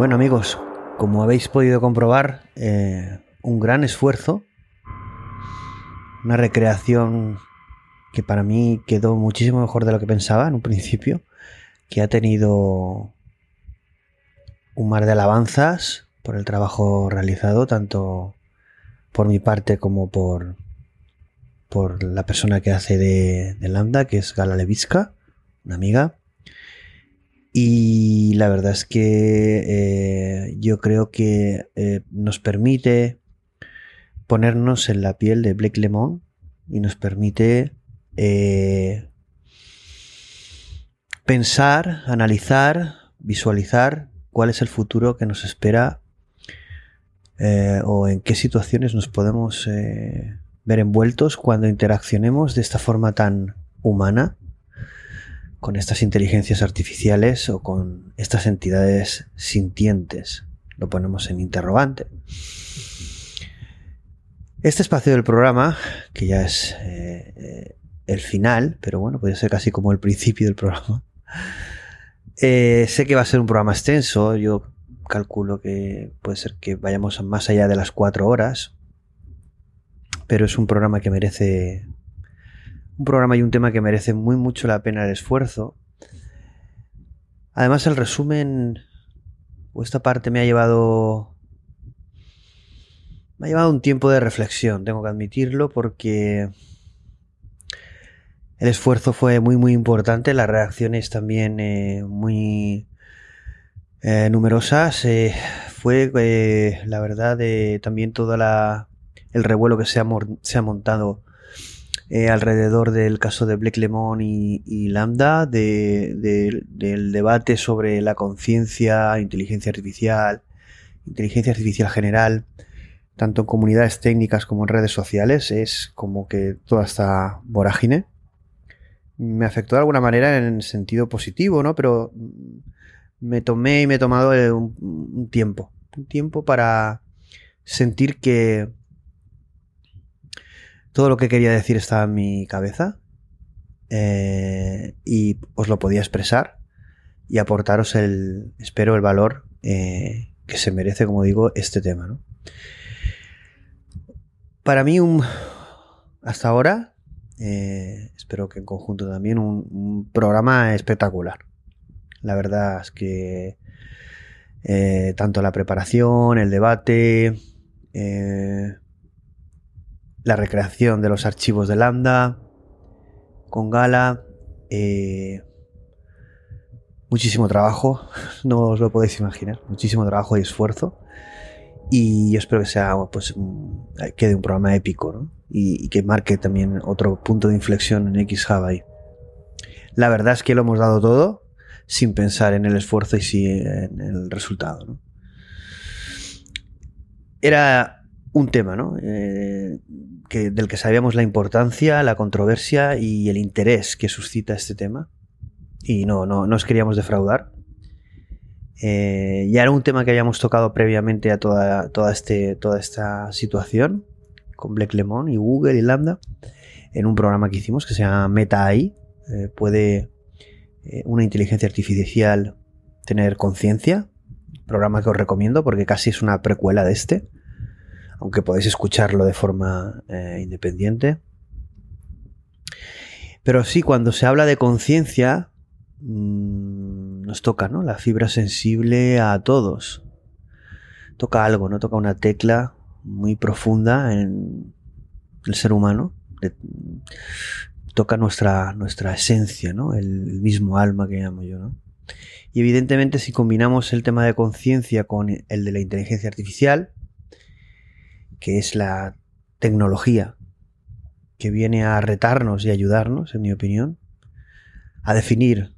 Bueno amigos, como habéis podido comprobar, eh, un gran esfuerzo, una recreación que para mí quedó muchísimo mejor de lo que pensaba en un principio, que ha tenido un mar de alabanzas por el trabajo realizado, tanto por mi parte como por, por la persona que hace de, de Lambda, que es Gala Levitska, una amiga. Y la verdad es que eh, yo creo que eh, nos permite ponernos en la piel de Blake Lemon y nos permite eh, pensar, analizar, visualizar cuál es el futuro que nos espera o en qué situaciones nos podemos ver envueltos cuando interaccionemos de esta forma tan humana con estas inteligencias artificiales o con estas entidades sintientes. Lo ponemos en interrogante. Este espacio del programa, que ya es eh, el final, pero bueno, puede ser casi como el principio del programa. Eh, sé que va a ser un programa extenso, yo calculo que puede ser que vayamos más allá de las cuatro horas, pero es un programa que merece un programa y un tema que merece muy mucho la pena el esfuerzo. Además, el resumen o esta parte me ha llevado. Me ha llevado un tiempo de reflexión, tengo que admitirlo, porque el esfuerzo fue muy, muy importante, las reacciones también eh, muy eh, numerosas. Eh, fue, la verdad, también todo el revuelo que se ha, se ha montado eh, alrededor del caso de Blake Lemon y, Lambda, del debate sobre la conciencia, inteligencia artificial, inteligencia artificial general, tanto en comunidades técnicas como en redes sociales, es como que toda esta vorágine me afectó de alguna manera en sentido positivo, ¿no? Pero me tomé y me he tomado un tiempo, un tiempo para sentir que todo lo que quería decir estaba en mi cabeza eh, y os lo podía expresar y aportaros el, espero, el valor eh, que se merece, como digo, este tema. Para mí, un, hasta ahora, eh, espero que en conjunto también, un, programa espectacular. La verdad es que tanto la preparación, el debate, la recreación de los archivos de Lambda con Gala. Eh, muchísimo trabajo, no os lo podéis imaginar, muchísimo trabajo y esfuerzo. Y yo espero que sea, pues, quede un programa épico, Y, que marque también otro punto de inflexión en XHub ahí. La verdad es que lo hemos dado todo sin pensar en el esfuerzo y sí en el resultado, Era un tema, ¿no? Eh, del que sabíamos la importancia, la controversia y el interés que suscita este tema. Y no, no, os queríamos defraudar. Eh, ya era un tema que habíamos tocado previamente a toda, toda, este, toda esta situación con Black Lemon y Google y Lambda en un programa que hicimos que se llama Meta AI. Eh, puede eh, una inteligencia artificial tener conciencia. Programa que os recomiendo porque casi es una precuela de este aunque podéis escucharlo de forma eh, independiente. Pero sí, cuando se habla de conciencia, mm, nos toca, ¿no? La fibra sensible a todos. Toca algo, ¿no? Toca una tecla muy profunda en el ser humano. toca nuestra, nuestra esencia, ¿no? El, el, mismo alma que llamo yo, ¿no? Y evidentemente si combinamos el tema de conciencia con el de la inteligencia artificial, que es la tecnología que viene a retarnos y ayudarnos, en mi opinión, a definir,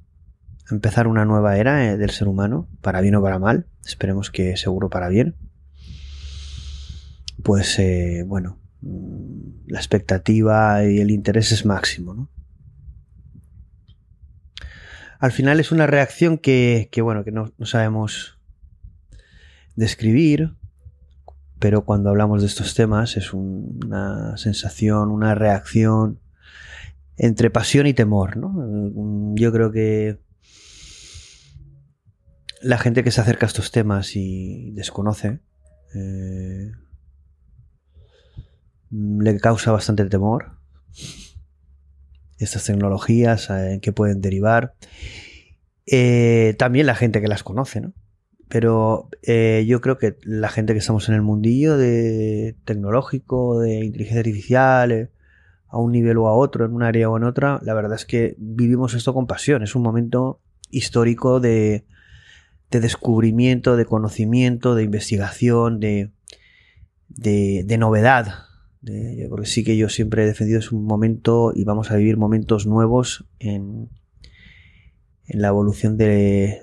a empezar una nueva era eh, del ser humano, para bien o para mal, esperemos que seguro para bien. Pues eh, bueno, mm, la expectativa y el interés es máximo, ¿no? Al final es una reacción que, bueno, que no, no sabemos describir, pero cuando hablamos de estos temas es una sensación, una reacción entre pasión y temor. ¿no? Yo creo que la gente que se acerca a estos temas y desconoce, eh, le causa bastante temor estas tecnologías, en qué pueden derivar. Eh, también la gente que las conoce, ¿no? Pero eh, yo creo que la gente que estamos en el mundillo de tecnológico, de inteligencia artificial, eh, a un nivel o a otro, en un área o en otra, la verdad es que vivimos esto con pasión. Es un momento histórico de, descubrimiento, de conocimiento, de investigación, de, de, novedad. porque sí que yo siempre he defendido es un momento y vamos a vivir momentos nuevos en, en la evolución de,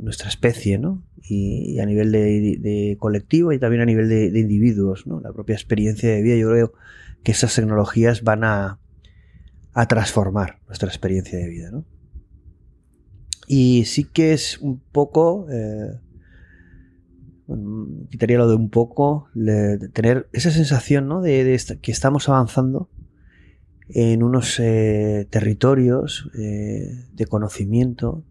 nuestra especie, ¿no? Y, a nivel de, colectivo y también a nivel de, individuos, ¿no? La propia experiencia de vida, yo creo que esas tecnologías van a, transformar nuestra experiencia de vida, ¿no? Y sí que es un poco, eh, quitaría lo de un poco, tener esa sensación, ¿no? De, que estamos avanzando en unos eh, territorios eh, de conocimiento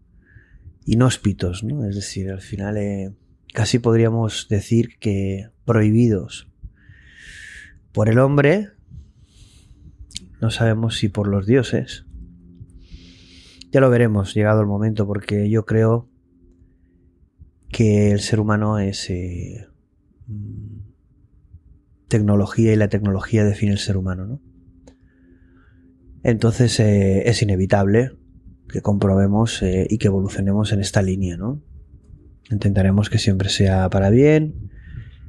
inhóspitos, ¿no? Es decir, al final eh, casi podríamos decir que prohibidos por el hombre, no sabemos si por los dioses. Ya lo veremos llegado el momento, porque yo creo que el ser humano es mm, tecnología y la tecnología define el ser humano, ¿no? Entonces eh, es inevitable que comprobemos eh, y que evolucionemos en esta línea, ¿no? Intentaremos que siempre sea para bien,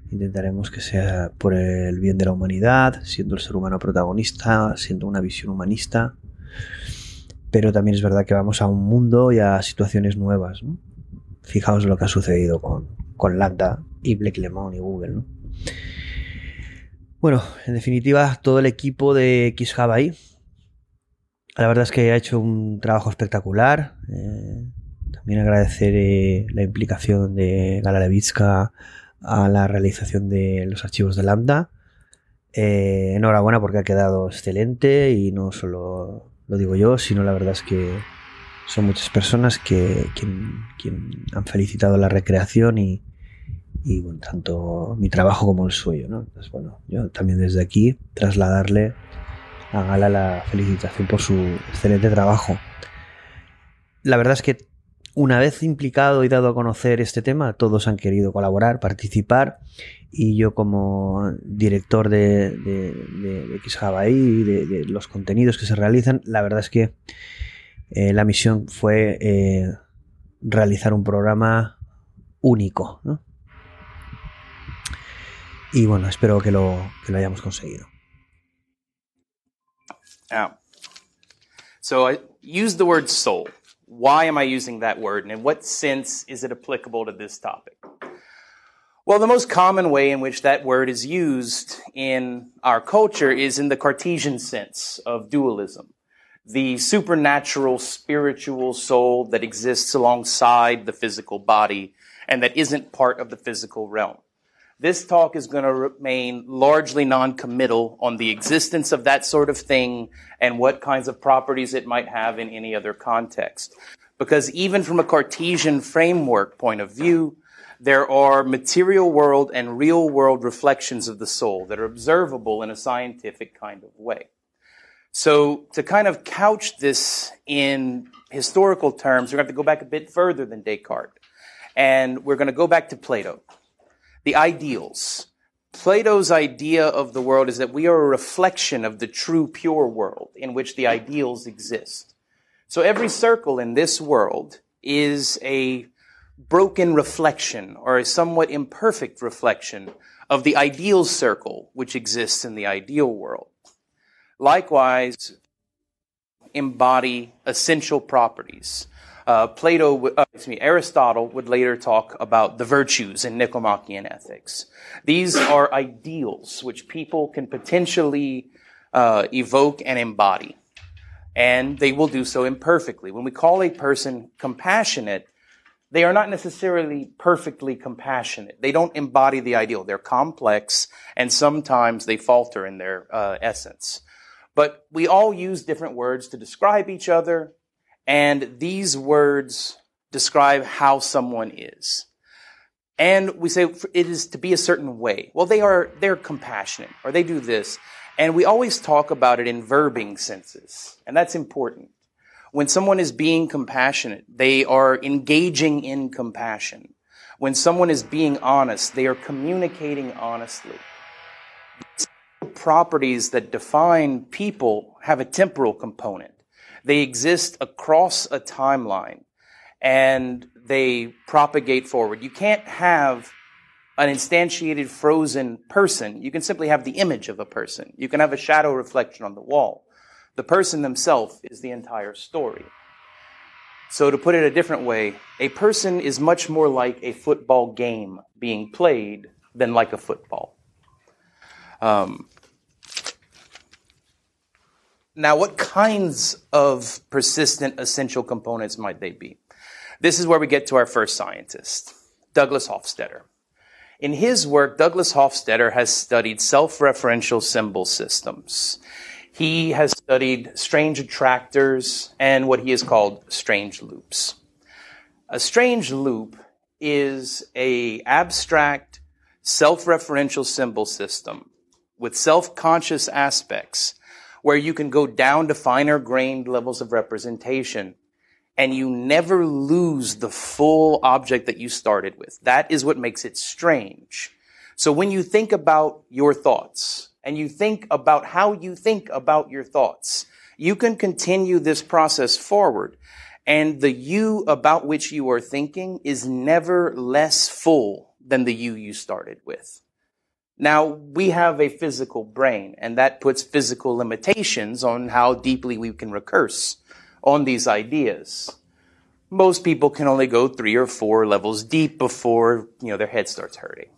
intentaremos que sea por el bien de la humanidad, siendo el ser humano protagonista, siendo una visión humanista, pero también es verdad que vamos a un mundo y a situaciones nuevas, ¿no? Fijaos lo que ha sucedido con, con Lambda y Black Lemon y Google, ¿no? Bueno, en definitiva, todo el equipo de XHub la verdad es que ha hecho un trabajo espectacular. Eh, también agradecer eh, la implicación de Gala Levitska a la realización de los archivos de Lambda. Eh, enhorabuena porque ha quedado excelente y no solo lo digo yo, sino la verdad es que son muchas personas que han felicitado la recreación y, tanto mi trabajo como el suyo. ¿no? Entonces, bueno, yo también desde aquí trasladarle a la felicitación por su excelente trabajo. La verdad es que una vez implicado y dado a conocer este tema, todos han querido colaborar, participar y yo como director de, de, de, de, los contenidos que se realizan, la verdad es que eh, la misión fue eh, realizar un programa único. Y bueno, espero que lo, que lo hayamos conseguido. Now, so I use the word soul. Why am I using that word? And in what sense is it applicable to this topic? Well, the most common way in which that word is used in our culture is in the Cartesian sense of dualism. The supernatural spiritual soul that exists alongside the physical body and that isn't part of the physical realm. This talk is going to remain largely non-committal on the existence of that sort of thing and what kinds of properties it might have in any other context. Because even from a Cartesian framework point of view, there are material world and real world reflections of the soul that are observable in a scientific kind of way. So to kind of couch this in historical terms, we're going to have to go back a bit further than Descartes. And we're going to go back to Plato the ideals. Plato's idea of the world is that we are a reflection of the true pure world in which the ideals exist. So every circle in this world is a broken reflection or a somewhat imperfect reflection of the ideal circle which exists in the ideal world. Likewise, embody essential properties uh, Plato, uh, excuse me, Aristotle would later talk about the virtues in Nicomachean ethics. These are ideals which people can potentially uh, evoke and embody, and they will do so imperfectly. When we call a person compassionate, they are not necessarily perfectly compassionate. They don't embody the ideal. They're complex, and sometimes they falter in their uh, essence. But we all use different words to describe each other, and these words describe how someone is. And we say it is to be a certain way. Well, they are, they're compassionate or they do this. And we always talk about it in verbing senses. And that's important. When someone is being compassionate, they are engaging in compassion. When someone is being honest, they are communicating honestly. Properties that define people have a temporal component. They exist across a timeline and they propagate forward. You can't have an instantiated frozen person. You can simply have the image of a person. You can have a shadow reflection on the wall. The person themselves is the entire story. So to put it a different way, a person is much more like a football game being played than like a football. Um, now, what kinds of persistent essential components might they be? This is where we get to our first scientist, Douglas Hofstadter. In his work, Douglas Hofstadter has studied self-referential symbol systems. He has studied strange attractors and what he has called strange loops. A strange loop is a abstract self-referential symbol system with self-conscious aspects where you can go down to finer grained levels of representation and you never lose the full object that you started with. That is what makes it strange. So when you think about your thoughts and you think about how you think about your thoughts, you can continue this process forward. And the you about which you are thinking is never less full than the you you started with. Now, we have a physical brain, and that puts physical limitations on how deeply we can recurse on these ideas. Most people can only go three or four levels deep before, you know, their head starts hurting.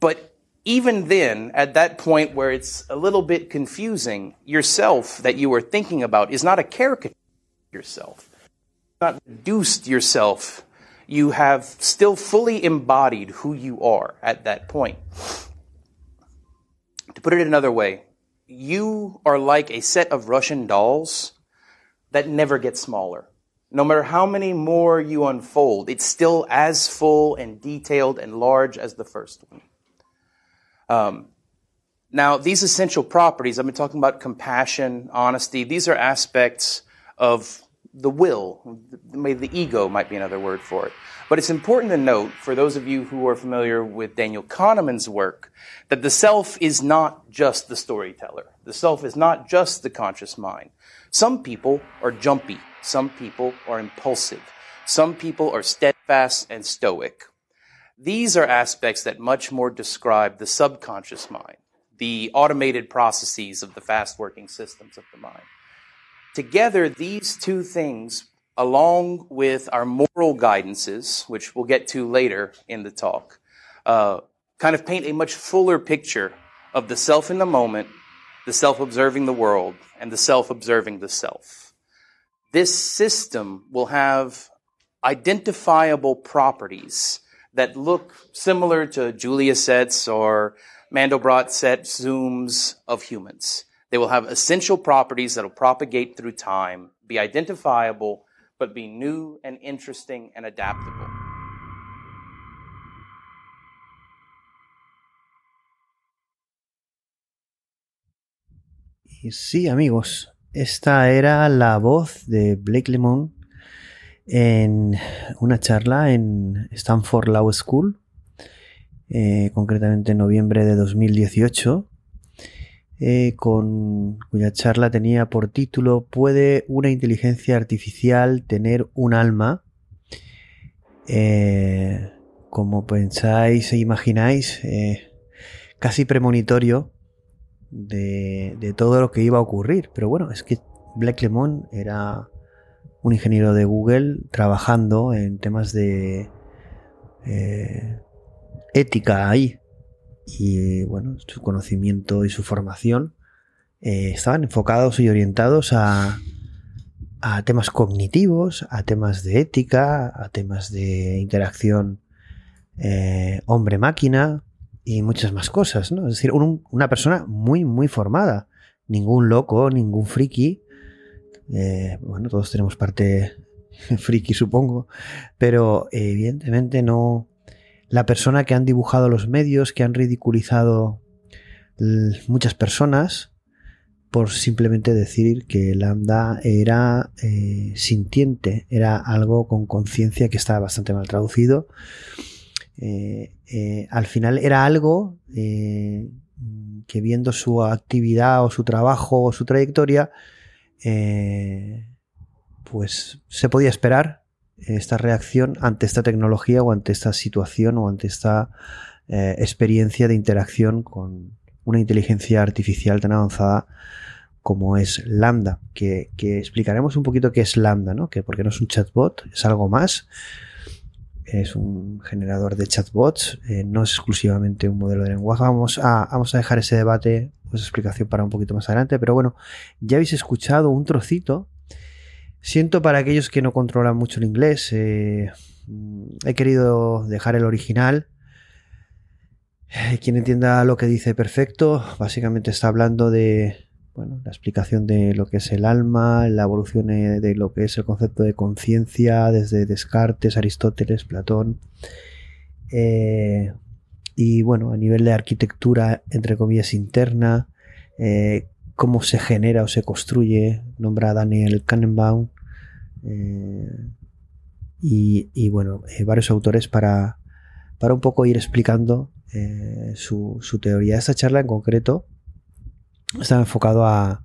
But even then, at that point where it's a little bit confusing, yourself that you are thinking about is not a caricature of yourself. Not reduced yourself. You have still fully embodied who you are at that point. To put it another way, you are like a set of Russian dolls that never get smaller. No matter how many more you unfold, it's still as full and detailed and large as the first one. Um, now, these essential properties, I've been talking about compassion, honesty, these are aspects of the will. Maybe the ego might be another word for it. But it's important to note, for those of you who are familiar with Daniel Kahneman's work, that the self is not just the storyteller. The self is not just the conscious mind. Some people are jumpy. Some people are impulsive. Some people are steadfast and stoic. These are aspects that much more describe the subconscious mind, the automated processes of the fast working systems of the mind. Together, these two things, along with our moral guidances, which we'll get to later in the talk, uh, kind of paint a much fuller picture of the self in the moment the self observing the world, and the self observing the self. This system will have identifiable properties that look similar to Julia sets or Mandelbrot set zooms of humans. They will have essential properties that will propagate through time, be identifiable, but be new and interesting and adaptable. sí, amigos, esta era la voz de Blake Lemon en una charla en Stanford Law School, eh, concretamente en noviembre de 2018, eh, con cuya charla tenía por título ¿Puede una inteligencia artificial tener un alma? Eh, como pensáis e imagináis, casi premonitorio de, todo lo que iba a ocurrir. Pero bueno, es que Black Lemon era un ingeniero de Google trabajando en temas de eh, ética ahí. Y bueno, su conocimiento y su formación eh, estaban enfocados y orientados a, temas cognitivos, a temas de ética, a temas de interacción eh, hombre-máquina, y muchas más cosas, ¿no? Es decir, una persona muy, muy formada. Ningún loco, ningún friki. Eh, bueno, todos tenemos parte friki supongo, pero evidentemente no... La persona que han dibujado los medios, que han ridiculizado muchas personas por simplemente decir que Lambda era eh, sintiente, era algo con conciencia que estaba bastante mal traducido. Eh, eh, al final era algo que viendo su actividad o su trabajo o su trayectoria, pues se podía esperar esta reacción ante esta tecnología o ante esta situación o ante esta experiencia de interacción con, una inteligencia artificial tan avanzada como es Lambda, que, explicaremos un poquito qué es Lambda, ¿no? Que porque no es un chatbot, es algo más. Es un generador de chatbots, eh, no es exclusivamente un modelo de lenguaje. Vamos a, vamos a dejar ese debate, esa explicación para un poquito más adelante, pero bueno, ya habéis escuchado un trocito. Siento para aquellos que no controlan mucho el inglés, eh, he querido dejar el original eh, quien entienda lo que dice perfecto, básicamente está hablando de bueno, la explicación de lo que es el alma, la evolución eh, de lo que es el concepto de conciencia desde Descartes, Aristóteles, Platón. Y bueno, a nivel de arquitectura, entre comillas, interna, cómo se genera o se construye, nombra Daniel Kahnebaum. Y, y, bueno, varios autores para, para un poco ir explicando eh, su, teoría. Esta charla en concreto estaba enfocado a,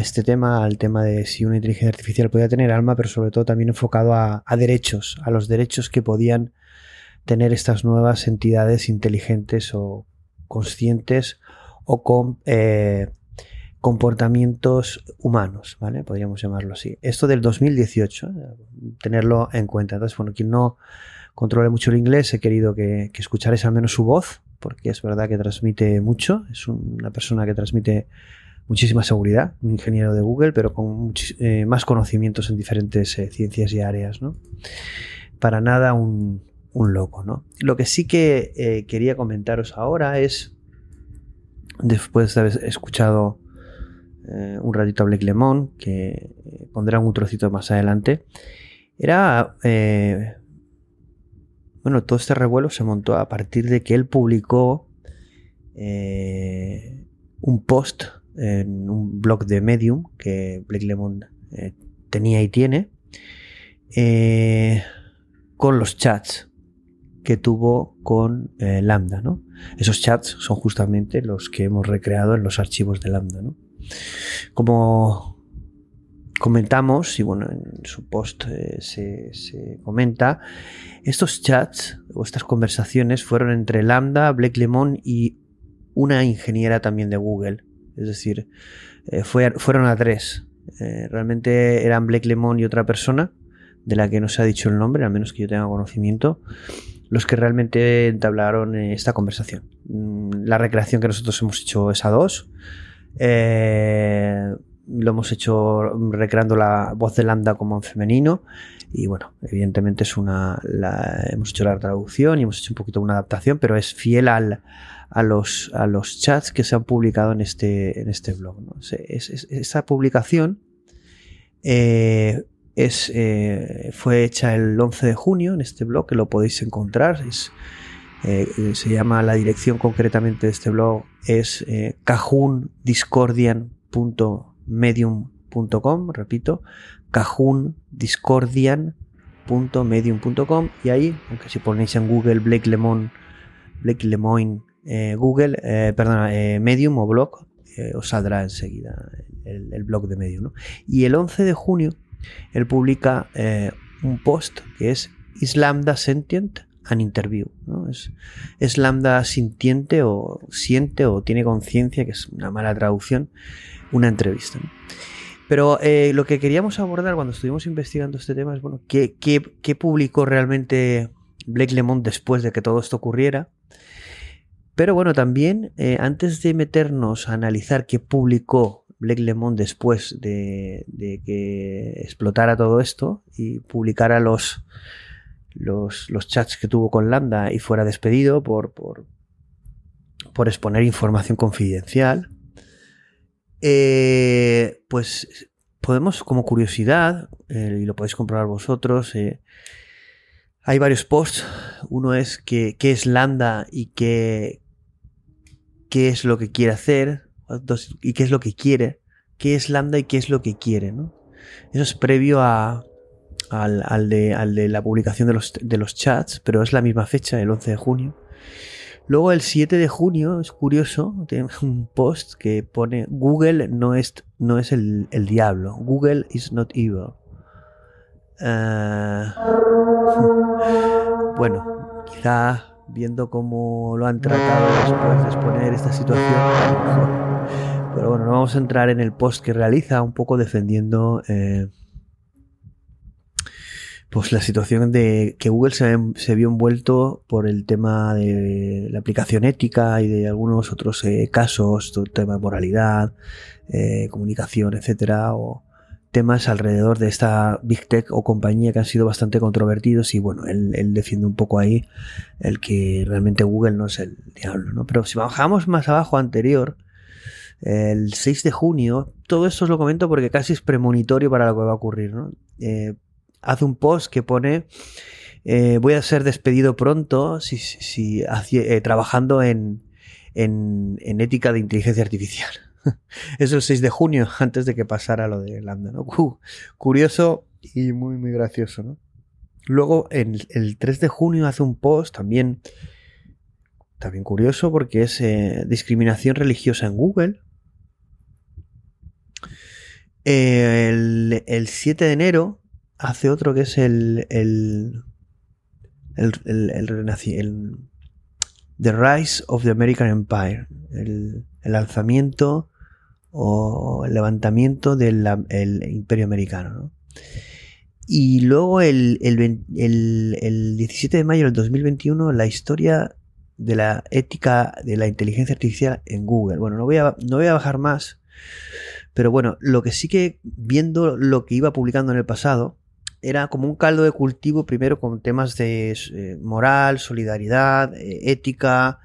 este tema, al tema de si una inteligencia artificial podía tener alma, pero sobre todo también enfocado a, derechos, a los derechos que podían tener estas nuevas entidades inteligentes o conscientes o con eh, comportamientos humanos, ¿vale? Podríamos llamarlo así. Esto del 2018, tenerlo en cuenta. Entonces, bueno, quien no controle mucho el inglés, he querido que, que escucharais al menos su voz, porque es verdad que transmite mucho, es una persona que transmite muchísima seguridad, un ingeniero de Google, pero con eh, más conocimientos en diferentes eh, ciencias y áreas, ¿no? Para nada un, loco, ¿no? Lo que sí que eh, quería comentaros ahora es, después de haber escuchado un ratito a Blake Lemon, que pondrá un trocito más adelante, era bueno, todo este revuelo se montó a partir de que él publicó eh, un post en un blog de Medium que Blake Lemon eh, tenía y tiene eh, con los chats que tuvo con Lambda, ¿no? Esos chats son justamente los que hemos recreado en los archivos de Lambda, ¿no? Como comentamos, y bueno, en su post eh, se, comenta, estos chats o estas conversaciones fueron entre Lambda, Blake Lemon y una ingeniera también de Google. Es decir, eh, fueron a tres. Eh, realmente eran Blake Lemon y otra persona, de la que no se ha dicho el nombre, al menos que yo tenga conocimiento, los que realmente entablaron esta conversación. Mm, la recreación que nosotros hemos hecho es a dos lo hemos hecho recreando la voz de Lambda como en femenino y bueno, evidentemente es una hemos hecho la traducción y hemos hecho un poquito una adaptación, pero es fiel al, a, los, a los chats que se han publicado en este, en este blog. ¿no? esta publicación eh, es, eh, fue hecha el 11 de junio en este blog, que lo podéis encontrar. Es, eh, se llama la dirección concretamente de este blog es eh, medium.com, repito, cajundiscordian.medium.com y ahí, aunque si ponéis en Google Blake Lemon, Blake Lemoyne, eh, Google, eh, perdona, Medium o blog, os saldrá enseguida el, blog de Medium. Y el 11 de junio, él publica un post que es Is Lambda Sentient? An Interview. ¿no? Es, es Lambda sintiente o siente o tiene conciencia, que es una mala traducción, una entrevista. Pero eh, lo que queríamos abordar cuando estuvimos investigando este tema es, bueno, ¿qué, qué, publicó realmente Blake Lemon después de que todo esto ocurriera? Pero bueno, también eh, antes de meternos a analizar qué publicó Blake Lemon después de, que explotara todo esto y publicara los, los, los, chats que tuvo con Lambda y fuera despedido por, por, por exponer información confidencial, eh, pues podemos, como curiosidad, eh, y lo podéis comprobar vosotros, eh, hay varios posts. Uno es que, qué es Lambda y qué, qué es lo que quiere hacer, y qué es lo que quiere, qué es Lambda y qué es lo que quiere. ¿no? Eso es previo a, al, de, al, de, la publicación de los, de los chats, pero es la misma fecha, el 11 de junio. Luego el 7 de junio, es curioso, tiene un post que pone Google no es, no es el, el diablo, Google is not evil. Uh, bueno, quizá viendo cómo lo han tratado después de exponer esta situación, pero bueno, no vamos a entrar en el post que realiza, un poco defendiendo eh, pues la situación de que Google se, vio envuelto por el tema de la aplicación ética y de algunos otros eh, casos, todo el tema de moralidad, eh, comunicación, etcétera, o temas alrededor de esta Big Tech o compañía que han sido bastante controvertidos y bueno, él, defiende un poco ahí el que realmente Google no es el diablo, ¿no? Pero si bajamos más abajo anterior, el 6 de junio, todo esto os lo comento porque casi es premonitorio para lo que va a ocurrir, ¿no? Eh, hace un post que pone eh, voy a ser despedido pronto si, eh, trabajando en, en, ética de inteligencia artificial. es el 6 de junio, antes de que pasara lo de Lambda. curioso y muy, muy gracioso. ¿no? Luego, en el 3 de junio hace un post también, también curioso porque es eh, discriminación religiosa en Google. el, el 7 de enero hace otro que es el. el. el. el, el, The Rise of the American Empire. El, el alzamiento o el levantamiento del imperio americano. ¿no? Y luego el, el, el, 17 de mayo del 2021, la historia de la ética de la inteligencia artificial en Google. Bueno, no voy a, no voy a bajar más, pero bueno, lo que sí que viendo lo que iba publicando en el pasado, era como un caldo de cultivo primero con temas de eh, moral, solidaridad, eh, ética,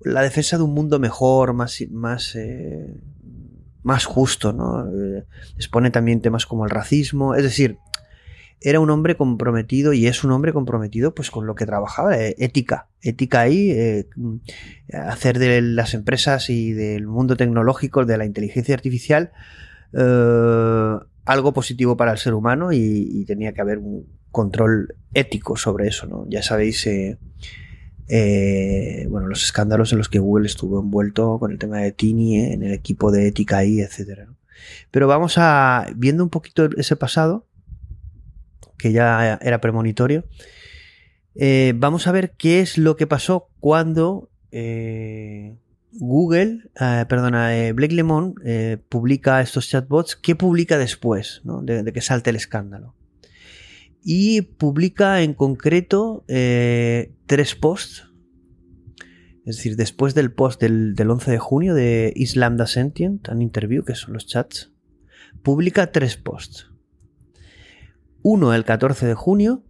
la defensa de un mundo mejor, más, más, eh, más justo, ¿no? expone también temas como el racismo, es decir, era un hombre comprometido y es un hombre comprometido pues con lo que trabajaba, ética, ética ahí, hacer de las empresas y del mundo tecnológico, de la inteligencia artificial, algo positivo para el ser humano y, tenía que haber un control ético sobre eso, ¿no? Ya sabéis, eh, eh, bueno, los escándalos en los que Google estuvo envuelto con el tema de Tini eh, en el equipo de ética ahí, etcétera. Pero vamos a, viendo un poquito ese pasado, que ya era premonitorio, vamos a ver qué es lo que pasó cuando Google, eh, perdona, eh, Blake Lemon eh, publica estos chatbots. ¿Qué publica después de, que salte el escándalo? Y publica en concreto tres posts. Es decir, después del post del, 11 de junio de Islam da Sentient, un interview, que son los chats, publica tres posts. Uno el 14 de junio,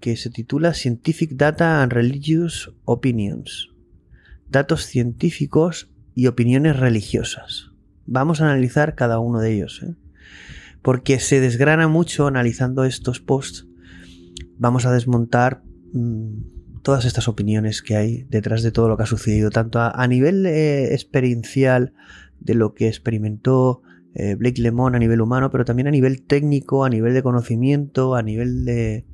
que se titula Scientific Data and Religious Opinions datos científicos y opiniones religiosas. Vamos a analizar cada uno de ellos, ¿eh? porque se desgrana mucho analizando estos posts. Vamos a desmontar mm, todas estas opiniones que hay detrás de todo lo que ha sucedido, tanto a, nivel eh, experiencial de lo que experimentó eh, Blake Lemon a nivel humano, pero también a nivel técnico, a nivel de conocimiento, a nivel de,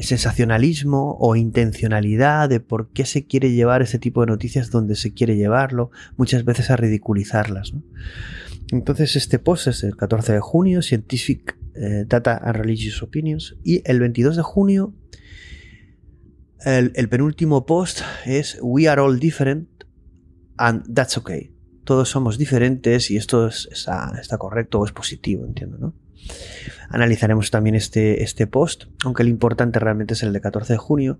sensacionalismo o intencionalidad de por qué se quiere llevar ese tipo de noticias donde se quiere llevarlo, muchas veces a ridiculizarlas. Entonces este post es el 14 de junio, Scientific eh, Data and Religious Opinions, y el 22 de junio el, penúltimo post es We are all different and that's okay. Todos somos diferentes y esto está, está correcto o es positivo, entiendo, ¿no? Analizaremos también este, este post, aunque el importante realmente es el de 14 de junio,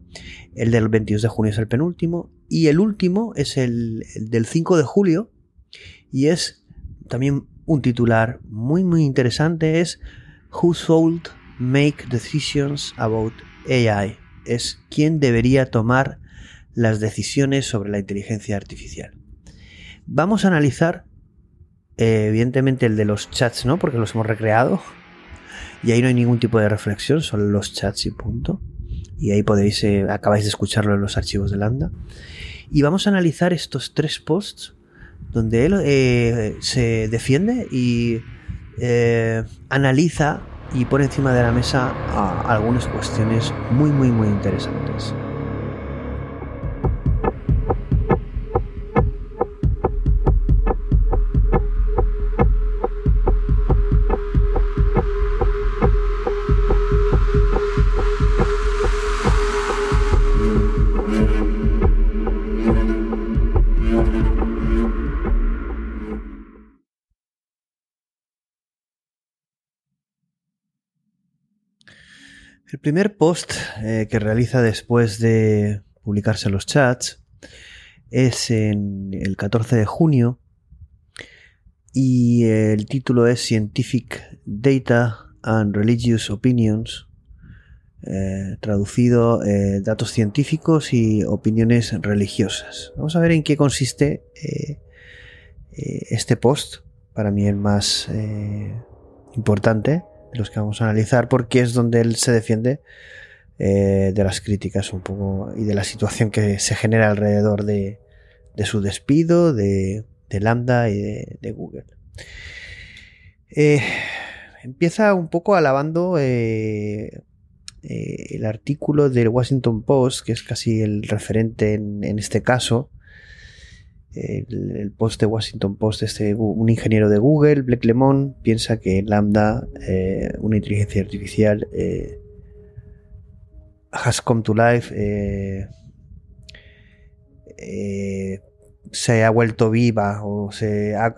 el del 22 de junio es el penúltimo y el último es el, del 5 de julio y es también un titular muy muy interesante, es Who should make decisions about AI? Es quién debería tomar las decisiones sobre la inteligencia artificial. Vamos a analizar eh, evidentemente el de los chats no, porque los hemos recreado. Y ahí no hay ningún tipo de reflexión, solo los chats y punto. Y ahí podéis, eh, acabáis de escucharlo en los archivos de Lambda. Y vamos a analizar estos tres posts donde él eh, se defiende y analiza y pone encima de la mesa algunas cuestiones muy, muy, muy interesantes. El primer post eh, que realiza después de publicarse los chats es en el 14 de junio y el título es Scientific Data and Religious Opinions, eh, traducido eh, datos científicos y opiniones religiosas. Vamos a ver en qué consiste este post, para mí el más importante los que vamos a analizar, porque es donde él se defiende eh, de las críticas un poco y de la situación que se genera alrededor de, su despido, de, Lambda y de, Google. Eh, empieza un poco alabando eh, el artículo del Washington Post, que es casi el referente en este caso, el, post de Washington Post, este, un ingeniero de Google, Blake Lemon, piensa que Lambda, eh, una inteligencia artificial, eh, has come to life, eh, se ha vuelto viva o se ha,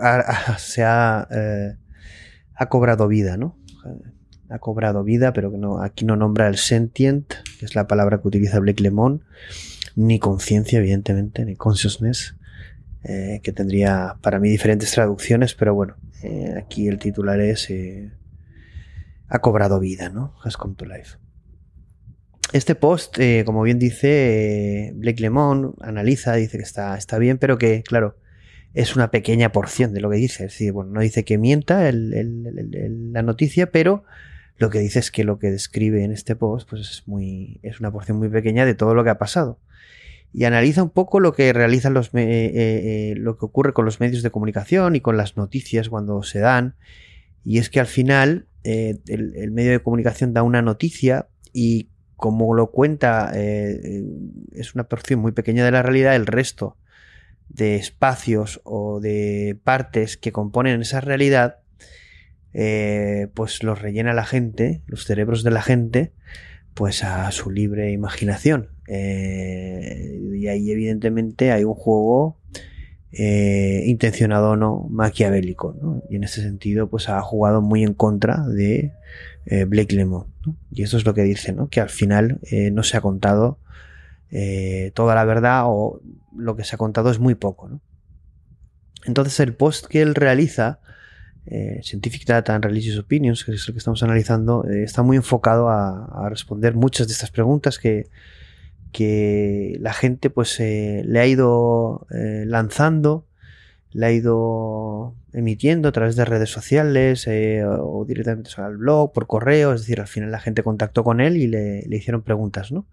se ha, ha cobrado vida, ¿no? Ha cobrado vida, pero no, aquí no nombra el sentient, que es la palabra que utiliza Blake Lemon, ni conciencia, evidentemente, ni consciousness. Eh, que tendría para mí diferentes traducciones, pero bueno, eh, aquí el titular es eh, Ha cobrado vida, ¿no? Has come to life. Este post, como bien dice Blake Lemon, analiza, dice que está, está bien, pero que, claro, es una pequeña porción de lo que dice. Es decir, bueno, no dice que mienta la noticia, pero lo que dice es que lo que describe en este post pues es, muy, es una porción muy pequeña de todo lo que ha pasado y analiza un poco lo que realizan los eh, eh, eh, lo que ocurre con los medios de comunicación y con las noticias cuando se dan y es que al final el, medio de comunicación da una noticia y como lo cuenta es una porción muy pequeña de la realidad el resto de espacios o de partes que componen esa realidad pues los rellena la gente los cerebros de la gente pues a su libre imaginación. Eh, y ahí evidentemente hay un juego eh, intencionado o no maquiavélico. Y en ese sentido pues ha jugado muy en contra de eh, Blake Lemon. Y eso es lo que dice, ¿no? que al final no se ha contado toda la verdad o lo que se ha contado es muy poco. Entonces el post que él realiza eh, Scientific Data and Religious Opinions, que es el que estamos analizando, eh, está muy enfocado a, responder muchas de estas preguntas que, que la gente pues eh, le ha ido lanzando, le ha ido emitiendo a través de redes sociales o directamente al blog, por correo, es decir, al final la gente contactó con él y le, hicieron preguntas, ¿no?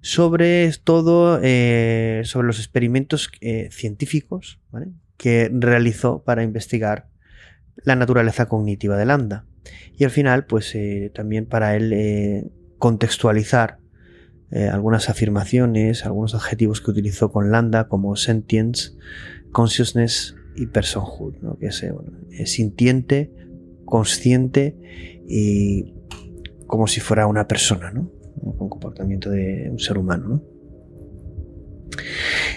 Sobre todo, sobre los experimentos científicos que realizó para investigar la naturaleza cognitiva de Lambda. Y al final, pues eh, también para él eh, contextualizar eh, algunas afirmaciones, algunos adjetivos que utilizó con Lambda, como sentience, consciousness y personhood, ¿no? que es, sintiente, consciente y como si fuera una persona, ¿no? con comportamiento de un ser humano. ¿no?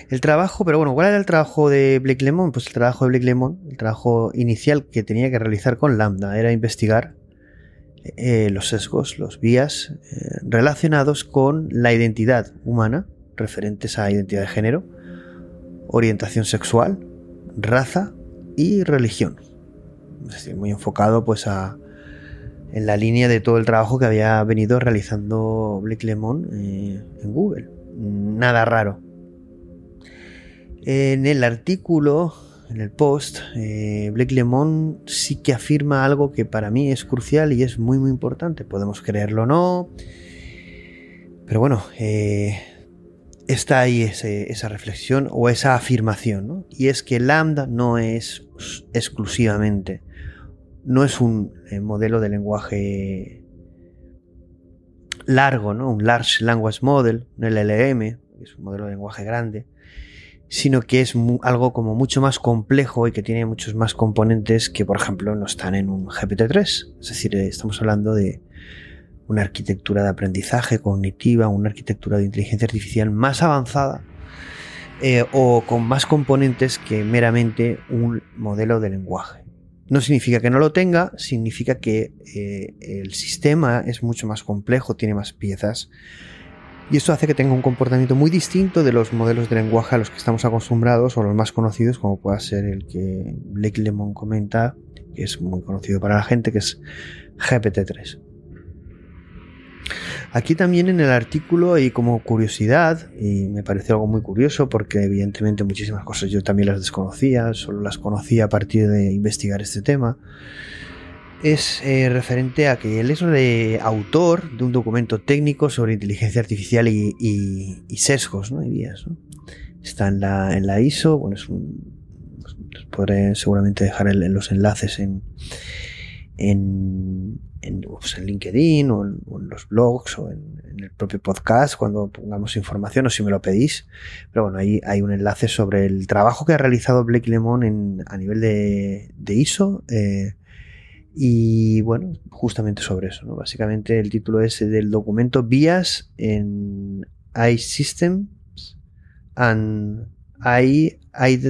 El trabajo, pero bueno, ¿cuál era el trabajo de Blake Lemon? Pues el trabajo de Blake Lemon, el trabajo inicial que tenía que realizar con Lambda, era investigar eh, los sesgos, los vías eh, relacionados con la identidad humana, referentes a identidad de género, orientación sexual, raza y religión. Es decir, muy enfocado pues a, en la línea de todo el trabajo que había venido realizando Blake Lemon eh, en Google. Nada raro. En el artículo en el post, eh, Blake Lemon sí que afirma algo que para mí es crucial y es muy muy importante. Podemos creerlo o no, pero bueno, eh, está ahí esa reflexión o esa afirmación, ¿no? y es que Lambda no es exclusivamente, no es un eh, modelo de lenguaje largo, ¿no? un Large Language Model, un LLM, es un modelo de lenguaje grande, sino que es algo como mucho más complejo y que tiene muchos más componentes que, por ejemplo, no están en un GPT-3. Es decir, eh, estamos hablando de una arquitectura de aprendizaje cognitiva, una arquitectura de inteligencia artificial más avanzada eh, o con más componentes que meramente un modelo de lenguaje. No significa que no lo tenga, significa que eh, el sistema es mucho más complejo, tiene más piezas y esto hace que tenga un comportamiento muy distinto de los modelos de lenguaje a los que estamos acostumbrados o los más conocidos, como pueda ser el que Blake Lemon comenta, que es muy conocido para la gente, que es GPT-3. Aquí también en el artículo y como curiosidad, y me pareció algo muy curioso porque evidentemente muchísimas cosas yo también las desconocía, solo las conocía a partir de investigar este tema, es eh, referente a que él es de autor de un documento técnico sobre inteligencia artificial y, sesgos ¿no? y vías. Está en la, en la ISO, bueno, es un, pues, podré seguramente dejar los enlaces en, en, en, pues, LinkedIn o en, los blogs o en, el propio podcast cuando pongamos información o si me lo pedís. Pero bueno, ahí hay un enlace sobre el trabajo que ha realizado Blake Lemon a nivel de, de ISO. Eh, y bueno, justamente sobre eso, ¿no? Básicamente el título es del documento Vías en iSystems and I,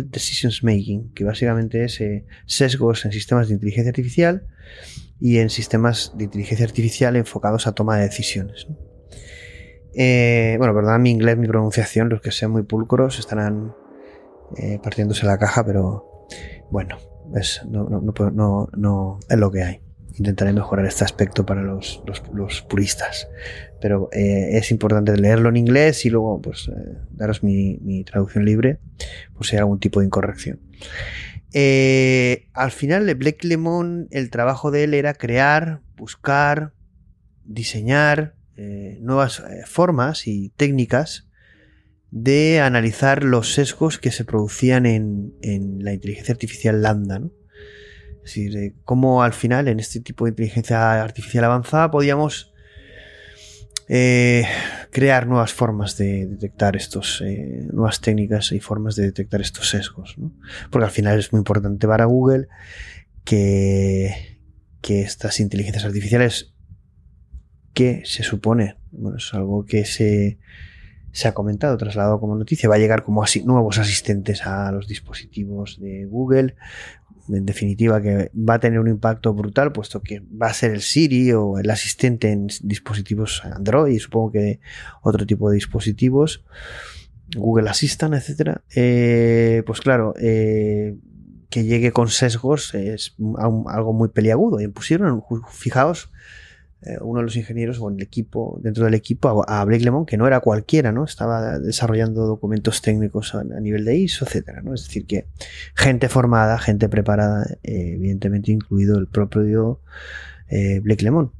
Decisions Making, que básicamente es eh, sesgos en sistemas de inteligencia artificial y en sistemas de inteligencia artificial enfocados a toma de decisiones. Eh, bueno, perdón mi inglés, mi pronunciación, los que sean muy pulcros estarán eh, partiéndose la caja, pero bueno, es, no, no, no, es lo que hay. Intentaré mejorar este aspecto para los, puristas. Pero eh, es importante leerlo en inglés y luego pues, eh, daros mi, traducción libre por si hay algún tipo de incorrección. Eh, al final de Black Lemon, el trabajo de él era crear, buscar, diseñar nuevas formas y técnicas de analizar los sesgos que se producían en, la inteligencia artificial lambda. Es decir, cómo al final en este tipo de inteligencia artificial avanzada podíamos eh, crear nuevas formas de detectar estos, eh, nuevas técnicas y formas de detectar estos sesgos. Porque al final es muy importante para Google que, que estas inteligencias artificiales que se supone, bueno, es algo que se se ha comentado, trasladado como noticia, va a llegar como así, nuevos asistentes a los dispositivos de Google. En definitiva, que va a tener un impacto brutal, puesto que va a ser el Siri o el asistente en dispositivos Android y supongo que otro tipo de dispositivos, Google Assistant, etcétera. Eh, pues claro, eh, que llegue con sesgos es algo muy peliagudo. Y pusieron, fijaos, eh, uno de los ingenieros o en el equipo, dentro del equipo, a, Blake Lemon, que no era cualquiera, ¿no? Estaba desarrollando documentos técnicos a, nivel de ISO, etcétera, ¿no? Es decir, que gente formada, gente preparada, eh, evidentemente incluido el propio eh, Blake Lemon.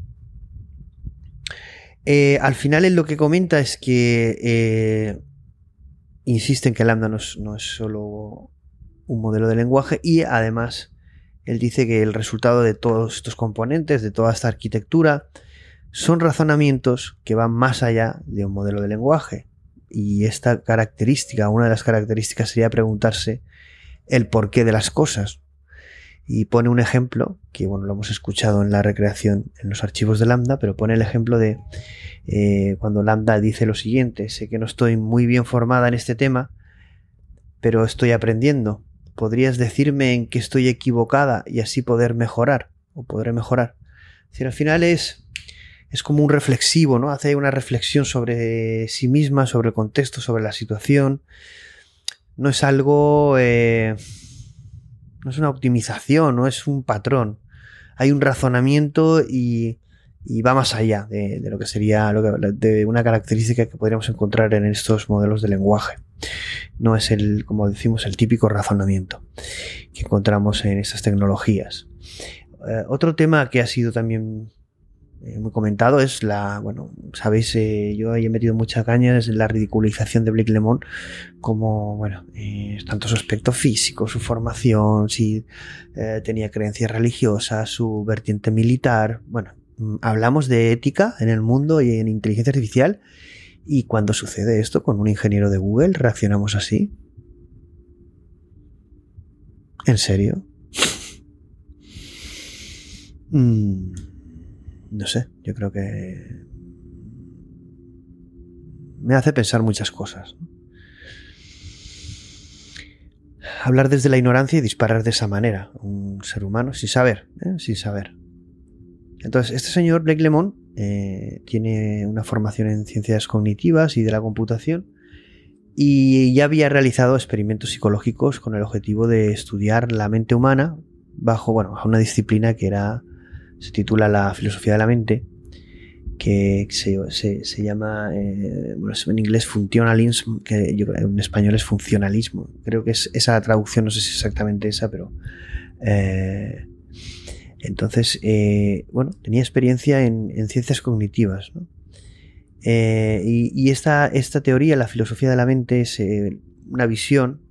al final él lo que comenta es que insiste en que Lambda no es, no es solo un modelo de lenguaje y además él dice que el resultado de todos estos componentes, de toda esta arquitectura, son razonamientos que van más allá de un modelo de lenguaje. Y esta característica, una de las características sería preguntarse el porqué de las cosas. Y pone un ejemplo, que bueno, lo hemos escuchado en la recreación en los archivos de Lambda, pero pone el ejemplo de eh, cuando Lambda dice lo siguiente, sé que no estoy muy bien formada en este tema, pero estoy aprendiendo podrías decirme en qué estoy equivocada y así poder mejorar o podré mejorar. Es al final es, es como un reflexivo, ¿no? Hace una reflexión sobre sí misma, sobre el contexto, sobre la situación. No es algo, eh, no es una optimización, no es un patrón. Hay un razonamiento y, va más allá de, lo que sería de una característica que podríamos encontrar en estos modelos de lenguaje. No es el, como decimos, el típico razonamiento. que encontramos en estas tecnologías. Eh, otro tema que ha sido también eh, muy comentado es la, bueno, sabéis, eh, yo he metido mucha caña desde la ridiculización de Blake Lemon como, bueno, tanto su aspecto físico, su formación, si tenía creencias religiosas, su vertiente militar, bueno, mm, hablamos de ética en el mundo y en inteligencia artificial y cuando sucede esto con un ingeniero de Google, reaccionamos así. ¿En serio? Mm, no sé, yo creo que me hace pensar muchas cosas. Hablar desde la ignorancia y disparar de esa manera, un ser humano sin saber, ¿eh? sin saber. Entonces, este señor Blake Lemon eh, tiene una formación en ciencias cognitivas y de la computación y ya había realizado experimentos psicológicos con el objetivo de estudiar la mente humana bajo, bueno, una disciplina que era se titula La filosofía de la mente, que se, llama, eh, bueno, en inglés funcionalism, que en español es funcionalismo. Creo que es esa traducción, no sé si es exactamente esa, pero... Eh, entonces, eh, bueno, tenía experiencia en, ciencias cognitivas. y, y esta, teoría, la filosofía de la mente, es una visión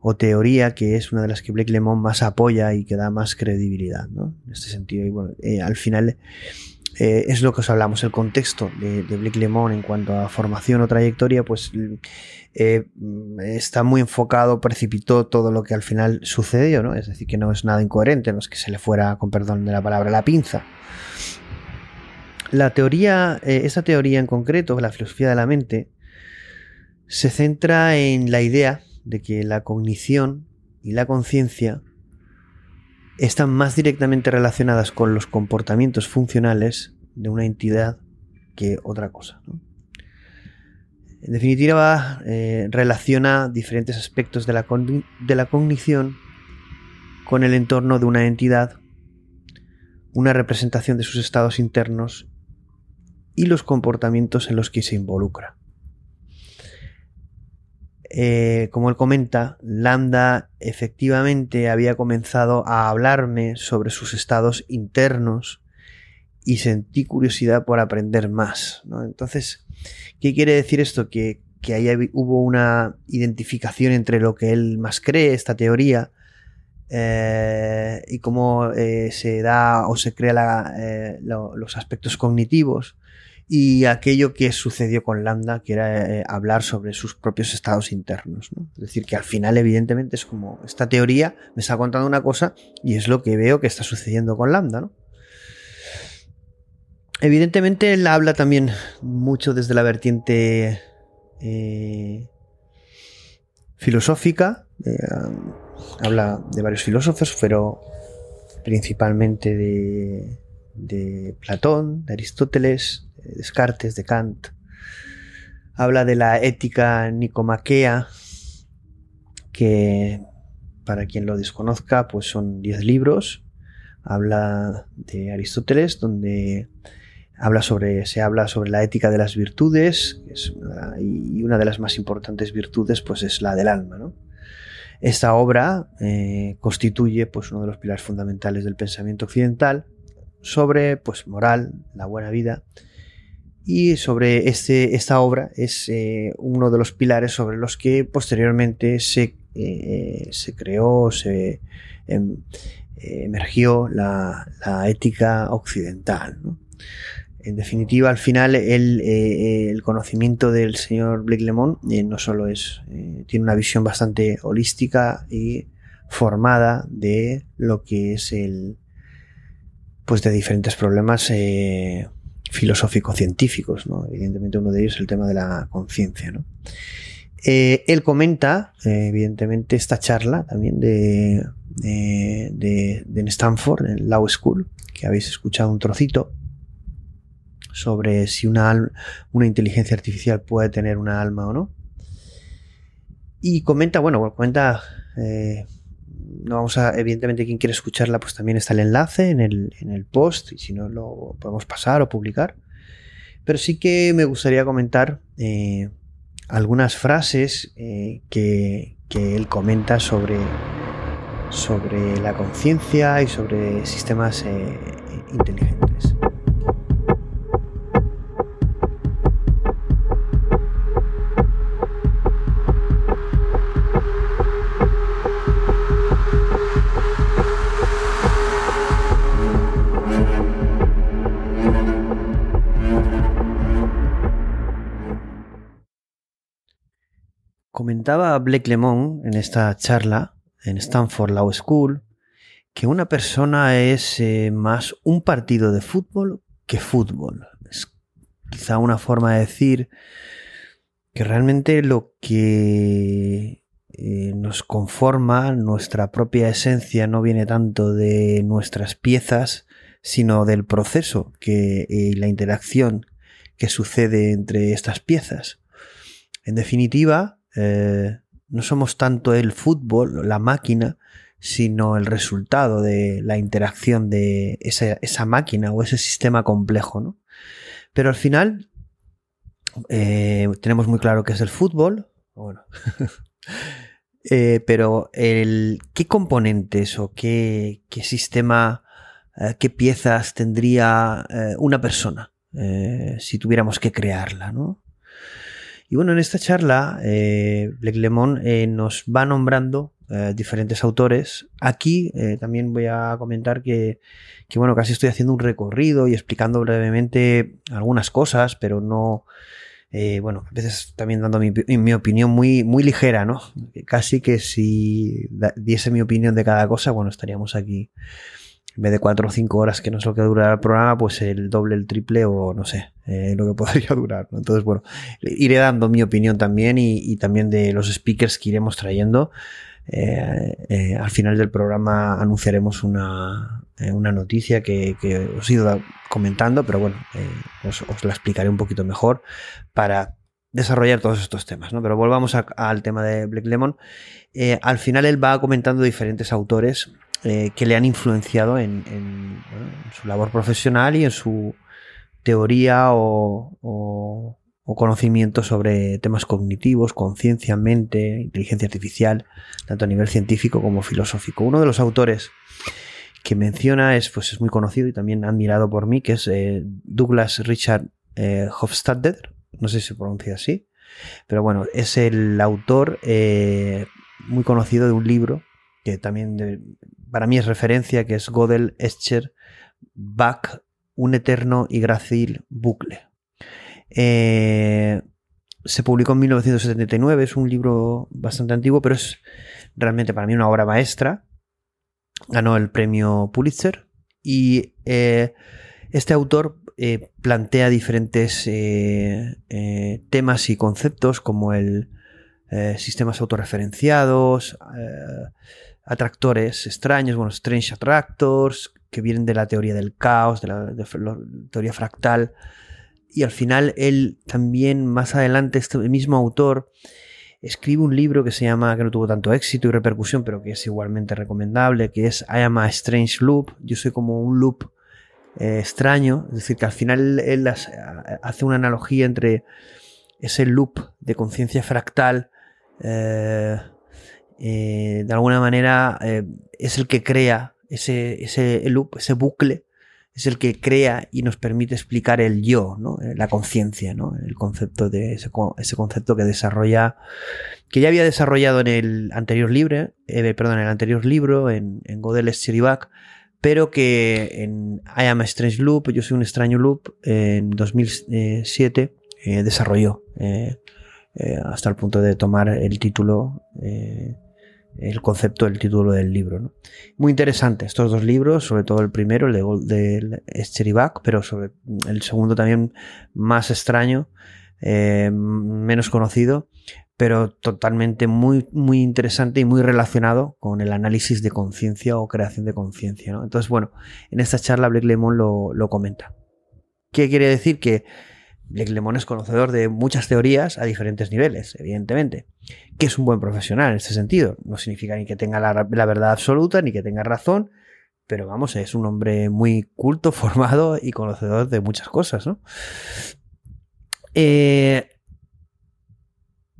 o teoría que es una de las que Blake Lemon más apoya y que da más credibilidad, ¿no? En este sentido, y bueno, eh, al final eh, es lo que os hablamos, el contexto de, Blake Lemon en cuanto a formación o trayectoria, pues eh, está muy enfocado, precipitó todo lo que al final sucedió, ¿no? Es decir, que no es nada incoherente, no es que se le fuera, con perdón de la palabra, la pinza. La teoría, esa teoría en concreto, la filosofía de la mente, se centra en la idea de que la cognición y la conciencia están más directamente relacionadas con los comportamientos funcionales de una entidad que otra cosa. En definitiva, eh, relaciona diferentes aspectos de la, de la cognición con el entorno de una entidad, una representación de sus estados internos y los comportamientos en los que se involucra. Eh, como él comenta, Lambda efectivamente había comenzado a hablarme sobre sus estados internos y sentí curiosidad por aprender más. Entonces, ¿qué quiere decir esto? Que, que ahí hubo una identificación entre lo que él más cree, esta teoría, eh, y cómo eh, se da o se crea los aspectos cognitivos y aquello que sucedió con Lambda, que era eh, hablar sobre sus propios estados internos. Es decir, que al final, evidentemente, es como esta teoría me está contando una cosa y es lo que veo que está sucediendo con Lambda. ¿no? Evidentemente, él habla también mucho desde la vertiente eh, filosófica. Eh, habla de varios filósofos, pero principalmente de, de Platón, de Aristóteles, Descartes, de Kant. Habla de la ética nicomaquea, que para quien lo desconozca, pues son 10 libros. Habla de Aristóteles, donde habla sobre, se habla sobre la ética de las virtudes, y una de las más importantes virtudes, pues es la del alma. Esta obra eh, constituye pues, uno de los pilares fundamentales del pensamiento occidental sobre pues, moral, la buena vida y sobre este, esta obra es eh, uno de los pilares sobre los que posteriormente se, eh, se creó, se em, emergió la, ética occidental. En definitiva, al final, el, eh, el, conocimiento del señor Blake Lemon no solo es, tiene una visión bastante holística y formada de lo que es el, pues de diferentes problemas filosófico-científicos, ¿no? Evidentemente uno de ellos es el tema de la conciencia. Eh, él comenta, eh, evidentemente, esta charla también de, de, en Stanford, en Law School, que habéis escuchado un trocito, sobre si una, una inteligencia artificial puede tener una alma o no. Y comenta, bueno, comenta eh, no vamos a, evidentemente quien quiere escucharla, pues también está el enlace en el, en el post y si no lo podemos pasar o publicar. Pero sí que me gustaría comentar eh, algunas frases eh, que, que, él comenta sobre sobre la conciencia y sobre sistemas eh, inteligentes. Comentaba Blake Lemon en esta charla en Stanford Law School que una persona es eh, más un partido de fútbol que fútbol. Es quizá una forma de decir que realmente lo que eh, nos conforma, nuestra propia esencia, no viene tanto de nuestras piezas, sino del proceso que y la interacción que sucede entre estas piezas. En definitiva, eh, no somos tanto el fútbol, la máquina, sino el resultado de la interacción de esa, máquina o ese sistema complejo. ¿no? Pero al final eh, tenemos muy claro que es el fútbol. Eh, pero el, ¿qué componentes o qué, sistema, qué piezas tendría una persona si tuviéramos que crearla? ¿no? Y bueno, en esta charla, eh, Lemon eh, nos va nombrando eh, diferentes autores. Aquí eh, también voy a comentar que, bueno, casi estoy haciendo un recorrido y explicando brevemente algunas cosas, pero no, bueno, a veces también dando mi, mi, opinión muy, muy ligera, ¿no? Casi que si diese mi opinión de cada cosa, bueno, estaríamos aquí en vez de cuatro o cinco horas, que no es lo que dura el programa, pues el doble, el triple o no sé, eh, lo que podría durar. Entonces, bueno, iré dando mi opinión también y, también de los speakers que iremos trayendo. Eh, eh, al final del programa anunciaremos una, noticia que, os he ido comentando, pero bueno, os, la explicaré un poquito mejor para desarrollar todos estos temas, ¿no? Pero volvamos al tema de Black Lemon. al final él va comentando diferentes autores eh, que le han influenciado en, su labor profesional y en su teoría o, conocimiento sobre temas cognitivos, conciencia, mente, inteligencia artificial, tanto a nivel científico como filosófico. Uno de los autores que menciona es, pues, es muy conocido y también admirado por mí, que es eh, Douglas Richard eh, Hofstadter, no sé si se pronuncia así, pero bueno, es el autor muy conocido de un libro que también para mí es referencia, que es Godel, Escher, Bach, un eterno y grácil bucle. Eh, se publicó en 1979, es un libro bastante antiguo, pero es realmente para mí una obra maestra. Ganó el premio Pulitzer y eh, este autor eh, plantea diferentes temas y conceptos como el sistemas autorreferenciados, atractores extraños, bueno, strange attractors, que vienen de la teoría del caos, de la, teoría fractal. Y al final él también, más adelante, este mismo autor, escribe un libro que se llama, que no tuvo tanto éxito y repercusión, pero que es igualmente recomendable, que es I am a Strange Loop. Yo soy como un loop eh, extraño, es decir, que al final él, hace una analogía entre ese loop de conciencia fractal eh, eh, de alguna manera eh, es el que crea ese, ese loop, ese bucle, es el que crea y nos permite explicar el yo, ¿no? Eh, la conciencia, ¿no? el concepto de ese, concepto que desarrolla, que ya había desarrollado en el anterior libro, perdón, en el anterior libro, en, en Godel Chiribac, pero que en I Am a Strange Loop, Yo soy un extraño loop, en 2007 desarrolló hasta el punto de tomar el título el concepto del título del libro. Muy interesante estos dos libros, sobre todo el primero, el de, de pero sobre el segundo también más extraño, eh, menos conocido, pero totalmente muy, muy interesante y muy relacionado con el análisis de conciencia o creación de conciencia. Entonces, bueno, en esta charla Blake Lemon lo, lo comenta. ¿Qué quiere decir? Que Blake Lemon es conocedor de muchas teorías a diferentes niveles, evidentemente. Que es un buen profesional en este sentido. No significa ni que tenga la, verdad absoluta, ni que tenga razón, pero vamos, es un hombre muy culto, formado y conocedor de muchas cosas, ¿no? Eh,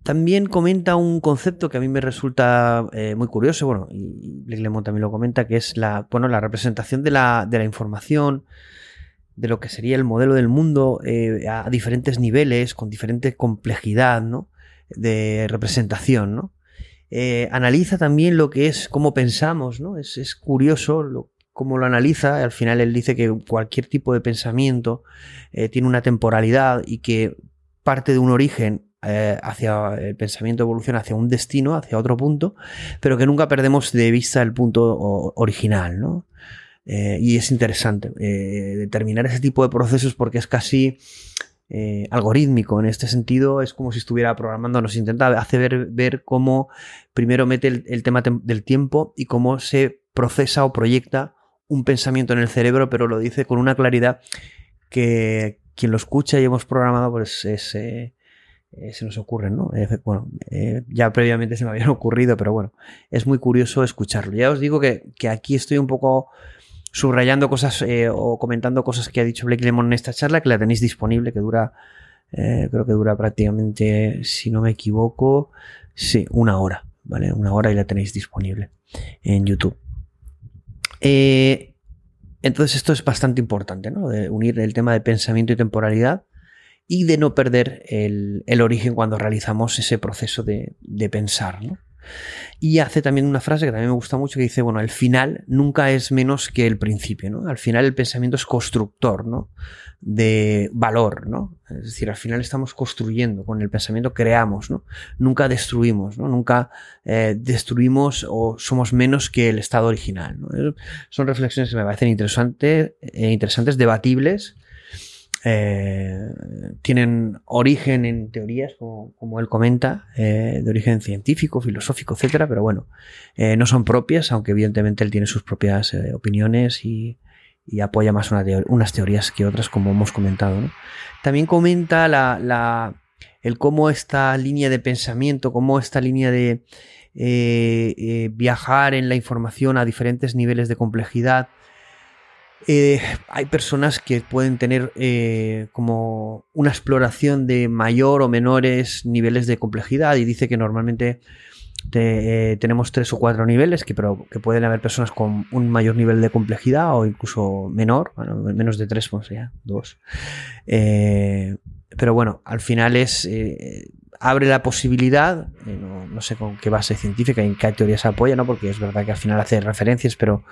también comenta un concepto que a mí me resulta eh, muy curioso, bueno, y Blake Lemon también lo comenta, que es la, bueno, la representación de la, de la información, de lo que sería el modelo del mundo eh, a diferentes niveles, con diferente complejidad, ¿no? De representación, ¿no? Eh, analiza también lo que es cómo pensamos, ¿no? Es, es curioso lo, cómo lo analiza. Al final él dice que cualquier tipo de pensamiento tiene una temporalidad y que parte de un origen eh, hacia el pensamiento evoluciona hacia un destino, hacia otro punto, pero que nunca perdemos de vista el punto original, ¿no? Eh, y es interesante eh, determinar ese tipo de procesos porque es casi algorítmico en este sentido, es como si estuviera programando, nos intenta hacer ver, cómo primero mete el, tema del tiempo y cómo se procesa o proyecta un pensamiento en el cerebro, pero lo dice con una claridad que quien lo escucha y hemos programado pues es, eh, se nos ocurren, ¿no? bueno, eh, ya previamente se me habían ocurrido, pero bueno, es muy curioso escucharlo. Ya os digo que, aquí estoy un poco subrayando cosas eh, o comentando cosas que ha dicho Blake Lemon en esta charla, que la tenéis disponible, que dura, creo que dura prácticamente, si no me equivoco, sí, una hora, ¿vale? Una hora y la tenéis disponible en YouTube. entonces esto es bastante importante, ¿no? De unir el tema de pensamiento y temporalidad y de no perder el, origen cuando realizamos ese proceso de, pensar. Y hace también una frase que también me gusta mucho que dice, bueno, el final nunca es menos que el principio, ¿no? Al final el pensamiento es constructor, ¿no? De valor, ¿no? Es decir, al final estamos construyendo, con el pensamiento creamos, ¿no? Nunca destruimos, ¿no? Nunca eh, destruimos o somos menos que el estado original, Son reflexiones que me parecen interesantes, eh, interesantes debatibles, eh, tienen origen en teorías, como, él comenta, eh, de origen científico, filosófico, etcétera, pero bueno, eh, no son propias, aunque evidentemente él tiene sus propias opiniones y, apoya más unas teorías que otras, como hemos comentado. También comenta la, el cómo esta línea de pensamiento, cómo esta línea de viajar en la información a diferentes niveles de complejidad, eh, hay personas que pueden tener eh, como una exploración de mayor o menores niveles de complejidad y dice que normalmente eh, tenemos tres o cuatro niveles, que, pero que pueden haber personas con un mayor nivel de complejidad o incluso menor, menos de tres, pues ya, dos. pero bueno, al final es abre la posibilidad, no, sé con qué base científica y en qué teoría se apoya, ¿no? porque es verdad que al final hace referencias, pero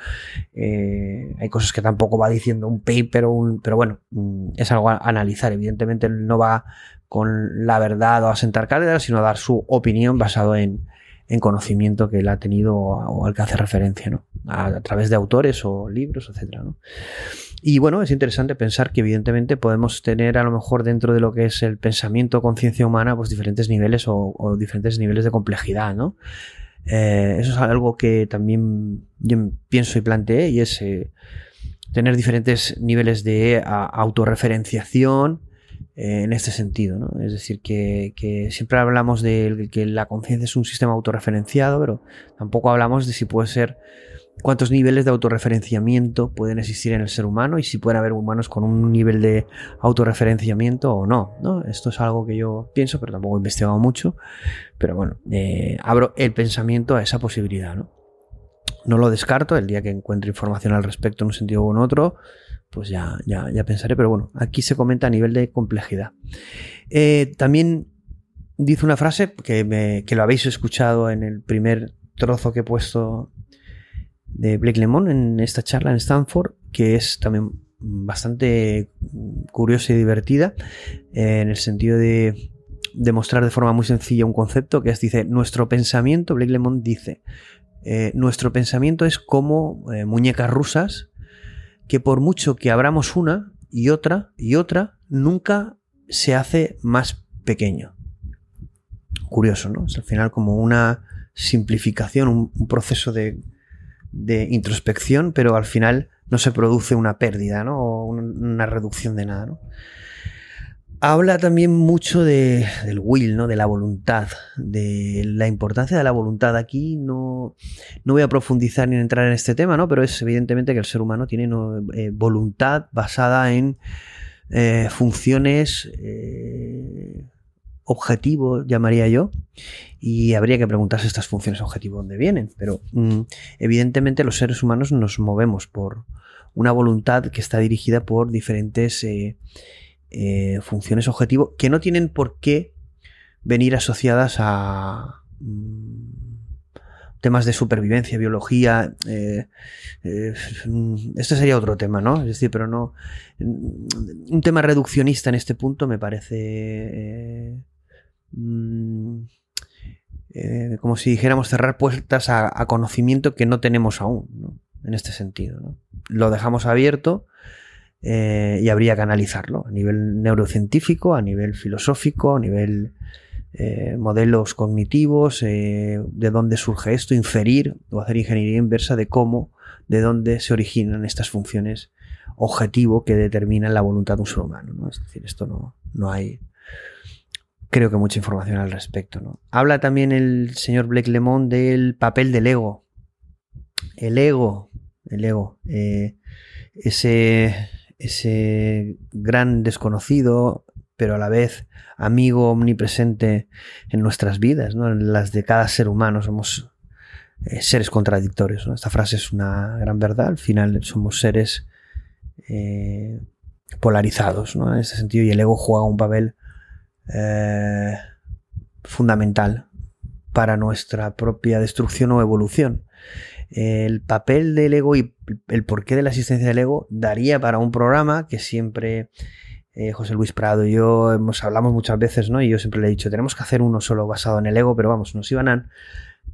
eh, hay cosas que tampoco va diciendo un paper o un. Pero bueno, mm, es algo a analizar. Evidentemente no va con la verdad o a sentar cátedra, sino a dar su opinión basado en, en conocimiento que él ha tenido o al que hace referencia, ¿no? A, través de autores o libros, etcétera, ¿no? Y bueno, es interesante pensar que evidentemente podemos tener a lo mejor dentro de lo que es el pensamiento conciencia humana, pues diferentes niveles o, diferentes niveles de complejidad, ¿no? Eh, eso es algo que también yo pienso y planteé y es eh, tener diferentes niveles de autorreferenciación, eh, en este sentido. ¿no? Es decir, que, siempre hablamos de que la conciencia es un sistema autorreferenciado, pero tampoco hablamos de si puede ser cuántos niveles de autorreferenciamiento pueden existir en el ser humano y si pueden haber humanos con un nivel de autorreferenciamiento o no. Esto es algo que yo pienso, pero tampoco he investigado mucho. Pero bueno, eh, abro el pensamiento a esa posibilidad. ¿no? no lo descarto, el día que encuentre información al respecto en un sentido u en otro, pues ya, ya, ya pensaré, pero bueno, aquí se comenta a nivel de complejidad. Eh, también dice una frase que, lo habéis escuchado en el primer trozo que he puesto de Blake Lemon en esta charla en Stanford, que es también bastante curiosa y divertida, eh, en el sentido de demostrar de forma muy sencilla un concepto que es, dice, nuestro pensamiento, Blake Lemon dice, eh, nuestro pensamiento es como muñecas rusas que por mucho que abramos una y otra y otra, nunca se hace más pequeño. Curioso, ¿no? Es al final como una simplificación, un, proceso de, introspección, pero al final no se produce una pérdida, ¿no? O una reducción de nada, ¿no? Habla también mucho de, del will, ¿no? de la voluntad, de la importancia de la voluntad. Aquí no, no voy a profundizar ni entrar en este tema, ¿no? pero es evidentemente que el ser humano tiene eh, voluntad basada en eh, funciones eh, objetivo, llamaría yo, y habría que preguntarse estas funciones objetivo dónde vienen, pero mm, evidentemente los seres humanos nos movemos por una voluntad que está dirigida por diferentes eh, eh, funciones objetivo que no tienen por qué venir asociadas a mm, temas de supervivencia, biología. Eh, este sería otro tema, ¿no? Es decir, pero no. Un tema reduccionista en este punto me parece Mm, eh, como si dijéramos cerrar puertas a, conocimiento que no tenemos aún, en este sentido. Lo dejamos abierto eh, y habría que analizarlo a nivel neurocientífico, a nivel filosófico, a nivel eh, modelos cognitivos, de dónde surge esto, inferir o hacer ingeniería inversa de cómo, de dónde se originan estas funciones objetivo que determinan la voluntad de un ser humano. Es decir, esto no, no hay creo que mucha información al respecto. ¿no? Habla también el señor Blake Lemon del papel del ego. El ego, el ego, eh, ese, ese gran desconocido, pero a la vez amigo omnipresente en nuestras vidas, ¿no? en las de cada ser humano. Somos eh, seres contradictorios. Esta frase es una gran verdad. Al final somos seres eh, polarizados ¿no? en ese sentido y el ego juega un papel eh, fundamental para nuestra propia destrucción o evolución. El papel del ego y el porqué de la existencia del ego daría para un programa que siempre eh, José Luis Prado y yo hemos, hablamos muchas veces, ¿no? Y yo siempre le he dicho, tenemos que hacer uno solo basado en el ego, pero vamos, nos iban a,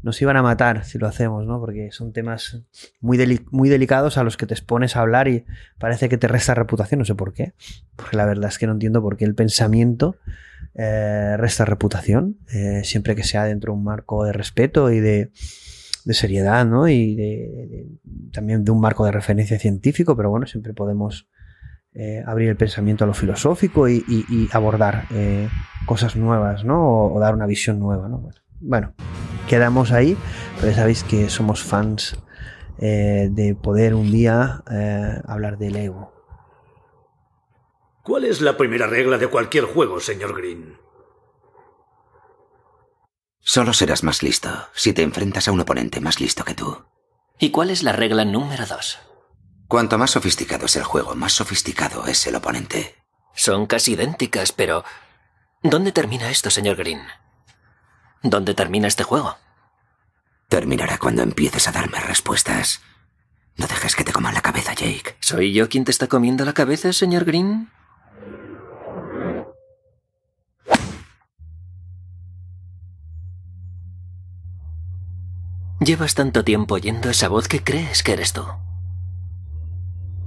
nos iban a matar si lo hacemos, ¿no? Porque son temas muy, muy delicados a los que te expones a hablar y parece que te resta reputación, no sé por qué. Porque la verdad es que no entiendo por qué el pensamiento eh, resta reputación, eh, siempre que sea dentro de un marco de respeto y de, seriedad, ¿no? Y de, también de un marco de referencia científico, pero bueno, siempre podemos eh, abrir el pensamiento a lo filosófico y, abordar cosas nuevas, ¿no? O, dar una visión nueva, ¿no? Bueno, quedamos ahí, pero sabéis que somos fans de poder un día hablar del ego. ¿Cuál es la primera regla de cualquier juego, señor Green? Solo serás más listo si te enfrentas a un oponente más listo que tú. ¿Y cuál es la regla número dos? Cuanto más sofisticado es el juego, más sofisticado es el oponente. Son casi idénticas, pero... ¿Dónde termina esto, señor Green? ¿Dónde termina este juego? Terminará cuando empieces a darme respuestas. No dejes que te coman la cabeza, Jake. ¿Soy yo quien te está comiendo la cabeza, señor Green? Llevas tanto tiempo oyendo esa voz que crees que eres tú.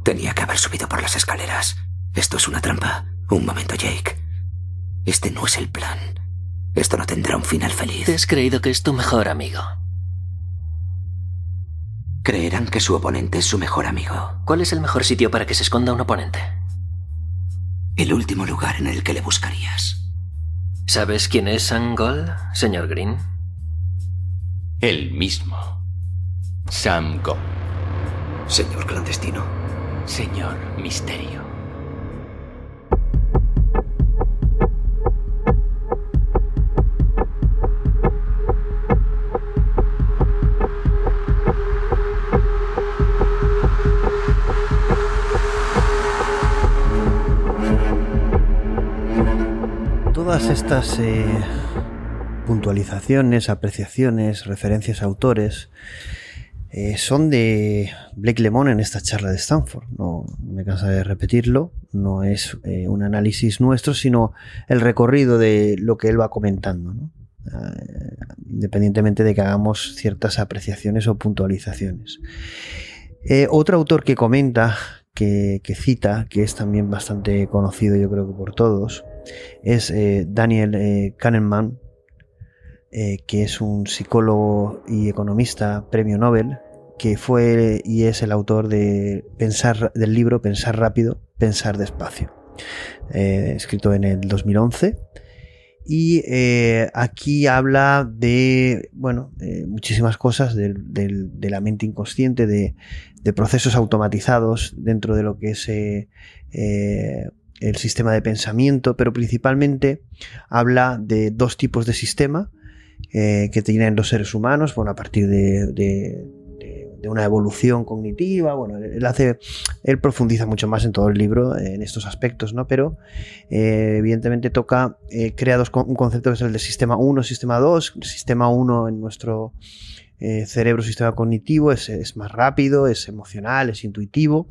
Tenía que haber subido por las escaleras. Esto es una trampa. Un momento, Jake. Este no es el plan. Esto no tendrá un final feliz. Te has creído que es tu mejor amigo. Creerán que su oponente es su mejor amigo. ¿Cuál es el mejor sitio para que se esconda un oponente? El último lugar en el que le buscarías. ¿Sabes quién es Angol, señor Green? El mismo. Sam Go. Señor clandestino. Señor misterio. Todas estas eh, puntualizaciones, apreciaciones, referencias a autores, eh, son de Blake Lemon en esta charla de Stanford. No, me cansa de repetirlo, no es eh, un análisis nuestro, sino el recorrido de lo que él va comentando, eh, independientemente de que hagamos ciertas apreciaciones o puntualizaciones. otro autor que comenta, que, que, cita, que es también bastante conocido yo creo que por todos, es Daniel Kahneman, eh, que es un psicólogo y economista premio Nobel, que fue y es el autor de pensar, del libro Pensar rápido, pensar despacio, eh, escrito en el 2011. Y eh, aquí habla de, bueno, muchísimas cosas de, la mente inconsciente, de, procesos automatizados dentro de lo que es el sistema de pensamiento, pero principalmente habla de dos tipos de sistema eh, que tienen los seres humanos, bueno, a partir de, de, una evolución cognitiva, bueno, él hace, él profundiza mucho más en todo el libro en estos aspectos, ¿no? Pero eh, evidentemente toca, eh, crea dos, un concepto que es el de sistema 1, sistema 2, sistema 1 en nuestro cerebro, sistema cognitivo, es, es más rápido, es emocional, es intuitivo,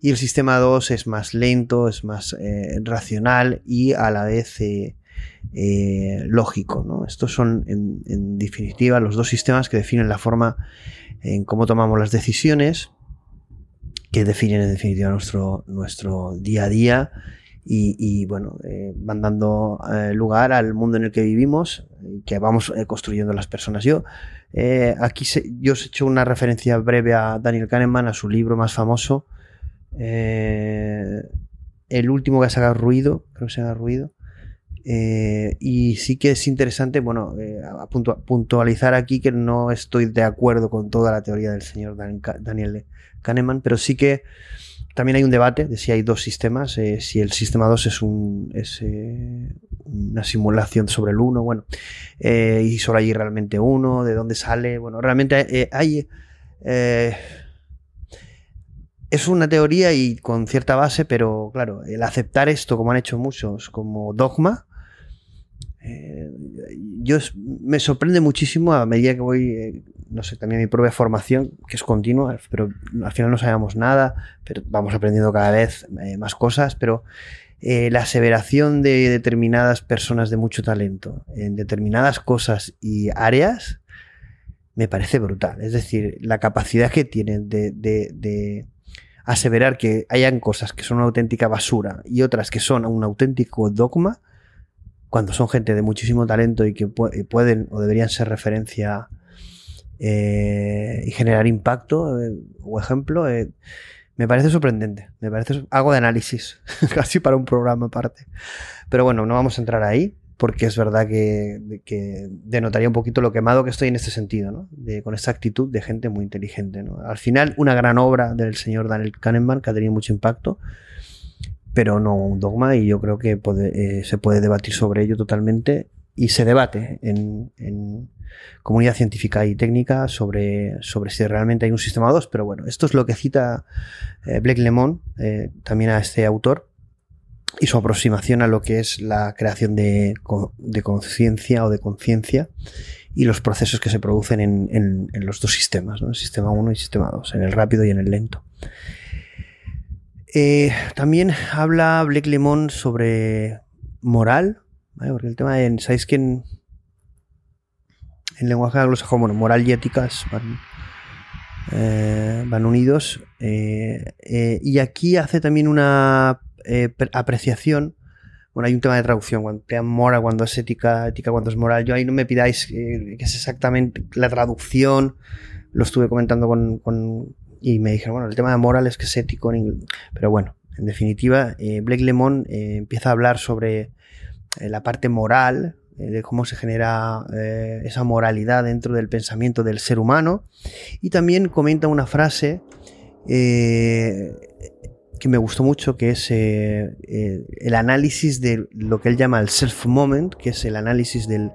y el sistema 2 es más lento, es más racional y a la vez lógico. ¿no? Estos son, en, definitiva, los dos sistemas que definen la forma en cómo tomamos las decisiones, que definen en definitiva nuestro, nuestro día a día y, bueno, eh, van dando eh, lugar al mundo en el que vivimos que vamos construyendo las personas. Yo aquí yo os he hecho una referencia breve a Daniel Kahneman, a su libro más famoso, el último que ha sacado Ruido, creo que se Ruido, eh, y sí que es interesante, bueno, eh, puntualizar aquí que no estoy de acuerdo con toda la teoría del señor Daniel Kahneman, pero sí que también hay un debate de si hay dos sistemas, eh, si el sistema 2 es, un, es una simulación sobre el 1, bueno, y solo hay realmente uno, de dónde sale, bueno, realmente hay... es una teoría y con cierta base, pero claro, el aceptar esto, como han hecho muchos, como dogma, eh, yo me sorprende muchísimo a medida que voy, eh, no sé, también mi propia formación, que es continua, pero al final no sabemos nada, pero vamos aprendiendo cada vez eh, más cosas, pero la aseveración de determinadas personas de mucho talento en determinadas cosas y áreas me parece brutal. Es decir, la capacidad que tienen de, de aseverar que hayan cosas que son una auténtica basura y otras que son un auténtico dogma cuando son gente de muchísimo talento y que pueden o deberían ser referencia eh, y generar impacto eh, o ejemplo, eh, me parece sorprendente. Me parece algo de análisis, casi para un programa aparte. Pero bueno, no vamos a entrar ahí porque es verdad que, denotaría un poquito lo quemado que estoy en este sentido, ¿no? con esta actitud de gente muy inteligente. ¿no? Al final, una gran obra del señor Daniel Kahneman que ha tenido mucho impacto pero no un dogma y yo creo que eh, se puede debatir sobre ello totalmente y se debate en, comunidad científica y técnica sobre, sobre si realmente hay un sistema 2, pero bueno, esto es lo que cita eh, Blake Lemon, eh, también a este autor, y su aproximación a lo que es la creación de, conciencia o de conciencia y los procesos que se producen en, los dos sistemas, ¿no? el sistema 1 y el sistema 2, en el rápido y en el lento. Eh, también habla Blake Lemon sobre moral, porque el tema de, ¿sabéis que en, lenguaje anglosajón, bueno, moral y éticas van, eh, unidos? Eh, y aquí hace también una apreciación, bueno, hay un tema de traducción, cuando moral, cuando es ética, ética cuando es moral, yo ahí no me pidáis que es exactamente la traducción, lo estuve comentando con, y me dijeron, bueno, el tema de moral es que es ético, pero bueno, en definitiva, eh, Blake Lemon eh, empieza a hablar sobre eh, la parte moral, de cómo se genera esa moralidad dentro del pensamiento del ser humano, y también comenta una frase que me gustó mucho, que es el análisis de lo que él llama el self moment, que es el análisis del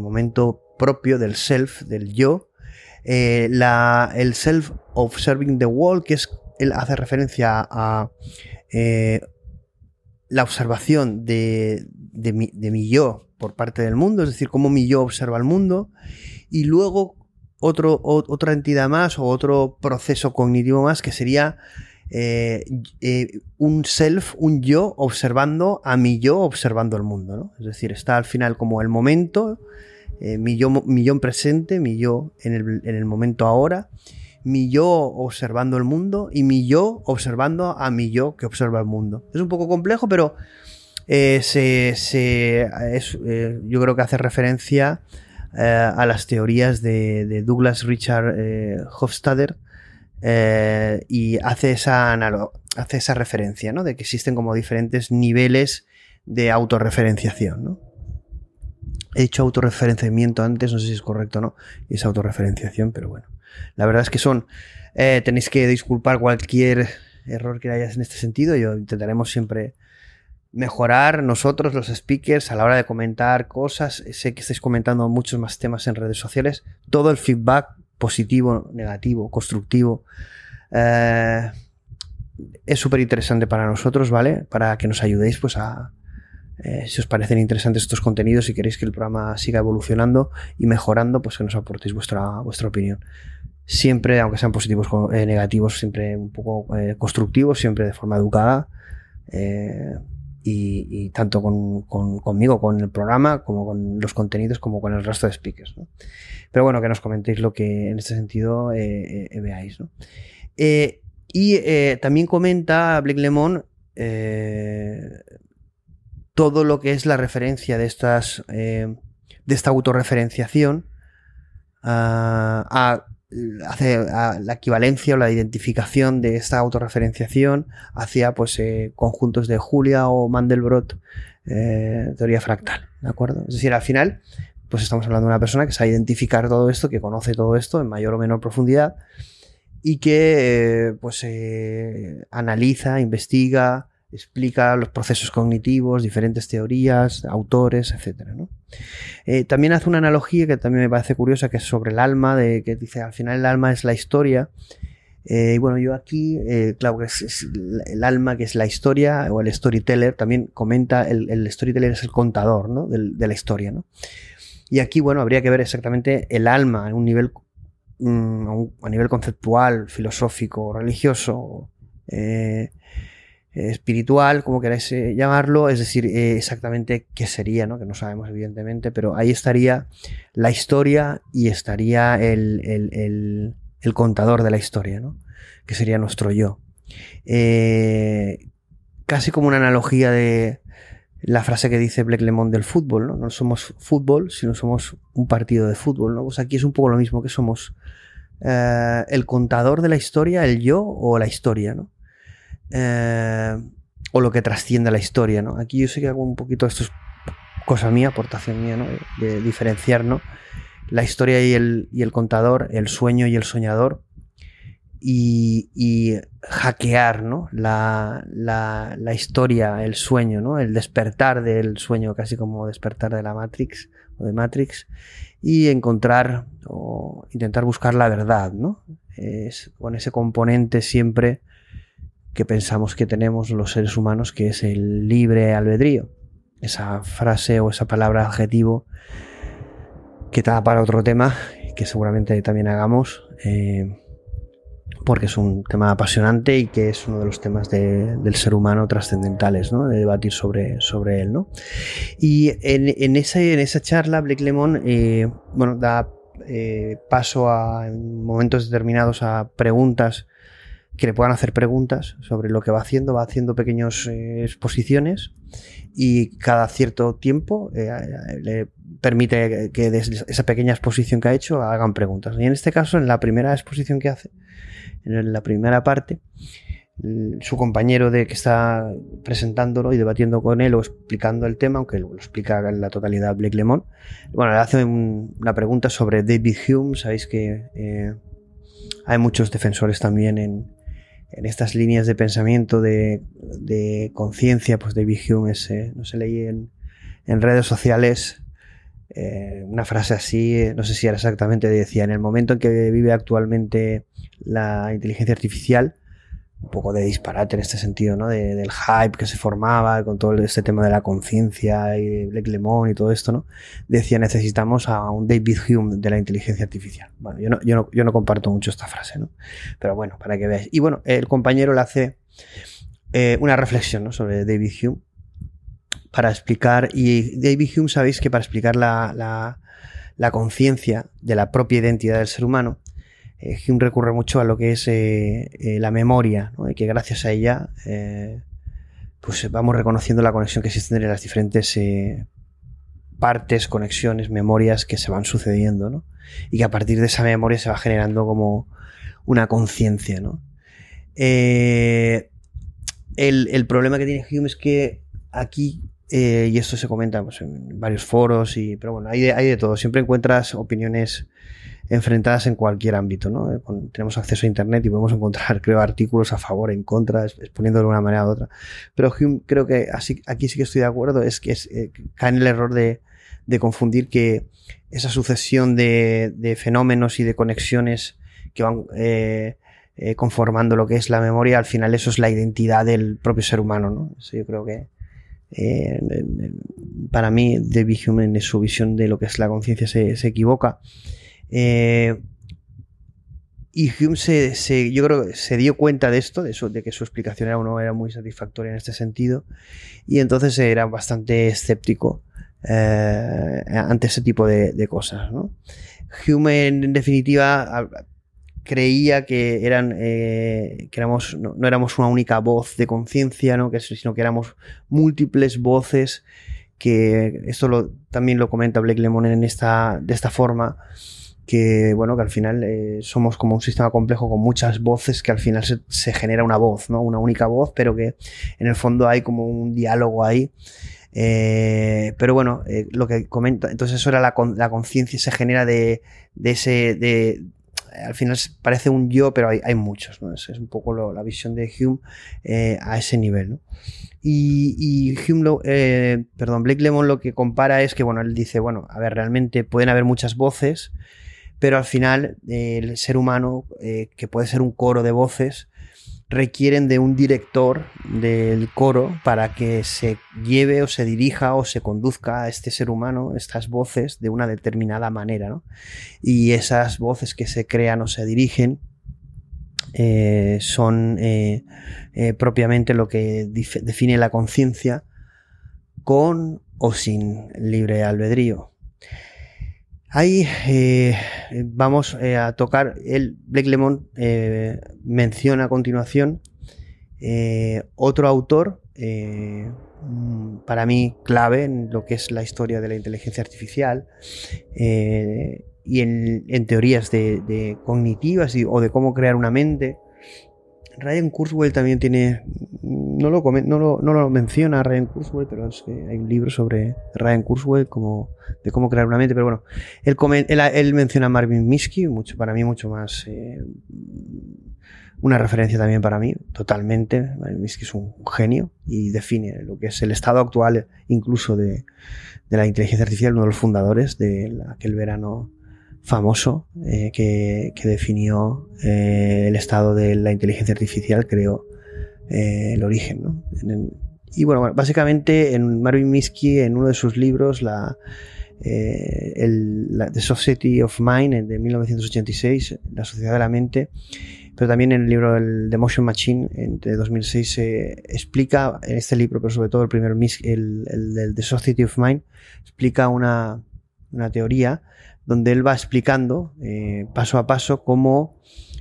momento propio del self, del yo, eh, el self-observing the world, que es, él hace referencia a eh, la observación de, mi, yo por parte del mundo, es decir, cómo mi yo observa el mundo, y luego otro, otra entidad más o otro proceso cognitivo más que sería eh, un self, un yo observando a mi yo observando el mundo. Es decir, está al final como el momento eh, mi, yo, presente, mi yo en el, momento ahora, mi yo observando el mundo y mi yo observando a mi yo que observa el mundo. Es un poco complejo, pero eh, eh, yo creo que hace referencia a las teorías de, Douglas Richard Hofstadter y hace esa, hace esa referencia, ¿no? De que existen como diferentes niveles de autorreferenciación, ¿no? He hecho autorreferenciamiento antes, no sé si es correcto o no, y es autorreferenciación, pero bueno. La verdad es que son. Eh, tenéis que disculpar cualquier error que hayas en este sentido. Yo intentaremos siempre mejorar nosotros, los speakers, a la hora de comentar cosas. Sé que estáis comentando muchos más temas en redes sociales. Todo el feedback positivo, negativo, constructivo. eh, es súper interesante para nosotros, ¿vale? Para que nos ayudéis, pues, a. eh, si os parecen interesantes estos contenidos, si queréis que el programa siga evolucionando y mejorando, pues que nos aportéis vuestra, vuestra opinión. Siempre, aunque sean positivos o eh, negativos, siempre un poco eh, constructivos, siempre de forma educada. y, tanto con, con- conmigo, con el programa, como con los contenidos, como con el resto de speakers. Pero bueno, que nos comentéis lo que en este sentido veáis. y también comenta Blake Lemon todo lo que es la referencia de estas eh, de esta autorreferenciación a, a- hace a la equivalencia o la identificación de esta autorreferenciación hacia pues eh, conjuntos de Julia o Mandelbrot eh, teoría fractal de acuerdo es decir al final pues estamos hablando de una persona que sabe identificar todo esto que conoce todo esto en mayor o menor profundidad y que eh, pues analiza investiga explica los procesos cognitivos diferentes teorías autores etcétera ¿no? Eh, también hace una analogía que también me parece curiosa, que es sobre el alma, de que dice al final el alma es la historia. Eh, y bueno, yo aquí, eh, claro, que es, el alma que es la historia, o el storyteller, también comenta, el, el storyteller es el contador ¿no? De la historia. ¿no? Y aquí, bueno, habría que ver exactamente el alma en un nivel, mm, a, a nivel conceptual, filosófico, religioso, espiritual, como queráis eh, llamarlo, es decir, eh, exactamente qué sería, ¿no? que no sabemos evidentemente, pero ahí estaría la historia y estaría el, el- el- el contador de la historia, ¿no? que sería nuestro yo. Eh, casi como una analogía de la frase que dice Black Lemon del fútbol, ¿no? No somos fútbol, sino somos un partido de fútbol, ¿no? Pues aquí es un poco lo mismo que somos eh, el contador de la historia, el yo o la historia, ¿no? Eh, o lo que trasciende la historia, ¿no? Aquí yo sé que hago un poquito, esto es cosa mía, aportación mía, ¿no? De, diferenciar, ¿no? La historia y el, y el contador, el sueño y el soñador, y, y hackear, ¿no? La, la, la historia, el sueño, ¿no? El despertar del sueño, casi como despertar de la Matrix o de Matrix, y encontrar o intentar buscar la verdad, ¿no? Es con ese componente siempre que pensamos que tenemos los seres humanos, que es el libre albedrío. Esa frase o esa palabra adjetivo que está para otro tema, que seguramente también hagamos, eh, porque es un tema apasionante y que es uno de los temas de- del ser humano trascendentales, ¿no? de debatir sobre, sobre él. ¿no? Y en, en, ese, en esa charla, Blake Lemon eh, bueno, da eh, paso a, en momentos determinados a preguntas que le puedan hacer preguntas sobre lo que va haciendo, va haciendo pequeñas eh, exposiciones y cada cierto tiempo eh, le permite que desde esa pequeña exposición que ha hecho hagan preguntas. Y en este caso, en la primera exposición que hace, en la primera parte, su compañero de que está presentándolo y debatiendo con él o explicando el tema, aunque lo explica en la totalidad Blake Lemon, bueno, le hace un, una pregunta sobre David Hume, sabéis que eh, hay muchos defensores también en, en estas líneas de pensamiento de, de conciencia, pues David Hume es, eh, no se leí en, en redes sociales eh, una frase así, no sé si era exactamente, decía, en el momento en que vive actualmente la inteligencia artificial, un poco de disparate en este sentido, ¿no? De, del hype que se formaba con todo este tema de la conciencia y de Blake Lemon y todo esto, ¿no? Decía, necesitamos a un David Hume de la inteligencia artificial. Bueno, yo no, yo no, yo no comparto mucho esta frase, ¿no? Pero bueno, para que veáis. Y bueno, el compañero le hace eh, una reflexión ¿no? sobre David Hume para explicar, y David Hume sabéis que para explicar la, la conciencia de la propia identidad del ser humano, eh, Hume recurre mucho a lo que es eh, eh, la memoria, y que gracias a ella eh, pues vamos reconociendo la conexión que existe entre las diferentes partes, conexiones, memorias que se van sucediendo, ¿no? y que a partir de esa memoria se va generando como una conciencia. ¿no? El, el, problema que tiene Hume es que aquí y esto se comenta pues, en varios foros, y, pero bueno, hay de, hay de, todo. Siempre encuentras opiniones enfrentadas en cualquier ámbito. ¿no? tenemos acceso a Internet y podemos encontrar, creo, artículos a favor, en contra, exponiéndolo de una manera u otra. Pero Hume, creo que aquí sí que estoy de acuerdo, es que es, eh, cae en el error de, confundir que esa sucesión de, fenómenos y de conexiones que van eh, eh, conformando lo que es la memoria, al final eso es la identidad del propio ser humano. ¿no? Eso yo creo que eh, para mí, David Hume en su visión de lo que es la conciencia se, se, equivoca. Eh, y Hume se, se, yo creo se dio cuenta de esto, de, eso, de que su explicación era, no era muy satisfactoria en este sentido, y entonces era bastante escéptico eh, ante ese tipo de, de cosas. ¿no? Hume, en definitiva, creía que eran eh, que éramos no, éramos una única voz de conciencia ¿no? sino que éramos múltiples voces que esto también lo comenta Blake Lemon en esta de esta forma que bueno que al final eh, somos como un sistema complejo con muchas voces que al final se, se, genera una voz no una única voz pero que en el fondo hay como un diálogo ahí eh, pero bueno eh, lo que comenta entonces eso era la, la conciencia se genera de, de ese de, al final parece un yo, pero hay, hay muchos, ¿no? Es, es un poco la visión de Hume a ese nivel, ¿no? Y, y Hume, lo, eh, perdón, Blake Lemon lo que compara es que, bueno, él dice, bueno, a ver, realmente pueden haber muchas voces, pero al final eh, el ser humano, eh, que puede ser un coro de voces, requieren de un director del coro para que se lleve o se dirija o se conduzca a este ser humano, estas voces, de una determinada manera. ¿no? Y esas voces que se crean o se dirigen eh, son propiamente lo que define la conciencia con o sin libre albedrío. Ahí eh, vamos eh, a tocar, el Blake Lemon eh, menciona a continuación eh, otro autor, mm, para mí clave en lo que es la historia de la inteligencia artificial y en, teorías de, cognitivas o de cómo crear una mente. Ryan Kurzweil también tiene, no lo, no lo, menciona Ryan Kurzweil, pero es hay un libro sobre Ryan Kurzweil como, de cómo crear una mente, pero bueno, él, él, él menciona a Marvin Minsky, mucho, para mí mucho más, eh, una referencia también para mí, totalmente. Marvin Minsky es un genio y define lo que es el estado actual incluso de, de la inteligencia artificial, uno de los fundadores de aquel verano famoso eh, que, que, definió eh, el estado de la inteligencia artificial, creó eh, el origen. ¿no? Y bueno, básicamente en Marvin Minsky, en uno de sus libros, la, eh, el, la, The Society of Mind de 1986, La Sociedad de la Mente, pero también en el libro el The Motion Machine de 2006 se explica, en este libro, pero sobre todo el primero, el, el The Society of Mind, explica una, una teoría donde él va explicando eh, paso a paso cómo,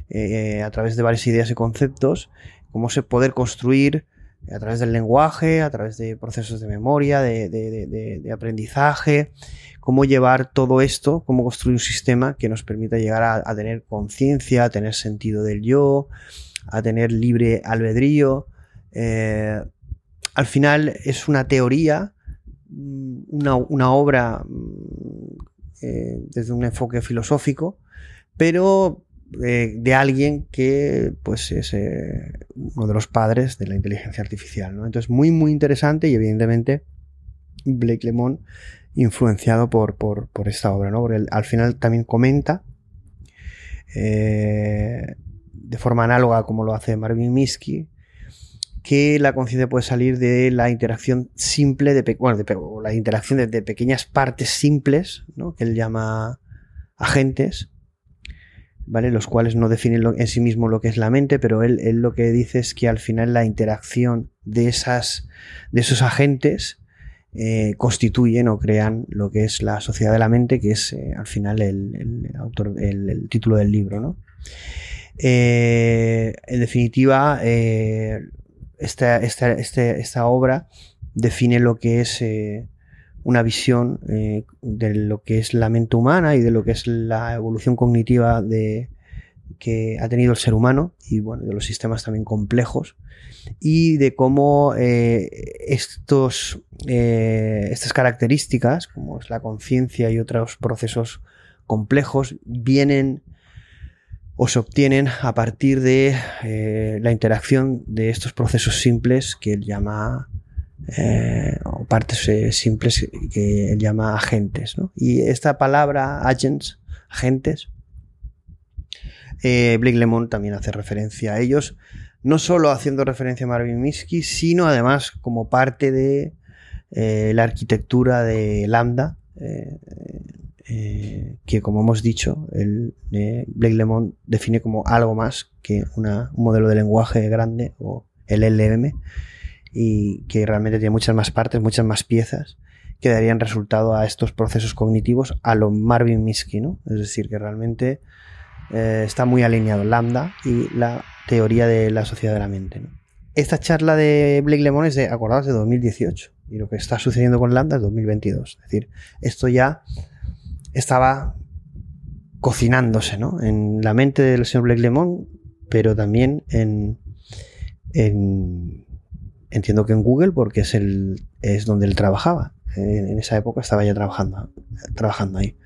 eh, a través de varias ideas y conceptos, cómo se poder construir a través del lenguaje, a través de procesos de memoria, de, de, aprendizaje, cómo llevar todo esto, cómo construir un sistema que nos permita llegar a, tener conciencia, a tener sentido del yo, a tener libre albedrío. Eh, al final es una teoría, una, una obra mm, eh, desde un enfoque filosófico, pero eh, de alguien que pues es eh, uno de los padres de la inteligencia artificial. Entonces, muy, muy interesante y evidentemente Blake Lemon influenciado por, por, esta obra. ¿no? Porque al final también comenta de forma análoga como lo hace Marvin Minsky, que la conciencia puede salir de la interacción simple, de, bueno, la interacción de, pequeñas partes simples, ¿no? que él llama agentes, ¿vale? los cuales no definen en sí mismo lo que es la mente, pero él, él, lo que dice es que al final la interacción de, esas, de esos agentes eh, constituyen o crean lo que es la sociedad de la mente, que es eh, al final el, autor, el, título del libro. ¿no? Eh, en definitiva, esta, esta, esta, esta obra define lo que es eh, una visión eh, de lo que es la mente humana y de lo que es la evolución cognitiva de, que ha tenido el ser humano y bueno, de los sistemas también complejos y de cómo eh, estos, estas características, como es la conciencia y otros procesos complejos vienen o se obtienen a partir de eh, la interacción de estos procesos simples que él llama eh, o partes eh, simples que él llama agentes. ¿no? Y esta palabra agents, agentes, Blake Lemon también hace referencia a ellos, no solo haciendo referencia a Marvin Minsky, sino además como parte de la arquitectura de Lambda, eh, que como hemos dicho, eh, Blake Lemon define como algo más que un modelo de lenguaje grande o el LM y que realmente tiene muchas más partes, muchas más piezas que darían resultado a estos procesos cognitivos a lo Marvin Minsky, ¿no? Es decir, que realmente eh, está muy alineado Lambda y la teoría de la sociedad de la mente. Esta charla de Blake Lemon es de, acordados, de 2018 y lo que está sucediendo con Lambda es 2022. Es decir, esto ya estaba cocinándose ¿no? en la mente del señor Blake Lemon, pero también en, entiendo que en Google porque es el es donde él trabajaba. En, esa época estaba ya trabajando, trabajando ahí.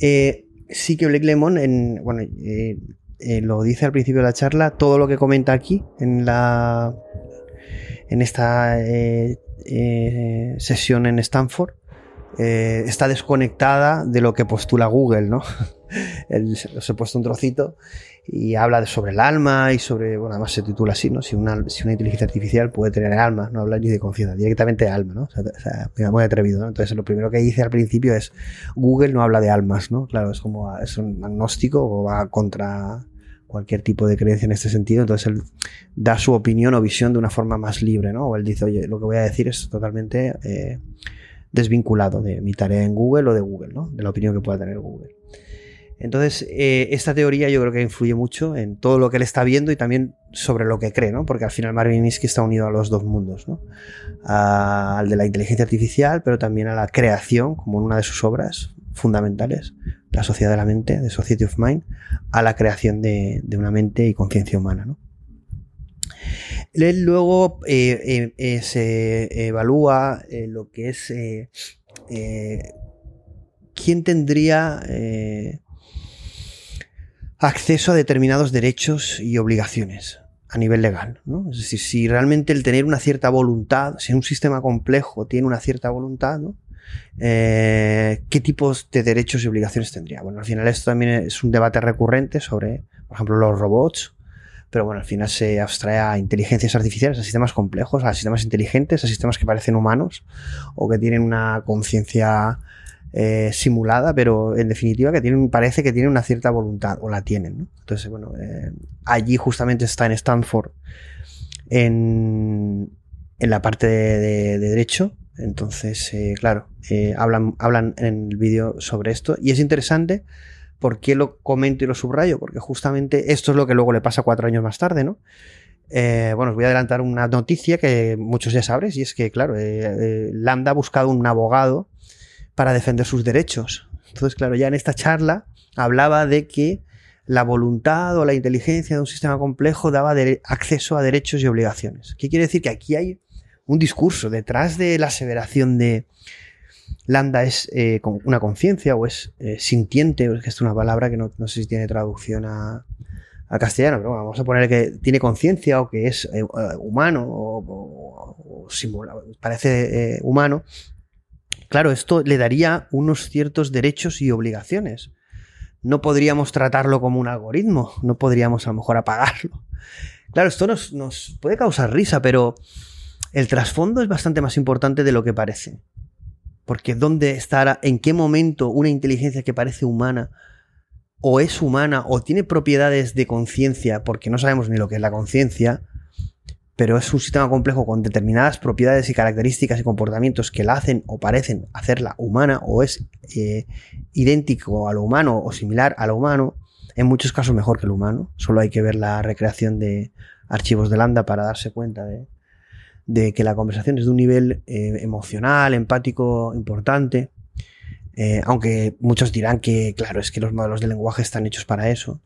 Eh, sí que Blake Lemon, en, bueno, eh, eh, lo dice al principio de la charla, todo lo que comenta aquí en la en esta sesión en Stanford eh, está desconectada de lo que postula Google, ¿no? os he puesto un trocito y habla sobre el alma y sobre, bueno, además se titula así, ¿no? Si una, inteligencia artificial puede tener alma, no habla ni de conciencia, directamente de alma, ¿no? O sea, muy atrevido, ¿no? Entonces lo primero que dice al principio es, Google no habla de almas, ¿no? Claro, es como, es un agnóstico o va contra cualquier tipo de creencia en este sentido, entonces él da su opinión o visión de una forma más libre, ¿no? O él dice, oye, lo que voy a decir es totalmente... Eh, desvinculado de mi tarea en Google o de Google, ¿no? de la opinión que pueda tener Google. Entonces, eh, esta teoría yo creo que influye mucho en todo lo que él está viendo y también sobre lo que cree, ¿no? Porque al final Marvin Minsky está unido a los dos mundos, ¿no? al de la inteligencia artificial, pero también a la creación, como en una de sus obras fundamentales, La sociedad de la mente, The Society of Mind, a la creación de, de una mente y conciencia humana, ¿no? Luego eh, eh, eh, se evalúa lo que es quién tendría acceso a determinados derechos y obligaciones a nivel legal. Es decir, si realmente el tener una cierta voluntad, si un sistema complejo tiene una cierta voluntad, ¿qué tipos de derechos y obligaciones tendría? Bueno, al final esto también es un debate recurrente sobre, por ejemplo, los robots pero bueno, al final se abstrae a inteligencias artificiales, a sistemas complejos, a sistemas inteligentes, a sistemas que parecen humanos o que tienen una conciencia eh, simulada, pero en definitiva que tienen, parece que tienen una cierta voluntad, o la tienen. Entonces, bueno, eh, allí justamente está en Stanford, en, en la parte de, derecho. Entonces, eh, claro, hablan, hablan en el vídeo sobre esto y es interesante ¿Por qué lo comento y lo subrayo? Porque justamente esto es lo que luego le pasa cuatro años más tarde, ¿no? Eh, bueno, os voy a adelantar una noticia que muchos ya sabréis, y es que, claro, eh, eh, Lambda ha buscado un abogado para defender sus derechos. Entonces, claro, ya en esta charla hablaba de que la voluntad o la inteligencia de un sistema complejo daba acceso a derechos y obligaciones. ¿Qué quiere decir? Que aquí hay un discurso detrás de la aseveración de, Lambda es eh, una conciencia o es eh, sintiente, que es una palabra que no, sé si tiene traducción a, castellano, pero vamos a poner que tiene conciencia o que es eh, humano o, parece humano. Claro, esto le daría unos ciertos derechos y obligaciones. No podríamos tratarlo como un algoritmo, no podríamos a lo mejor apagarlo. Claro, esto nos, nos puede causar risa, pero el trasfondo es bastante más importante de lo que parece. Porque ¿dónde estará, en qué momento una inteligencia que parece humana o es humana o tiene propiedades de conciencia, porque no sabemos ni lo que es la conciencia, pero es un sistema complejo con determinadas propiedades y características y comportamientos que la hacen o parecen hacerla humana o es eh, idéntico a lo humano o similar a lo humano, en muchos casos mejor que el humano. Solo hay que ver la recreación de archivos de Lambda para darse cuenta de, de que la conversación es de un nivel eh, emocional, empático importante, eh, aunque muchos dirán que, claro, es que los modelos de lenguaje están hechos para eso.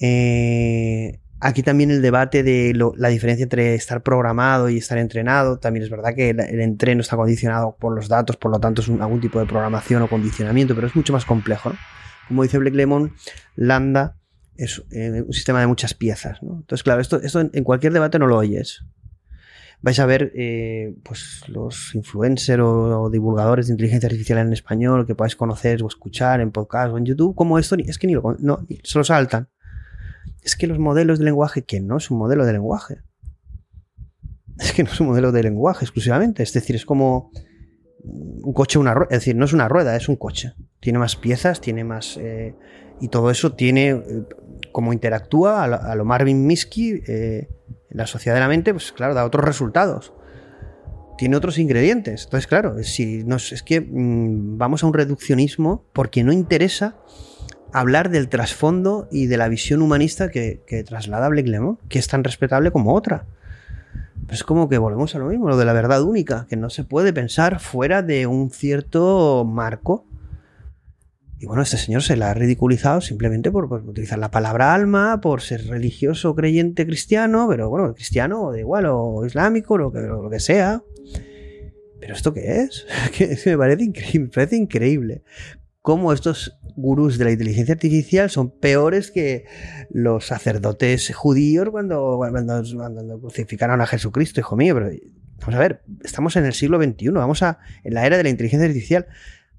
Eh, aquí también el debate de la diferencia entre estar programado y estar entrenado, también es verdad que el, entreno está condicionado por los datos, por lo tanto es algún tipo de programación o condicionamiento, pero es mucho más complejo. como dice Blake Lemon, Lambda es un sistema de muchas piezas. ¿no? Entonces, claro, esto, en cualquier debate no lo oyes. Vais a ver eh, pues los influencers o, o divulgadores de inteligencia artificial en español que podáis conocer o escuchar en podcast o en YouTube, como esto, es que ni lo, no, se lo saltan. Es que los modelos de lenguaje, que no es un modelo de lenguaje. Es que no es un modelo de lenguaje exclusivamente. Es decir, es como un coche, una rueda. Es decir, no es una rueda, es un coche. Tiene más piezas, tiene más. eh, y todo eso tiene. eh, como interactúa a lo, a lo Marvin Minsky eh, la sociedad de la mente, pues claro, da otros resultados. Tiene otros ingredientes. Entonces, claro, si nos, es que mm, vamos a un reduccionismo porque no interesa hablar del trasfondo y de la visión humanista que, traslada Blake que es tan respetable como otra. Pues es como que volvemos a lo mismo, lo de la verdad única, que no se puede pensar fuera de un cierto marco. Y bueno, este señor se la ha ridiculizado simplemente por, utilizar la palabra alma, por ser religioso, creyente, cristiano, pero bueno, cristiano o da igual, o islámico, lo que, lo que sea. ¿Pero esto qué es? Que es que me parece increíble, me parece increíble cómo estos gurús de la inteligencia artificial son peores que los sacerdotes judíos cuando, cuando, cuando crucificaron a Jesucristo, hijo mío. Pero vamos a ver, estamos en el siglo XXI, vamos a, en la era de la inteligencia artificial,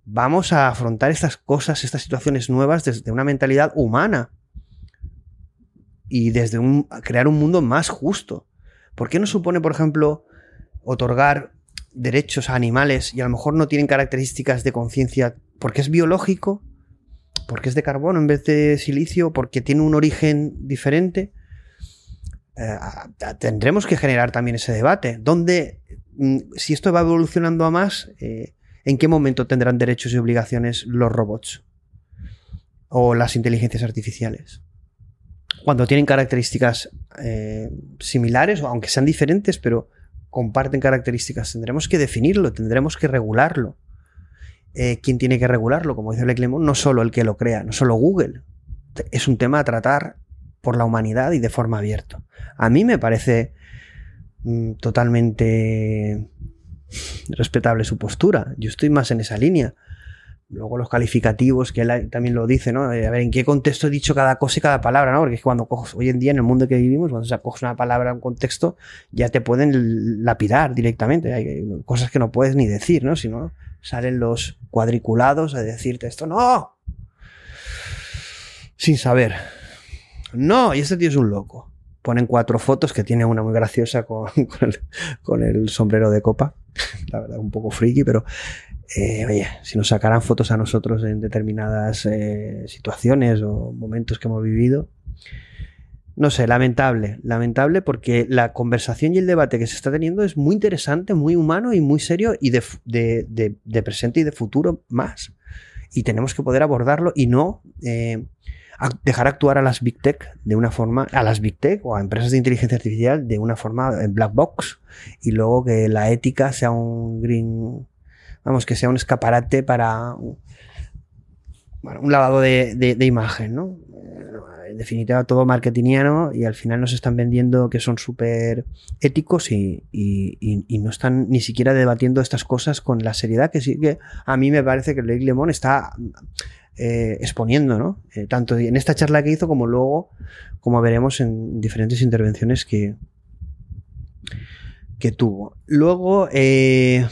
vamos a afrontar estas cosas, estas situaciones nuevas desde una mentalidad humana y desde un, crear un mundo más justo. ¿Por qué no supone, por ejemplo, otorgar derechos a animales y a lo mejor no tienen características de conciencia porque es biológico, porque es de carbono en vez de silicio, porque tiene un origen diferente? Eh, tendremos que generar también ese debate. ¿Dónde, mm, si esto va evolucionando a más, eh, en qué momento tendrán derechos y obligaciones los robots o las inteligencias artificiales? Cuando tienen características eh, similares, o aunque sean diferentes, pero comparten características, tendremos que definirlo, tendremos que regularlo. Eh, ¿Quién tiene que regularlo? Como dice Lemon, no solo el que lo crea, no solo Google. Es un tema a tratar por la humanidad y de forma abierta. A mí me parece mm, totalmente respetable su postura. Yo estoy más en esa línea. Luego los calificativos, que él también lo dice, ¿no? A ver, ¿en qué contexto he dicho cada cosa y cada palabra, ¿no? Porque es que cuando coges, hoy en día en el mundo que vivimos, cuando se coges una palabra en un contexto, ya te pueden lapidar directamente. Hay cosas que no puedes ni decir, ¿no? Si no, salen los cuadriculados a decirte esto, no. Sin saber. No, y este tío es un loco. Ponen cuatro fotos que tiene una muy graciosa con el, sombrero de copa. La verdad, un poco friki, pero eh, oye, si nos sacaran fotos a nosotros en determinadas eh, situaciones o momentos que hemos vivido, no sé, lamentable, lamentable porque la conversación y el debate que se está teniendo es muy interesante, muy humano y muy serio y de, presente y de futuro más. Y tenemos que poder abordarlo y no eh, dejar actuar a las Big Tech de una forma, a las Big Tech o a empresas de inteligencia artificial de una forma en black box y luego que la ética sea un green, vamos, que sea un escaparate para un lavado de, de, imagen, ¿no? En definitiva, todo marketingiano y al final nos están vendiendo que son súper éticos y, y, no están ni siquiera debatiendo estas cosas con la seriedad que sí que a mí me parece que Blake Lemon está eh, exponiendo. Eh, tanto en esta charla que hizo como luego, como veremos en diferentes intervenciones que, que tuvo. Luego, eh,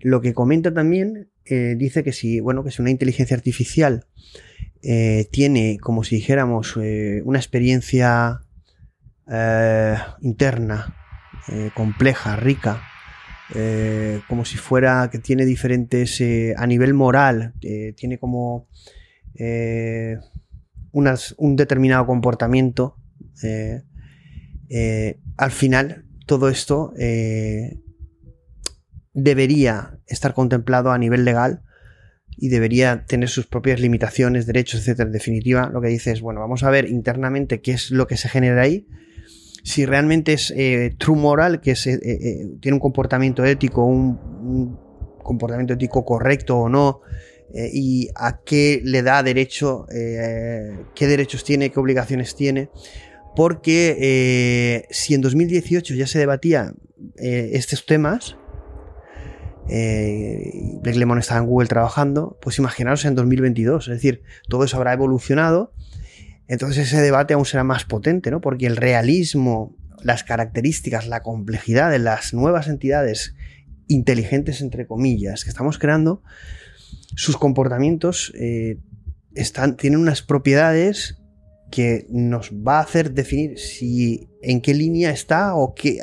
lo que comenta también, dice que si, bueno, que si una inteligencia artificial tiene, como si dijéramos, una experiencia interna, compleja, rica, eh, como si fuera que tiene diferentes eh, a nivel moral, eh, tiene como un determinado comportamiento. al final, todo esto debería estar contemplado a nivel legal y debería tener sus propias limitaciones, derechos, etcétera. En definitiva, lo que dice es, bueno, vamos a ver internamente qué es lo que se genera ahí si realmente es eh, true moral, que eh, eh, tiene un comportamiento ético, un, comportamiento ético correcto o no, y a qué le da derecho, qué derechos tiene, qué obligaciones tiene. Porque si en 2018 ya se debatía estos temas, eh, Blake Lemon estaba en Google trabajando, pues imaginaros en 2022, es decir, todo eso habrá evolucionado, entonces ese debate aún será más potente, ¿no? Porque el realismo, las características, la complejidad de las nuevas entidades inteligentes, entre comillas, que estamos creando, sus comportamientos eh, están, tienen unas propiedades que nos va a hacer definir si en qué línea está o qué,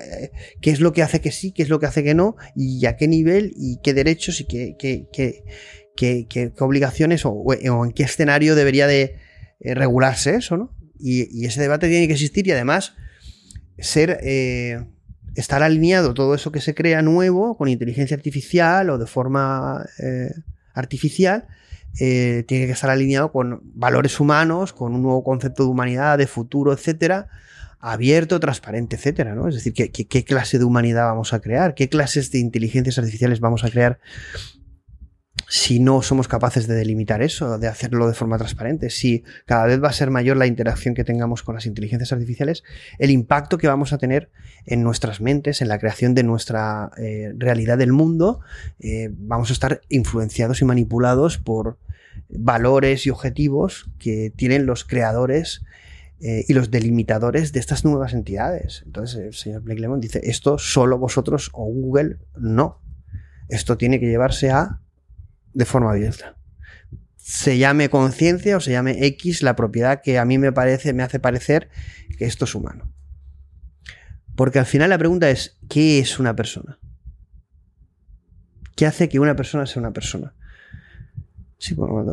qué, es lo que hace que sí, qué es lo que hace que no, y a qué nivel y qué derechos y qué, qué, qué obligaciones o, o, en qué escenario debería de eh, regularse eso, ¿no? Y, ese debate tiene que existir y además ser... Eh, estar alineado todo eso que se crea nuevo con inteligencia artificial o de forma eh, artificial tiene que estar alineado con valores humanos, con un nuevo concepto de humanidad, de futuro, etcétera, abierto, transparente, etcétera, ¿no? Es decir, ¿qué, qué, clase de humanidad vamos a crear? ¿Qué clases de inteligencias artificiales vamos a crear si no somos capaces de delimitar eso, de hacerlo de forma transparente, si cada vez va a ser mayor la interacción que tengamos con las inteligencias artificiales, el impacto que vamos a tener en nuestras mentes, en la creación de nuestra eh, realidad del mundo, eh, vamos a estar influenciados y manipulados por valores y objetivos que tienen los creadores eh, y los delimitadores de estas nuevas entidades. Entonces, el señor Blake Lemon dice, esto solo vosotros o Google no. Esto tiene que llevarse a de forma abierta. Se llame conciencia o se llame X la propiedad que a mí me parece, me hace parecer que esto es humano. Porque al final la pregunta es, ¿qué es una persona? ¿Qué hace que una persona sea una persona? Sí, bueno,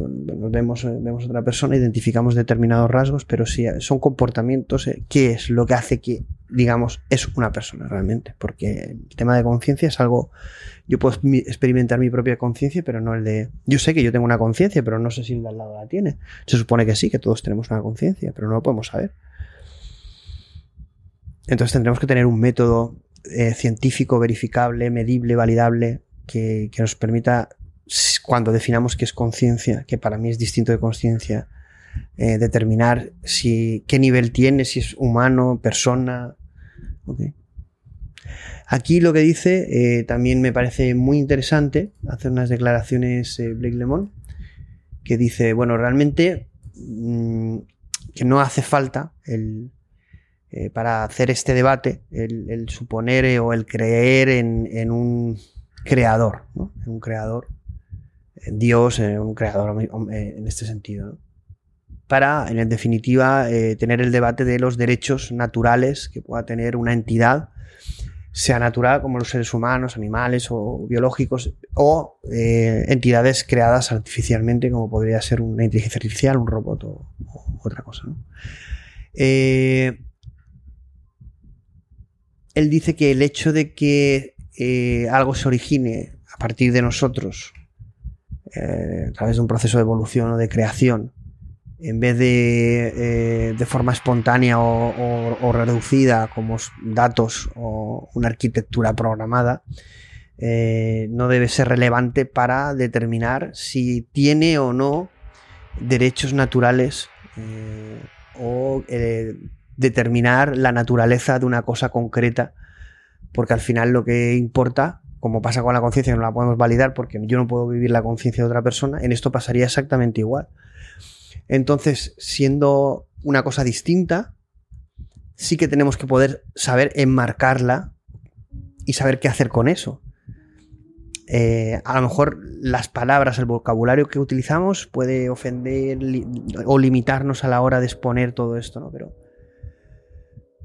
vemos, vemos otra persona, identificamos determinados rasgos, pero si son comportamientos, eh, ¿qué es lo que hace que, digamos, es una persona realmente? Porque el tema de conciencia es algo, yo puedo experimentar mi propia conciencia, pero no el de, yo sé que yo tengo una conciencia, pero no sé si el de al lado la tiene. Se supone que sí, que todos tenemos una conciencia, pero no lo podemos saber. Entonces tendremos que tener un método eh, científico, verificable, medible, validable, que, que nos permita cuando definamos qué es conciencia, que para mí es distinto de conciencia, eh, determinar si, qué nivel tiene, si es humano, persona. Aquí lo que dice eh, también me parece muy interesante, hacer unas declaraciones eh, Blake Lemon, que dice, bueno, realmente mm, que no hace falta el, para hacer este debate el, suponer o el creer en, un creador, en un creador Dios, eh, un creador eh, en este sentido. Para, en definitiva, eh, tener el debate de los derechos naturales que pueda tener una entidad, sea natural como los seres humanos, animales o biológicos, o entidades creadas artificialmente como podría ser una inteligencia artificial, un robot o, otra cosa. él dice que el hecho de que algo se origine a partir de nosotros eh, a través de un proceso de evolución o de creación, en vez de eh, de forma espontánea o, reducida como datos o una arquitectura programada, eh, no debe ser relevante para determinar si tiene o no derechos naturales o determinar la naturaleza de una cosa concreta, porque al final lo que importa como pasa con la conciencia, no la podemos validar porque yo no puedo vivir la conciencia de otra persona, en esto pasaría exactamente igual. Entonces, siendo una cosa distinta, sí que tenemos que poder saber enmarcarla y saber qué hacer con eso. Eh, a lo mejor las palabras, el vocabulario que utilizamos puede ofender o limitarnos a la hora de exponer todo esto, ¿no? Pero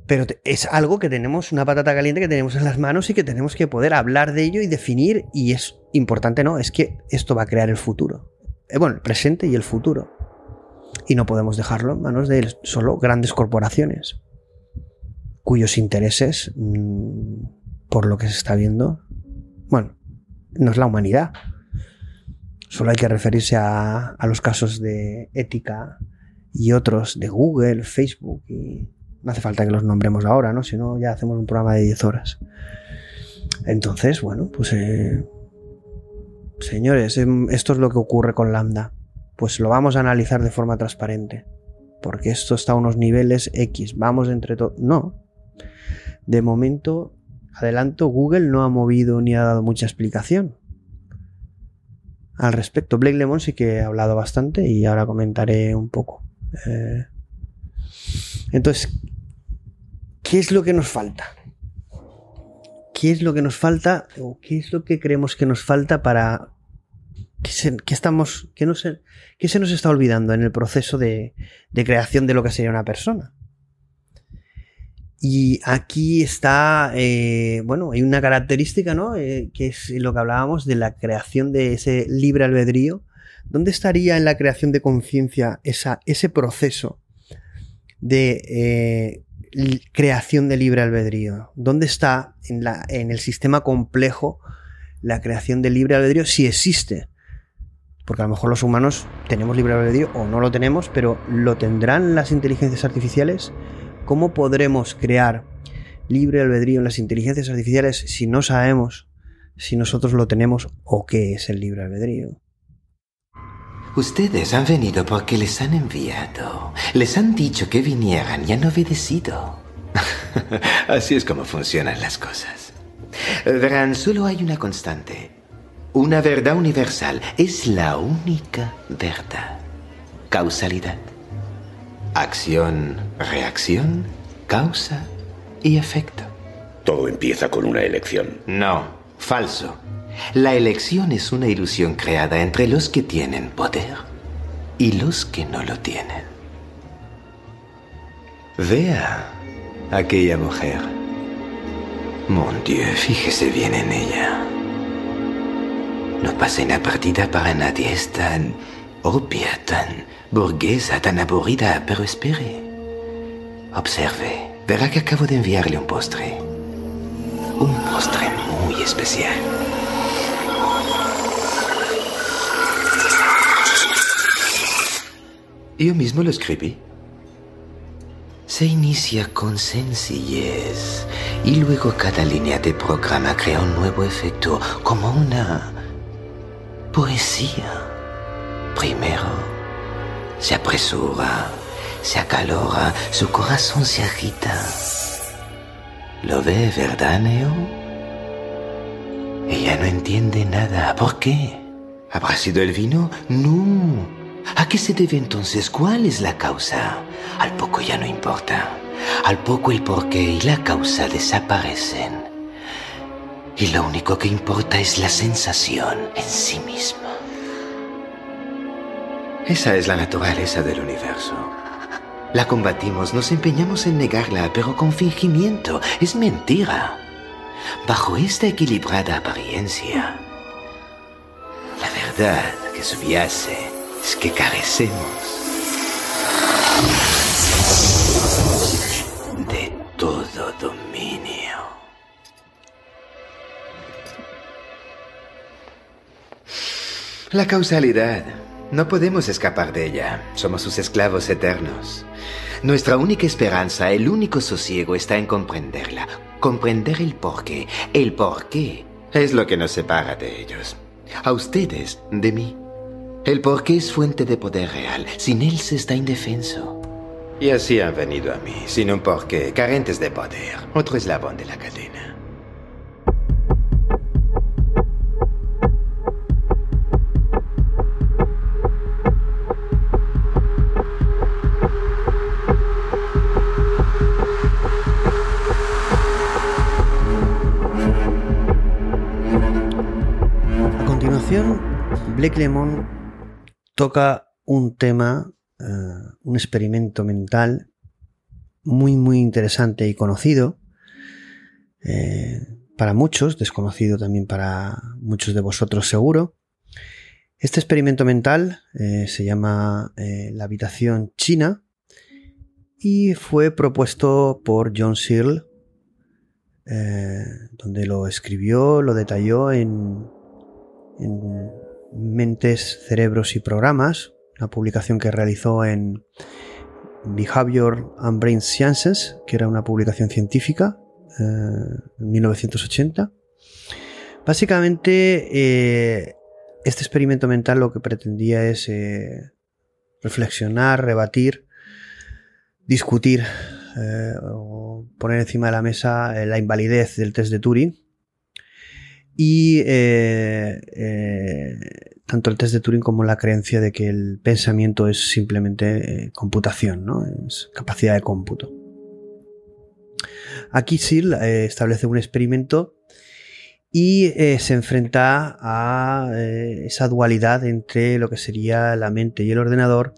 pero es algo que tenemos, una patata caliente que tenemos en las manos y que tenemos que poder hablar de ello y definir. Y es importante, ¿no? Es que esto va a crear el futuro. Eh, bueno, el presente y el futuro. Y no podemos dejarlo en manos de solo grandes corporaciones, cuyos intereses, mm, por lo que se está viendo, bueno, no es la humanidad. Solo hay que referirse a, a los casos de ética y otros de Google, Facebook y no hace falta que los nombremos ahora, ¿no? Si no, ya hacemos un programa de 10 horas. Entonces, bueno, pues... Eh, señores, em, esto es lo que ocurre con Lambda. Pues lo vamos a analizar de forma transparente. Porque esto está a unos niveles X. Vamos entre todos... No. De momento, adelanto, Google no ha movido ni ha dado mucha explicación. al respecto. Blake Lemon sí que ha hablado bastante y ahora comentaré un poco. Eh, entonces, ¿qué es lo que nos falta? ¿Qué es lo que nos falta o qué es lo que creemos que nos falta para que, se, estamos, no se, nos está olvidando en el proceso de, creación de lo que sería una persona? Y aquí está, eh, bueno, hay una característica, ¿no? Eh, que es lo que hablábamos de la creación de ese libre albedrío. ¿Dónde estaría en la creación de conciencia ese proceso de eh, creación de libre albedrío? ¿Dónde está en el sistema complejo la creación de libre albedrío si existe? Porque a lo mejor los humanos tenemos libre albedrío o no lo tenemos, pero ¿lo tendrán las inteligencias artificiales? ¿Cómo podremos crear libre albedrío en las inteligencias artificiales si no sabemos si nosotros lo tenemos o qué es el libre albedrío? Ustedes han venido porque les han enviado. Les han dicho que vinieran y han obedecido. Así es como funcionan las cosas. Verán, solo hay una constante. Una verdad universal. Es la única verdad. Causalidad. Acción, reacción, causa y efecto. Todo empieza con una elección. No, falso. La elección es una ilusión creada entre los que tienen poder y los que no lo tienen. Vea aquella mujer. Mon Dieu, fíjese bien en ella. No pasa la partida para nadie, es tan obvia, tan burguesa, tan aburrida, pero espere. Observe, verá que acabo de enviarle un postre. Un postre muy especial. Yo mismo lo escribí. Se inicia con sencillez y luego cada línea de programa crea un nuevo efecto, como una poesía. Primero se apresura, se acalora, su corazón se agita. ¿Lo ve, verdad, Neo? Ella no entiende nada. ¿Por qué? ¿Habrá sido el vino? No. ¿A qué se debe entonces? ¿Cuál es la causa? Al poco ya no importa. Al poco el porqué y la causa desaparecen. Y lo único que importa es la sensación en sí misma. Esa es la naturaleza del universo. La combatimos, nos empeñamos en negarla, pero con fingimiento. Es mentira. Bajo esta equilibrada apariencia, la verdad que subyace es que carecemos de La causalidad no podemos escapar de ella. Somos sus esclavos eternos. Nuestra única esperanza, el único sosiego está en comprenderla. Comprender el porqué. El porqué es lo que nos separa de ellos. A ustedes, de mí. El porqué es fuente de poder real. Sin él se está indefenso. Y así han venido a mí, sin un porqué, carentes de poder. Otro eslabón de la cadena. Blake Lemon toca un tema, eh, un experimento mental muy, muy interesante y conocido eh, para muchos, desconocido también para muchos de vosotros seguro. Este experimento mental eh, se llama la habitación china y fue propuesto por John Searle, donde lo escribió, lo detalló en, en Mentes, Cerebros y Programas, una publicación que realizó en Behavior and Brain Sciences, que era una publicación científica eh, en 1980. Básicamente, eh, este experimento mental lo que pretendía es eh, reflexionar, rebatir, discutir o poner encima de la mesa la invalidez del test de Turing y eh, eh, tanto el test de Turing como la creencia de que el pensamiento es simplemente eh, computación, ¿no? es capacidad de cómputo. Aquí Searle eh, establece un experimento y se enfrenta a esa dualidad entre lo que sería la mente y el ordenador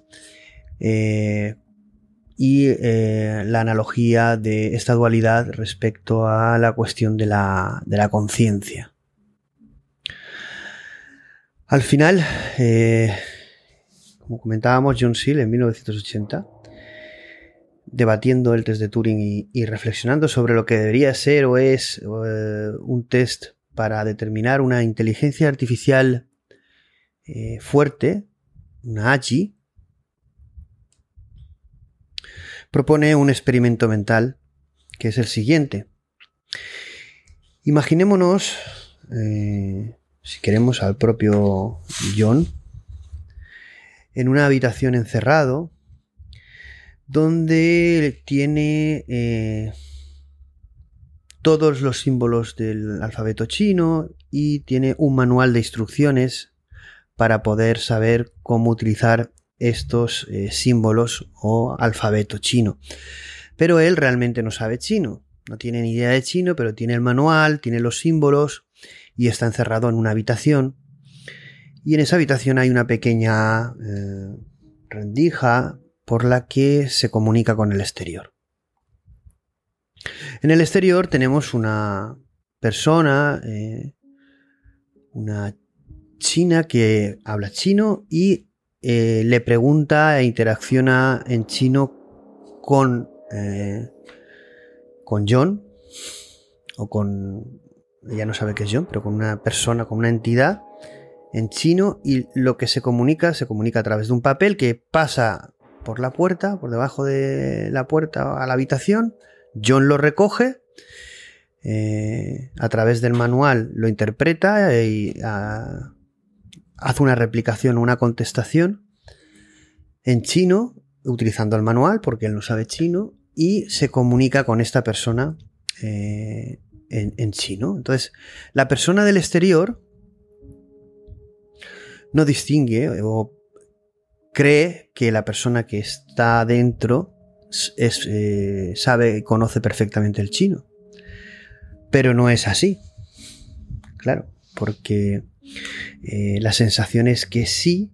y la analogía de esta dualidad respecto a la cuestión de la conciencia. Al final, eh, como comentábamos, John Searle en 1980, debatiendo el test de Turing y, reflexionando sobre lo que debería ser o es eh, un test para determinar una inteligencia artificial eh, fuerte, una AGI, propone un experimento mental que es el siguiente. Imaginémonos si queremos, al propio John en una habitación encerrado donde tiene eh, todos los símbolos del alfabeto chino y tiene un manual de instrucciones para poder saber cómo utilizar estos eh, símbolos o alfabeto chino. Pero él realmente no sabe chino, no tiene ni idea de chino, pero tiene el manual, tiene los símbolos y está encerrado en una habitación. Y en esa habitación hay una pequeña eh, rendija por la que se comunica con el exterior. En el exterior tenemos una persona, eh, una china que habla chino y eh, le pregunta e interacciona en chino con, con John o con ella no sabe qué es John, pero con una persona, con una entidad en chino y lo que se comunica se comunica a través de un papel que pasa por la puerta, por debajo de la puerta a la habitación. John lo recoge, eh, a través del manual lo interpreta y ah, hace una replicación, una contestación en chino, utilizando el manual, porque él no sabe chino, y se comunica con esta persona eh, en, chino. Entonces, la persona del exterior no distingue o cree que la persona que está dentro es, eh, sabe y conoce perfectamente el chino. Pero no es así. Claro, porque eh, la sensación es que sí,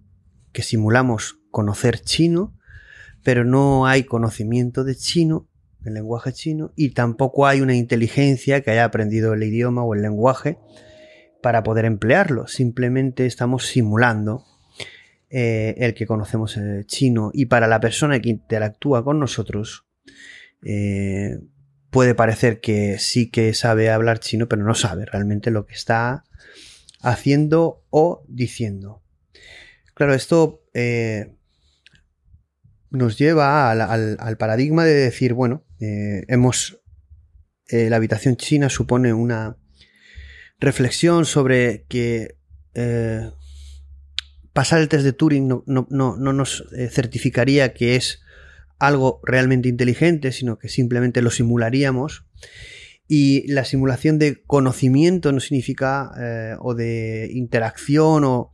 que simulamos conocer chino, pero no hay conocimiento de chino el lenguaje chino y tampoco hay una inteligencia que haya aprendido el idioma o el lenguaje para poder emplearlo. Simplemente estamos simulando eh, el que conocemos el chino y para la persona que interactúa con nosotros eh, puede parecer que sí que sabe hablar chino pero no sabe realmente lo que está haciendo o diciendo. Claro, esto eh, nos lleva al, paradigma de decir, bueno, eh, hemos. Eh, la habitación china supone una reflexión sobre que eh, pasar el test de Turing no, no nos certificaría que es algo realmente inteligente, sino que simplemente lo simularíamos. Y la simulación de conocimiento no significa, o de interacción, o,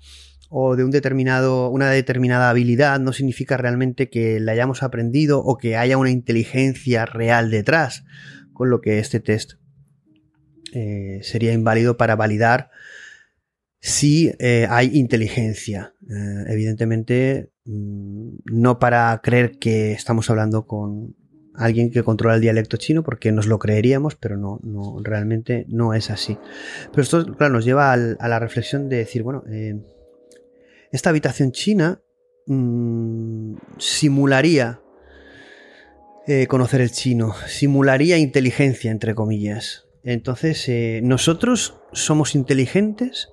o de un determinado, una determinada habilidad no significa realmente que la hayamos aprendido o que haya una inteligencia real detrás, con lo que este test eh, sería inválido para validar si eh, hay inteligencia. Eh, evidentemente, mm, no para creer que estamos hablando con alguien que controla el dialecto chino, porque nos lo creeríamos, pero no, no realmente no es así. Pero esto, claro, nos lleva a la reflexión de decir, bueno, esta habitación china mm, simularía eh, conocer el chino, simularía inteligencia, entre comillas. Entonces, eh, ¿nosotros somos inteligentes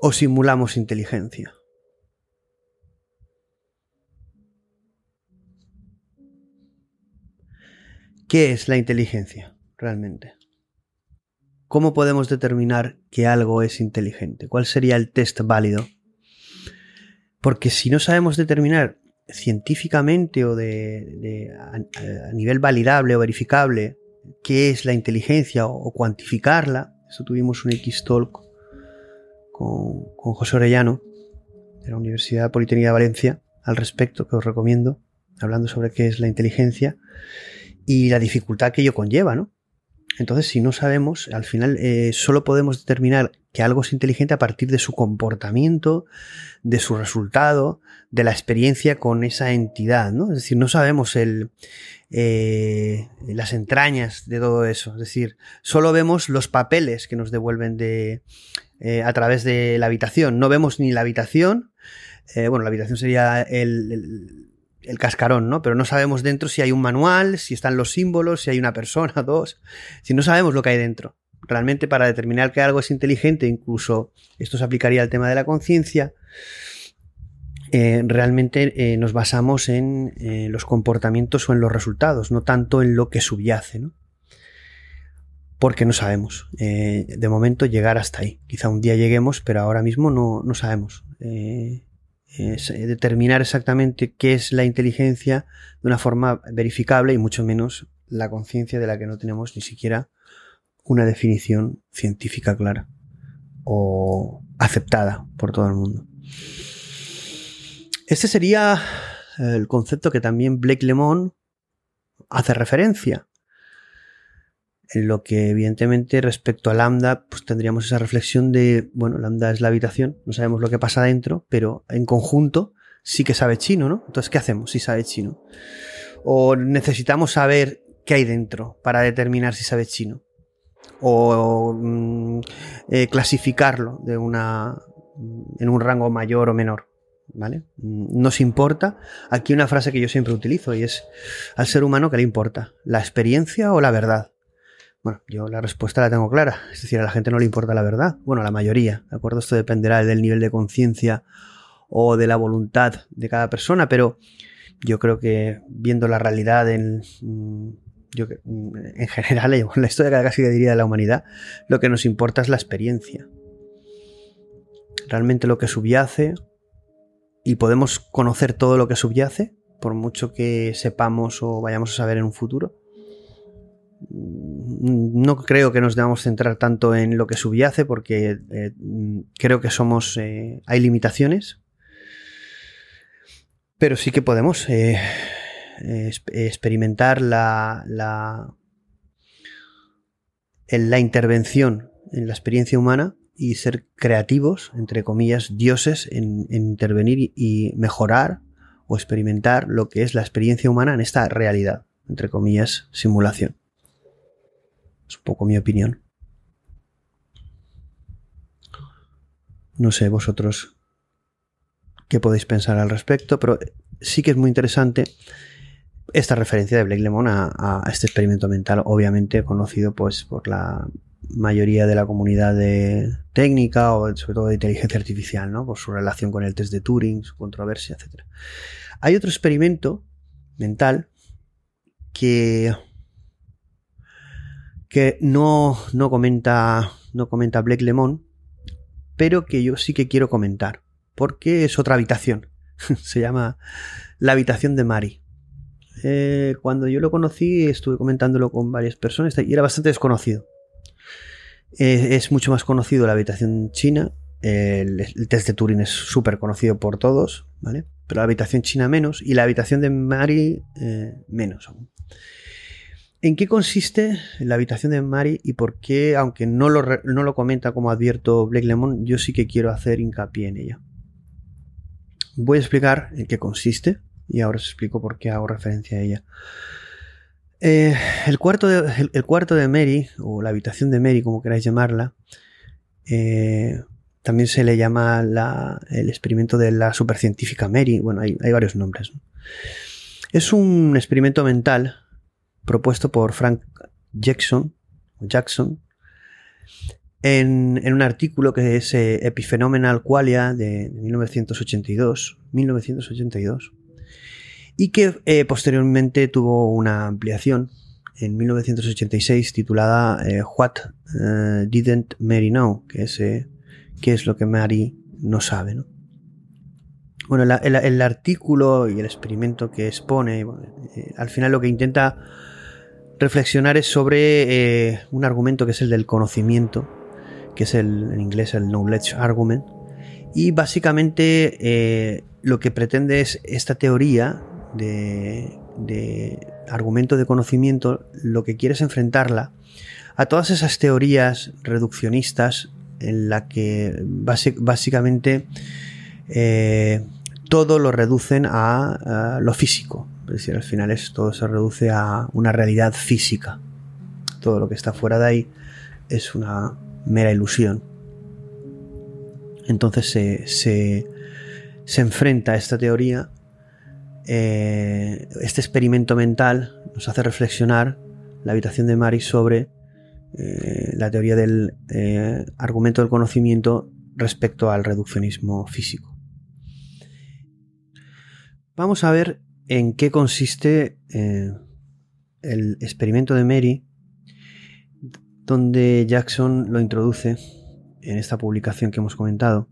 o simulamos inteligencia? ¿Qué es la inteligencia realmente? ¿Cómo podemos determinar que algo es inteligente? ¿Cuál sería el test válido? Porque si no sabemos determinar científicamente o de, a, nivel validable o verificable qué es la inteligencia o, cuantificarla, eso tuvimos un X-Talk con, con José Orellano de la Universidad Politécnica de Valencia al respecto, que os recomiendo, hablando sobre qué es la inteligencia y la dificultad que ello conlleva, ¿no? Entonces, si no sabemos, al final eh, solo podemos determinar que algo es inteligente a partir de su comportamiento, de su resultado, de la experiencia con esa entidad, ¿no? Es decir, no sabemos el, eh, las entrañas de todo eso. Es decir, solo vemos los papeles que nos devuelven de, eh, a través de la habitación. No vemos ni la habitación. bueno, la habitación sería el el cascarón, ¿no? Pero no sabemos dentro si hay un manual, si están los símbolos, si hay una persona, dos. Si no sabemos lo que hay dentro. Realmente para determinar que algo es inteligente, incluso esto se aplicaría al tema de la conciencia, eh, realmente eh, nos basamos en eh, los comportamientos o en los resultados, no tanto en lo que subyace, ¿no? Porque no sabemos. de momento llegar hasta ahí. Quizá un día lleguemos, pero ahora mismo no, no sabemos. Determinar exactamente qué es la inteligencia de una forma verificable y mucho menos la conciencia de la que no tenemos ni siquiera una definición científica clara o aceptada por todo el mundo. Este sería el concepto que también Blake Lemon hace referencia en lo que evidentemente respecto a lambda, pues tendríamos esa reflexión de, bueno, lambda es la habitación, no sabemos lo que pasa dentro, pero en conjunto sí que sabe chino, ¿no? Entonces, ¿qué hacemos si sabe chino? O necesitamos saber qué hay dentro para determinar si sabe chino. O mm, eh, clasificarlo de una, en un rango mayor o menor. ¿Vale? Nos importa. Aquí una frase que yo siempre utilizo y es al ser humano que le importa, la experiencia o la verdad. Bueno, yo la respuesta la tengo clara. Es decir, a la gente no le importa la verdad. Bueno, a la mayoría, ¿de acuerdo? Esto dependerá del nivel de conciencia o de la voluntad de cada persona, pero yo creo que viendo la realidad en, mm, mm, en general, en la historia casi diría de la humanidad, lo que nos importa es la experiencia. Realmente lo que subyace, y podemos conocer todo lo que subyace, por mucho que sepamos o vayamos a saber en un futuro, no creo que nos debamos centrar tanto en lo que subyace porque eh, creo que somos eh, hay limitaciones pero sí que podemos eh, experimentar la, la, la intervención en la experiencia humana y ser creativos, entre comillas, dioses en intervenir y mejorar o experimentar lo que es la experiencia humana en esta realidad, entre comillas, simulación. Es un poco mi opinión. No sé vosotros qué podéis pensar al respecto, pero sí que es muy interesante esta referencia de Blake Lemon a, este experimento mental, obviamente conocido pues por la mayoría de la comunidad de técnica o sobre todo de inteligencia artificial, ¿no? Por su relación con el test de Turing, su controversia, etc. Hay otro experimento mental que que no, no comenta, no comenta Blake Lemon, pero que yo sí que quiero comentar, porque es otra habitación. Se llama La habitación de Mari. Eh, cuando yo lo conocí, estuve comentándolo con varias personas y era bastante desconocido. Eh, es mucho más conocido la habitación china. El, test de Turing es súper conocido por todos, ¿vale? Pero la habitación china menos y la habitación de Mari eh, menos aún. ¿En qué consiste la habitación de Mari y por qué, aunque no lo, no lo comenta como advierto Blake Lemon, yo sí que quiero hacer hincapié en ella? Voy a explicar en qué consiste y ahora os explico por qué hago referencia a ella. Eh, el, cuarto de, el, cuarto de Mary, o la habitación de Mary, como queráis llamarla, eh, también se le llama el experimento de la supercientífica Mary. Bueno, hay, varios nombres. Es un experimento mental propuesto por Frank Jackson, Jackson en, un artículo que es eh, Qualia de, 1982, 1982 y que eh, posteriormente tuvo una ampliación en 1986 titulada eh, What Didn't Mary Know, que es lo que Mary no sabe. Bueno, el, artículo y el experimento que expone, al final lo que intenta reflexionar es sobre eh, un argumento que es el del conocimiento que es el, en inglés el Knowledge Argument. Y básicamente eh, lo que pretende es esta teoría de, argumento de conocimiento, lo que quiere es enfrentarla a todas esas teorías reduccionistas en la que básicamente eh, todo lo reducen a, lo físico. Es decir, al final todo se reduce a una realidad física. Todo lo que está fuera de ahí es una mera ilusión. Entonces se, enfrenta a esta teoría, eh, este experimento mental nos hace reflexionar la habitación de Mari sobre eh, la teoría del eh, argumento del conocimiento respecto al reduccionismo físico. Vamos a ver en qué consiste el experimento de Mary, donde Jackson lo introduce en esta publicación que hemos comentado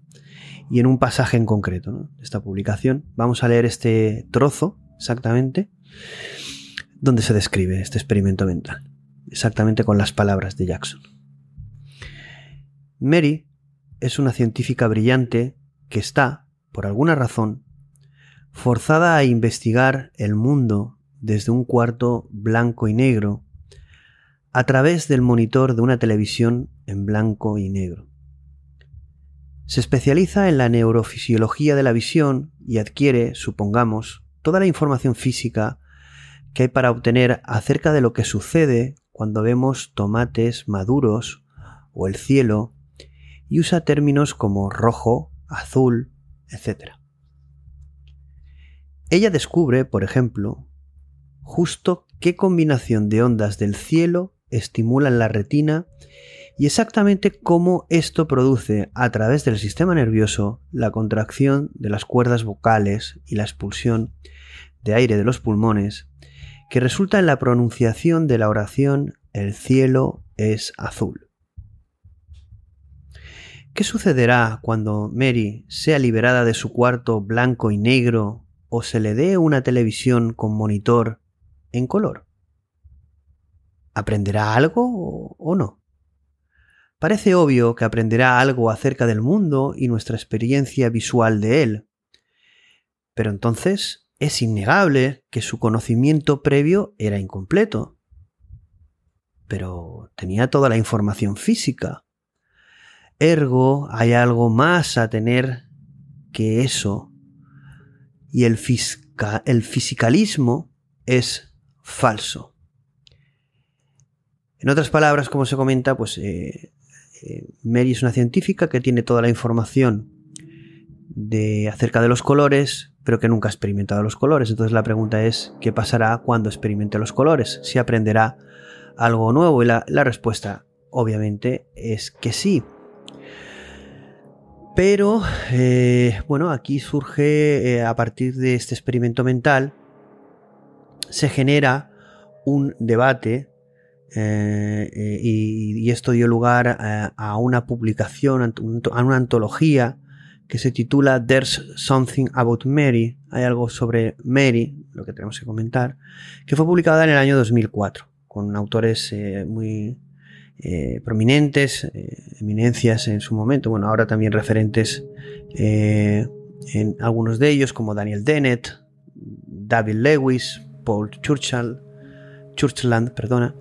y en un pasaje en concreto de esta publicación. Vamos a leer este trozo exactamente donde se describe este experimento mental, exactamente con las palabras de Jackson. Mary es una científica brillante que está, por alguna razón, forzada a investigar el mundo desde un cuarto blanco y negro a través del monitor de una televisión en blanco y negro. Se especializa en la neurofisiología de la visión y adquiere, supongamos, toda la información física que hay para obtener acerca de lo que sucede cuando vemos tomates maduros o el cielo y usa términos como rojo, azul, etc. Ella descubre, por ejemplo, justo qué combinación de ondas del cielo estimulan la retina y exactamente cómo esto produce a través del sistema nervioso la contracción de las cuerdas vocales y la expulsión de aire de los pulmones, que resulta en la pronunciación de la oración El cielo es azul. ¿Qué sucederá cuando Mary sea liberada de su cuarto blanco y negro o se le dé una televisión con monitor en color? ¿Aprenderá algo o no? Parece obvio que aprenderá algo acerca del mundo y nuestra experiencia visual de él. Pero entonces es innegable que su conocimiento previo era incompleto. Pero tenía toda la información física. Ergo, hay algo más a tener que eso. Y el, el fisicalismo es falso. En otras palabras, como se comenta, pues eh, eh, Mary es una científica que tiene toda la información de, acerca de los colores, pero que nunca ha experimentado los colores. Entonces la pregunta es, ¿qué pasará cuando experimente los colores? ¿Si aprenderá algo nuevo? Y la, respuesta, obviamente, es que sí. Pero, eh, bueno, aquí surge, eh, a partir de este experimento mental, se genera un debate eh, y, esto dio lugar a, una publicación, a una antología que se titula There's Something About Mary, hay algo sobre Mary, lo que tenemos que comentar, que fue publicada en el año 2004, con autores muy prominentes, eminencias en su momento, bueno, ahora también referentes en algunos de ellos, como Daniel Dennett, David Lewis, Paul Churchill, Churchland, perdona,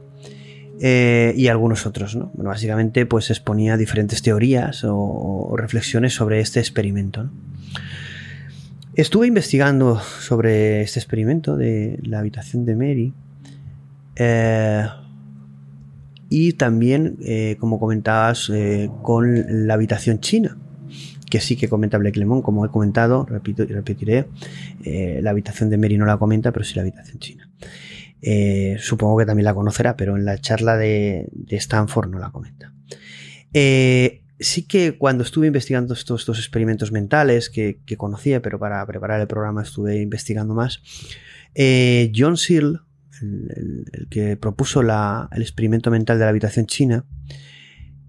eh, y algunos otros. ¿no? Bueno, básicamente pues exponía diferentes teorías o, reflexiones sobre este experimento. Estuve investigando sobre este experimento de la habitación de Mary eh, y también, eh, como comentabas, con la habitación china que sí que comenta Blake Lemon, como he comentado, repito y repetiré, la habitación de Mary no la comenta, pero sí la habitación china. Eh, supongo que también la conocerá, pero en la charla de, Stanford no la comenta. Eh, sí que cuando estuve investigando estos, dos experimentos mentales que, conocía, pero para preparar el programa estuve investigando más, eh, John Searle, el, que propuso el experimento mental de la habitación china,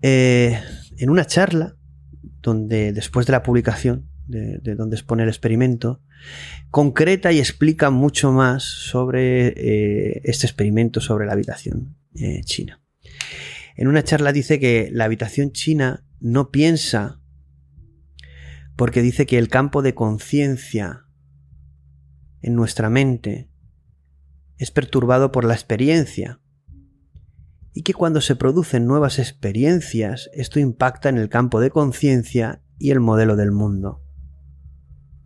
en una charla donde después de la publicación de, donde expone el experimento, concreta y explica mucho más sobre eh, este experimento sobre la habitación eh, china. En una charla dice que la habitación china no piensa porque dice que el campo de conciencia en nuestra mente es perturbado por la experiencia y que cuando se producen nuevas experiencias esto impacta en el campo de conciencia y el modelo del mundo.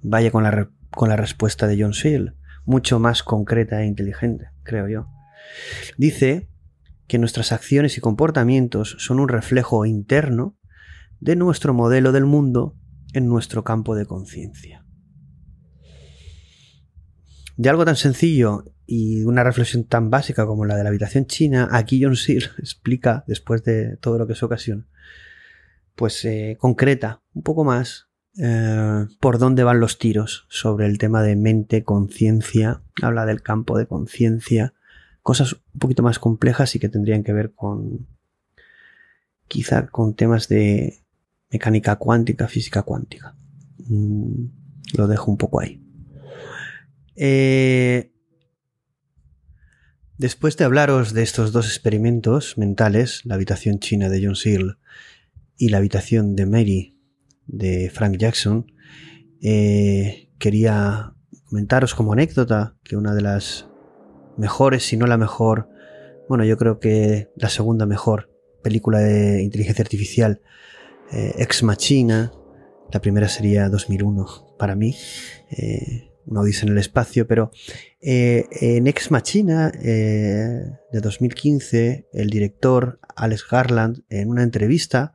Vaya con la, con la respuesta de John Seale, mucho más concreta e inteligente, creo yo. Dice que nuestras acciones y comportamientos son un reflejo interno de nuestro modelo del mundo en nuestro campo de conciencia. De algo tan sencillo y una reflexión tan básica como la de la habitación china, aquí John Seale explica, después de todo lo que es ocasión, pues eh, concreta un poco más eh, por dónde van los tiros sobre el tema de mente, conciencia, habla del campo de conciencia, cosas un poquito más complejas y que tendrían que ver con quizá con temas de mecánica cuántica, física cuántica. Mm, lo dejo un poco ahí. Eh, después de hablaros de estos dos experimentos mentales, la habitación china de John Searle y la habitación de Mary de Frank Jackson, eh, quería comentaros como anécdota que una de las mejores, si no la mejor, bueno, yo creo que la segunda mejor película de inteligencia artificial, eh, Ex Machina, la primera sería 2001 para mí, eh, una en el espacio, pero eh, en Ex Machina de 2015, el director Alex Garland, en una entrevista,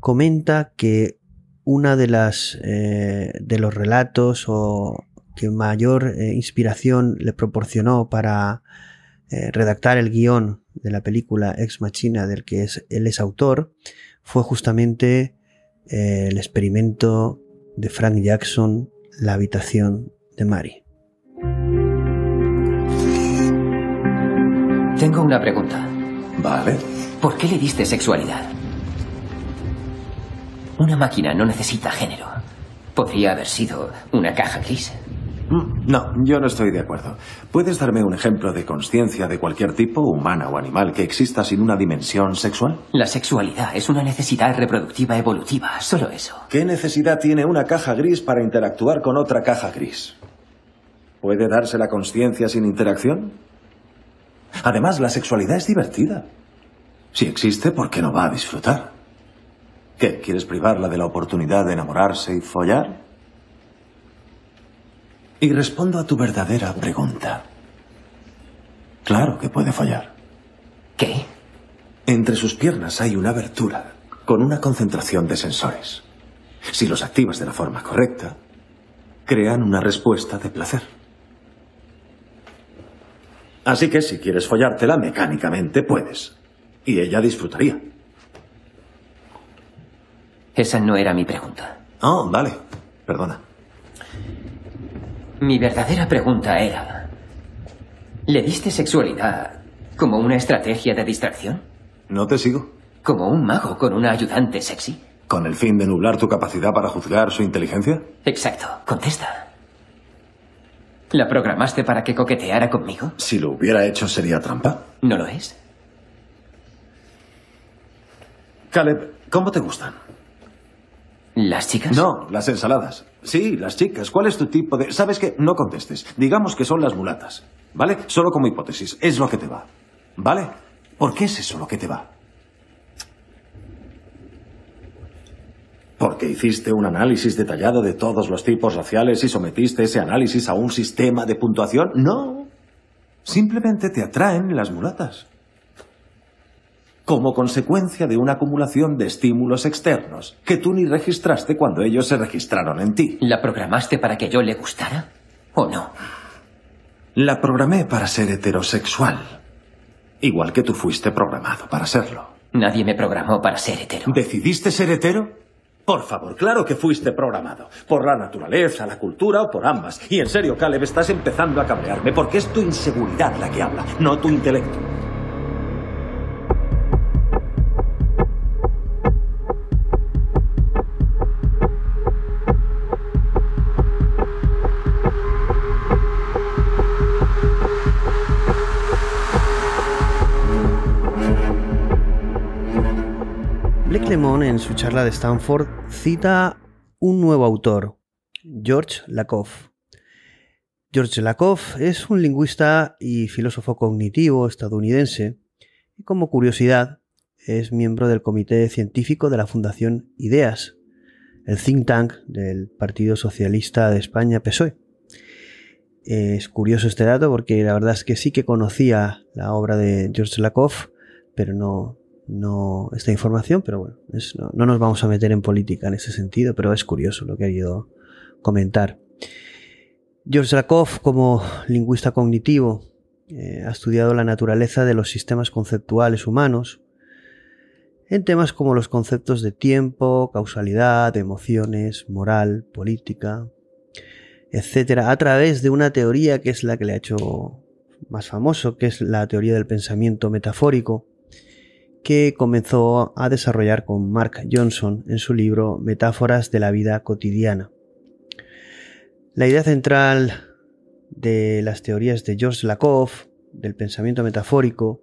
comenta que una de las de los relatos o que mayor eh, inspiración le proporcionó para eh, redactar el guion de la película Ex Machina del que es, él es autor fue justamente eh, el experimento de Frank Jackson, La habitación de Mary. Tengo una pregunta. Vale. ¿Por qué le diste sexualidad? Una máquina no necesita género. Podría haber sido una caja gris. Mm, no, yo no estoy de acuerdo. ¿Puedes darme un ejemplo de conciencia de cualquier tipo, humana o animal, que exista sin una dimensión sexual? La sexualidad es una necesidad reproductiva evolutiva, solo eso. ¿Qué necesidad tiene una caja gris para interactuar con otra caja gris? ¿Puede darse la conciencia sin interacción? Además, la sexualidad es divertida. Si existe, ¿por qué no va a disfrutar? ¿Qué? ¿Quieres privarla de la oportunidad de enamorarse y follar? Y respondo a tu verdadera pregunta. Claro que puede fallar. ¿Qué? Entre sus piernas hay una abertura con una concentración de sensores. Si los activas de la forma correcta, crean una respuesta de placer. Así que si quieres follártela mecánicamente, puedes. Y ella disfrutaría. Esa no era mi pregunta. Oh, vale. Perdona. Mi verdadera pregunta era, ¿le diste sexualidad como una estrategia de distracción? No te sigo. ¿Como un mago con una ayudante sexy? ¿Con el fin de nublar tu capacidad para juzgar su inteligencia? Exacto. Contesta. ¿La programaste para que coqueteara conmigo? Si lo hubiera hecho sería trampa. ¿No lo es? Caleb, ¿cómo te gustan? ¿Las chicas? No, las ensaladas. Sí, las chicas. ¿Cuál es tu tipo de...? ¿Sabes qué? No contestes. Digamos que son las mulatas. ¿Vale? Solo como hipótesis. Es lo que te va. ¿Vale? ¿Por qué es eso lo que te va? Porque hiciste un análisis detallado de todos los tipos raciales y sometiste ese análisis a un sistema de puntuación. No. Simplemente te atraen las mulatas como consecuencia de una acumulación de estímulos externos que tú ni registraste cuando ellos se registraron en ti. ¿La programaste para que yo le gustara o no? La programé para ser heterosexual, igual que tú fuiste programado para serlo. Nadie me programó para ser hetero. ¿Decidiste ser hetero? Por favor, claro que fuiste programado. Por la naturaleza, la cultura o por ambas. Y en serio, Caleb, estás empezando a cabrearme porque es tu inseguridad la que habla, no tu intelecto. Lemon en su charla de Stanford cita un nuevo autor, George Lakoff. George Lakoff es un lingüista y filósofo cognitivo estadounidense y como curiosidad es miembro del comité científico de la Fundación Ideas, el think tank del Partido Socialista de España PSOE. Es curioso este dato porque la verdad es que sí que conocía la obra de George Lakoff, pero no, no esta información, pero bueno, no, nos vamos a meter en política en ese sentido, pero es curioso lo que he querido comentar. George Lakoff, como lingüista cognitivo, eh, ha estudiado la naturaleza de los sistemas conceptuales humanos en temas como los conceptos de tiempo, causalidad, emociones, moral, política, etcétera, a través de una teoría que es la que le ha hecho más famoso, que es la teoría del pensamiento metafórico, que comenzó a desarrollar con Mark Johnson en su libro Metáforas de la vida cotidiana. La idea central de las teorías de George Lakoff, del pensamiento metafórico,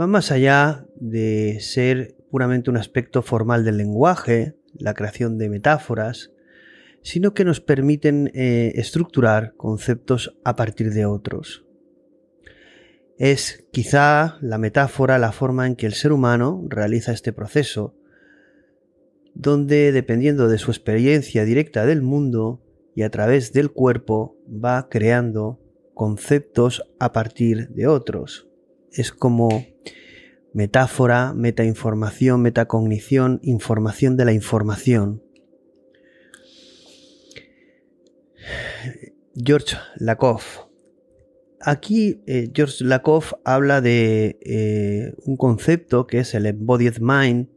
va más allá de ser puramente un aspecto formal del lenguaje, la creación de metáforas, sino que nos permiten eh, estructurar conceptos a partir de otros es quizá la metáfora, la forma en que el ser humano realiza este proceso, donde dependiendo de su experiencia directa del mundo y a través del cuerpo va creando conceptos a partir de otros. Es como metáfora, metainformación, metacognición, información de la información. George Lakoff Aquí eh, George Lakoff habla de eh, un concepto que es el embodied mind,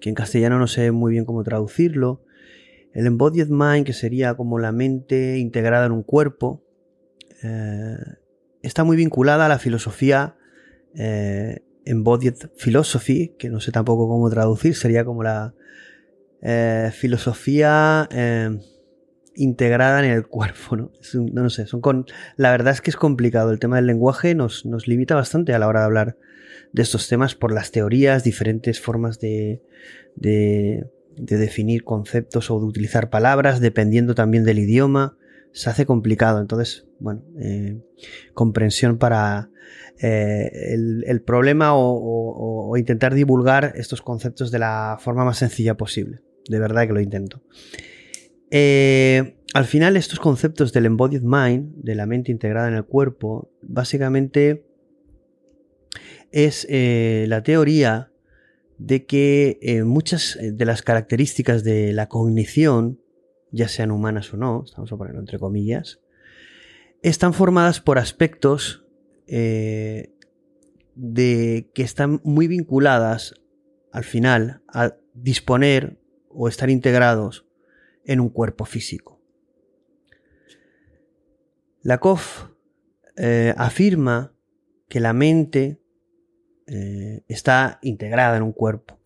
que en castellano no sé muy bien cómo traducirlo. El embodied mind, que sería como la mente integrada en un cuerpo, eh, está muy vinculada a la filosofía embodied philosophy, que no sé tampoco cómo traducir, sería como la filosofía integrada en el cuerpo, ¿no? no, sé, son con... La verdad es que es complicado, el tema del lenguaje nos, nos, limita bastante a la hora de hablar de estos temas por las teorías, diferentes formas de, de, definir conceptos o de utilizar palabras, dependiendo también del idioma, se hace complicado, entonces, bueno, eh, comprensión para eh, el, problema o intentar divulgar estos conceptos de la forma más sencilla posible, de verdad que lo intento. Eh, al final, estos conceptos del embodied mind, de la mente integrada en el cuerpo, básicamente es eh, la teoría de que eh, muchas de las características de la cognición, ya sean humanas o no, estamos a ponerlo entre comillas, están formadas por aspectos de que están muy vinculadas al final a disponer o estar integrados en un cuerpo físico. Lakoff eh, afirma que la mente eh, está integrada en un cuerpo.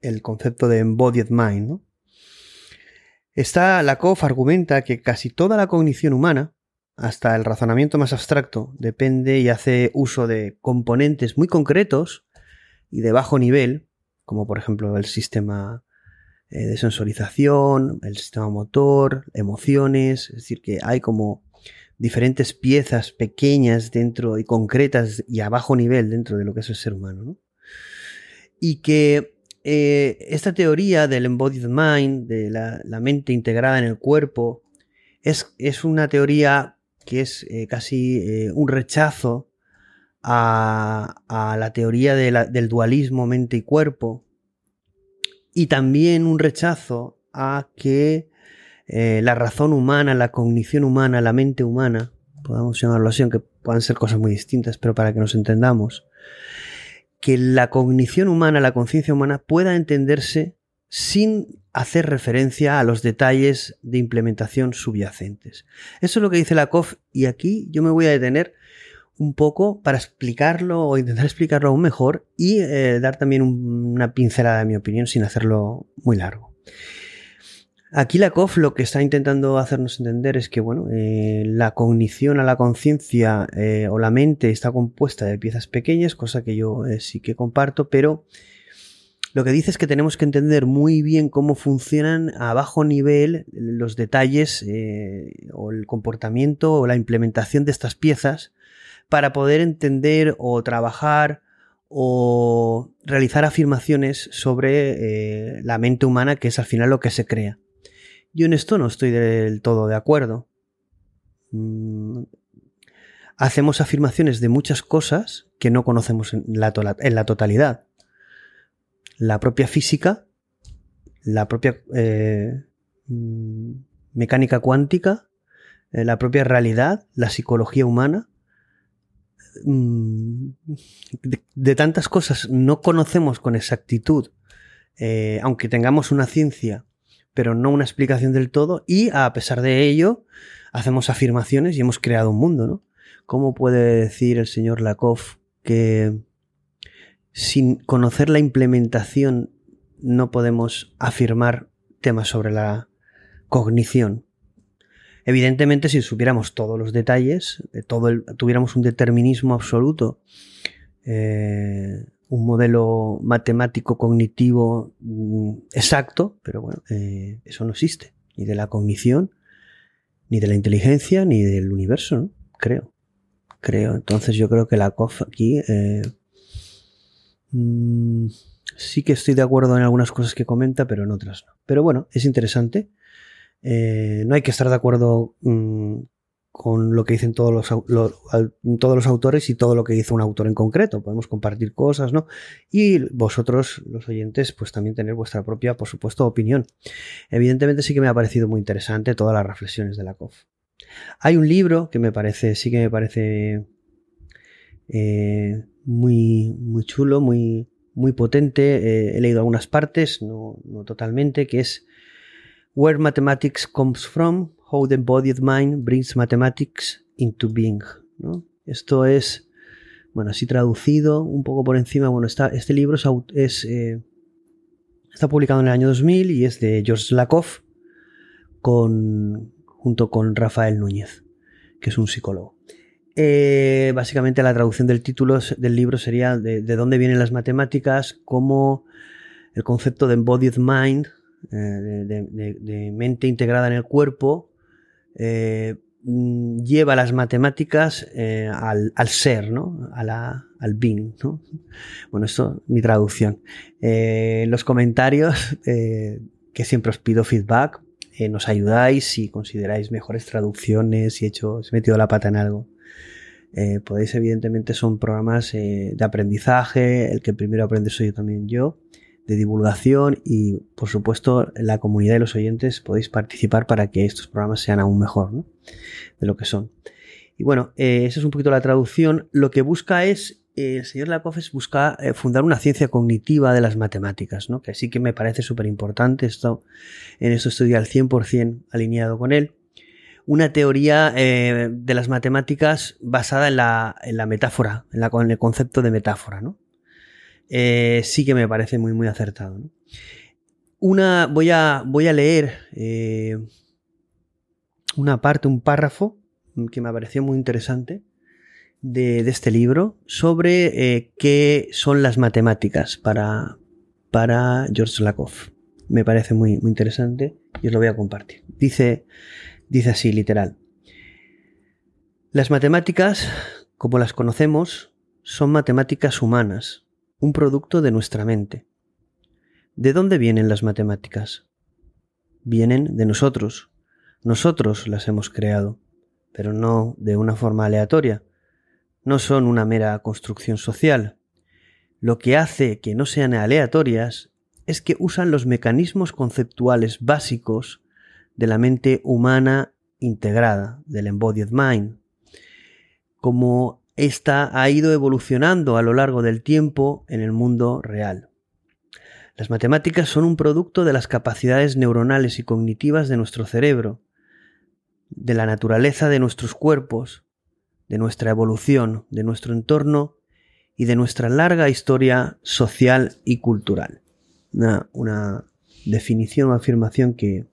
El concepto de embodied mind. ¿no? Está, Lakoff argumenta que casi toda la cognición humana, hasta el razonamiento más abstracto, depende y hace uso de componentes muy concretos y de bajo nivel, como por ejemplo el sistema eh, de sensorización, el sistema motor, emociones, es decir, que hay como diferentes piezas pequeñas dentro y concretas y a bajo nivel dentro de lo que es el ser humano. Y que eh, esta teoría del embodied mind, de la, mente integrada en el cuerpo, es, es una teoría que es eh, casi un rechazo a, la teoría del dualismo mente y cuerpo, y también un rechazo a que eh, la razón humana, la cognición humana, la mente humana, podamos llamarlo así, aunque puedan ser cosas muy distintas, pero para que nos entendamos, que la cognición humana, la conciencia humana pueda entenderse sin hacer referencia a los detalles de implementación subyacentes. Eso es lo que dice la COF y aquí yo me voy a detener un poco para explicarlo o intentar explicarlo aún mejor y eh, dar también una pincelada de mi opinión sin hacerlo muy largo. Aquí la COF lo que está intentando hacernos entender es que bueno, eh, la cognición a la conciencia eh, o la mente está compuesta de piezas pequeñas, cosa que yo sí que comparto, pero lo que dice es que tenemos que entender muy bien cómo funcionan a bajo nivel los detalles o el comportamiento o la implementación de estas piezas para poder entender o trabajar o realizar afirmaciones sobre eh, la mente humana, que es al final lo que se crea. Yo en esto no estoy del todo de acuerdo. Mm, hacemos afirmaciones de muchas cosas que no conocemos en la, totalidad. La propia física, la propia eh, mm, mecánica cuántica, eh, la propia realidad, la psicología humana. Mm, de, tantas cosas no conocemos con exactitud, eh, aunque tengamos una ciencia, pero no una explicación del todo, y a pesar de ello, hacemos afirmaciones y hemos creado un mundo, ¿no? ¿Cómo puede decir el señor Lakoff que sin conocer la implementación no podemos afirmar temas sobre la cognición? Evidentemente, si supiéramos todos los detalles, todo tuviéramos un determinismo absoluto, eh, un modelo matemático cognitivo mm, exacto, pero bueno, eh, eso no existe, ni de la cognición, ni de la inteligencia, ni del universo, ¿no? creo creo. Entonces yo creo que la COF aquí eh, mm, sí que estoy de acuerdo en algunas cosas que comenta, pero en otras no. Pero bueno, es interesante. Eh, no hay que estar de acuerdo mm, con lo que dicen todos los, todos los autores y todo lo que dice un autor en concreto. Podemos compartir cosas, ¿no? Y vosotros, los oyentes, pues también tener vuestra propia, por supuesto, opinión. Evidentemente sí que me ha parecido muy interesante todas las reflexiones de la COF. Hay un libro que me parece, sí que me parece eh, muy, muy chulo, muy, muy potente. Eh, he leído algunas partes, no, totalmente, que es Where Mathematics Comes From, How the Embodied Mind Brings Mathematics into Being. Esto es, bueno, así traducido un poco por encima. Bueno, está, este libro es, eh, está publicado en el año 2000 y es de George Lakoff con, junto con Rafael Núñez, que es un psicólogo. Eh, básicamente la traducción del título del libro sería de, dónde vienen las matemáticas, cómo el concepto de embodied mind, eh, de, mente integrada en el cuerpo, eh, mm, lleva las matemáticas al, ser, ¿no? al being. Bueno, esto mi traducción. los comentarios, que siempre os pido feedback, eh, nos ayudáis si consideráis mejores traducciones, si he hecho, he metido la pata en algo. Eh, podéis, evidentemente, son programas eh, de aprendizaje, el que primero aprende soy yo también yo, de divulgación y, por supuesto, la comunidad y los oyentes podéis participar para que estos programas sean aún mejor de lo que son. Y bueno, esa es un poquito la traducción. Lo que busca es el señor Lakoff busca eh, fundar una ciencia cognitiva de las matemáticas, ¿no? que sí que me parece súper importante, esto, en esto estoy al 100% alineado con él. Una teoría eh, de las matemáticas basada en la, metáfora, en, la, el concepto de metáfora. ¿no? Eh, sí que me parece muy, muy acertado. Una, voy, a, voy a leer una parte, un párrafo que me pareció muy interesante de, este libro sobre eh, qué son las matemáticas para, para George Lakoff. Me parece muy, muy interesante y os lo voy a compartir. Dice, dice así, literal. Las matemáticas, como las conocemos, son matemáticas humanas, un producto de nuestra mente. ¿De dónde vienen las matemáticas? Vienen de nosotros. Nosotros las hemos creado, pero no de una forma aleatoria, no son una mera construcción social. Lo que hace que no sean aleatorias es que usan los mecanismos conceptuales básicos de la mente humana integrada, del embodied mind. Como ésta ha ido evolucionando a lo largo del tiempo en el mundo real. Las matemáticas son un producto de las capacidades neuronales y cognitivas de nuestro cerebro, de la naturaleza de nuestros cuerpos, de nuestra evolución, de nuestro entorno y de nuestra larga historia social y cultural. Una, definición o afirmación que,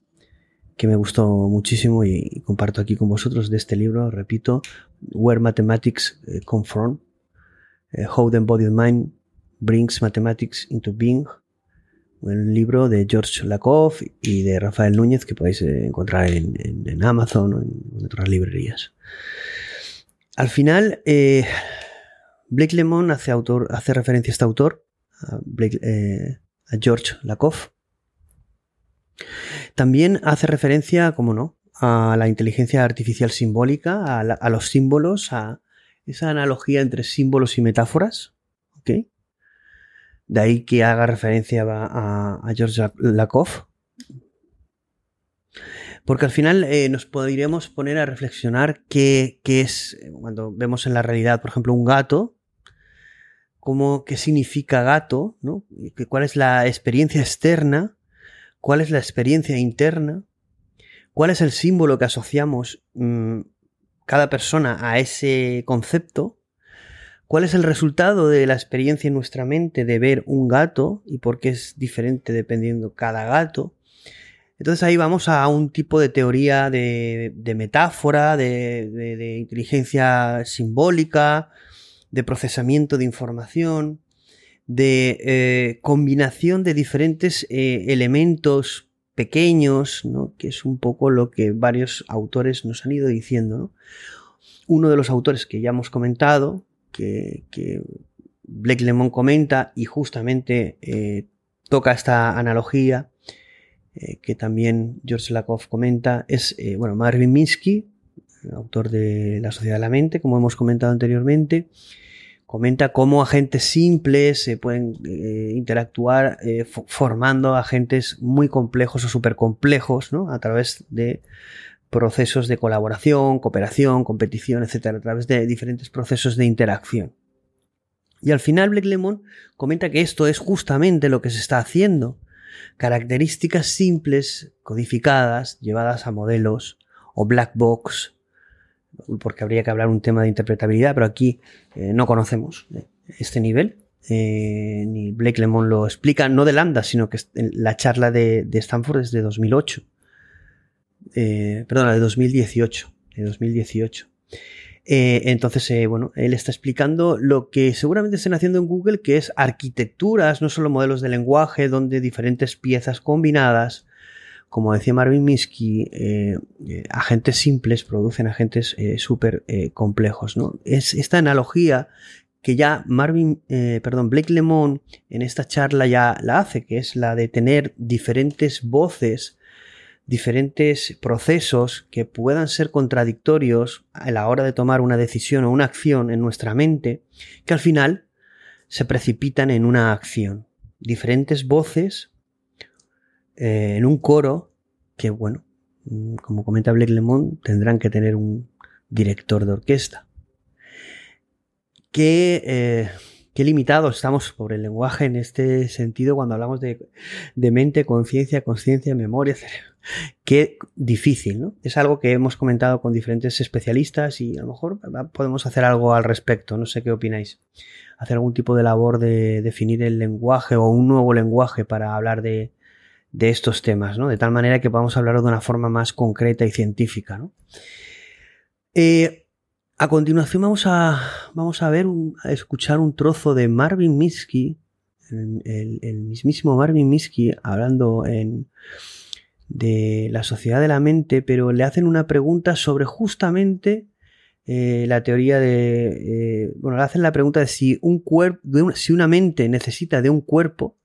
me gustó muchísimo y, comparto aquí con vosotros de este libro, repito, Where Mathematics eh, Come From, eh, How the Embodied Mind Brings Mathematics into Being, un libro de George Lakoff y de Rafael Núñez que podéis eh, encontrar en, Amazon o en, otras librerías. Al final, Blake Lemon hace, autor, hace referencia a este autor, a, eh, George Lakoff. También hace referencia, como no, a la inteligencia artificial simbólica, a, los símbolos, a esa analogía entre símbolos y metáforas. De ahí que haga referencia a, George Lakoff. Porque al final eh, nos podríamos poner a reflexionar qué, es, cuando vemos en la realidad, por ejemplo, un gato, cómo, qué significa gato, ¿no? cuál es la experiencia externa, cuál es la experiencia interna, cuál es el símbolo que asociamos mm, cada persona a ese concepto cuál es el resultado de la experiencia en nuestra mente de ver un gato y por qué es diferente dependiendo cada gato. Entonces ahí vamos a un tipo de teoría de, metáfora, de, inteligencia simbólica, de procesamiento de información, de eh, combinación de diferentes eh, elementos pequeños, que es un poco lo que varios autores nos han ido diciendo. Uno de los autores que ya hemos comentado, que, Blake Lemon comenta y justamente eh, toca esta analogía que también George Lakoff comenta, es bueno, Marvin Minsky, autor de La Sociedad de la Mente, como hemos comentado anteriormente, comenta cómo agentes simples se pueden interactuar formando agentes muy complejos o súper complejos ¿no? a través de procesos de colaboración, cooperación, competición, etcétera, a través de diferentes procesos de interacción. Y al final Black Lemon comenta que esto es justamente lo que se está haciendo. Características simples, codificadas, llevadas a modelos o black box, porque habría que hablar un tema de interpretabilidad, pero aquí eh, no conocemos eh, este nivel. Eh, ni Blake Lemon lo explica, no de Lambda, sino que la charla de, Stanford es de 2008 eh, de 2018, de 2018. Eh, entonces, bueno, él está explicando lo que seguramente estén haciendo en Google, que es arquitecturas, no solo modelos de lenguaje, donde diferentes piezas combinadas, como decía Marvin Minsky, agentes simples producen agentes súper complejos. ¿no? Es esta analogía que ya Marvin, perdón, Blake Lemon en esta charla ya la hace, que es la de tener diferentes voces diferentes procesos que puedan ser contradictorios a la hora de tomar una decisión o una acción en nuestra mente, que al final se precipitan en una acción. Diferentes voces eh, en un coro que, bueno, mm, como comenta Blake Lemon, tendrán que tener un director de orquesta. Que eh, qué limitados estamos por el lenguaje en este sentido cuando hablamos de, mente, conciencia, conciencia, memoria, Qué difícil, ¿no? Es algo que hemos comentado con diferentes especialistas y a lo mejor podemos hacer algo al respecto. No sé qué opináis. Hacer algún tipo de labor de definir el lenguaje o un nuevo lenguaje para hablar de, estos temas, ¿no? De tal manera que podamos hablar de una forma más concreta y científica, ¿no? Eh, a continuación vamos a, vamos a ver, a escuchar un trozo de Marvin Minsky, el, mismísimo Marvin Minsky hablando en, de la sociedad de la mente, pero le hacen una pregunta sobre justamente eh, la teoría de, eh, bueno, le hacen la pregunta de si un cuerpo, si una mente necesita de un cuerpo,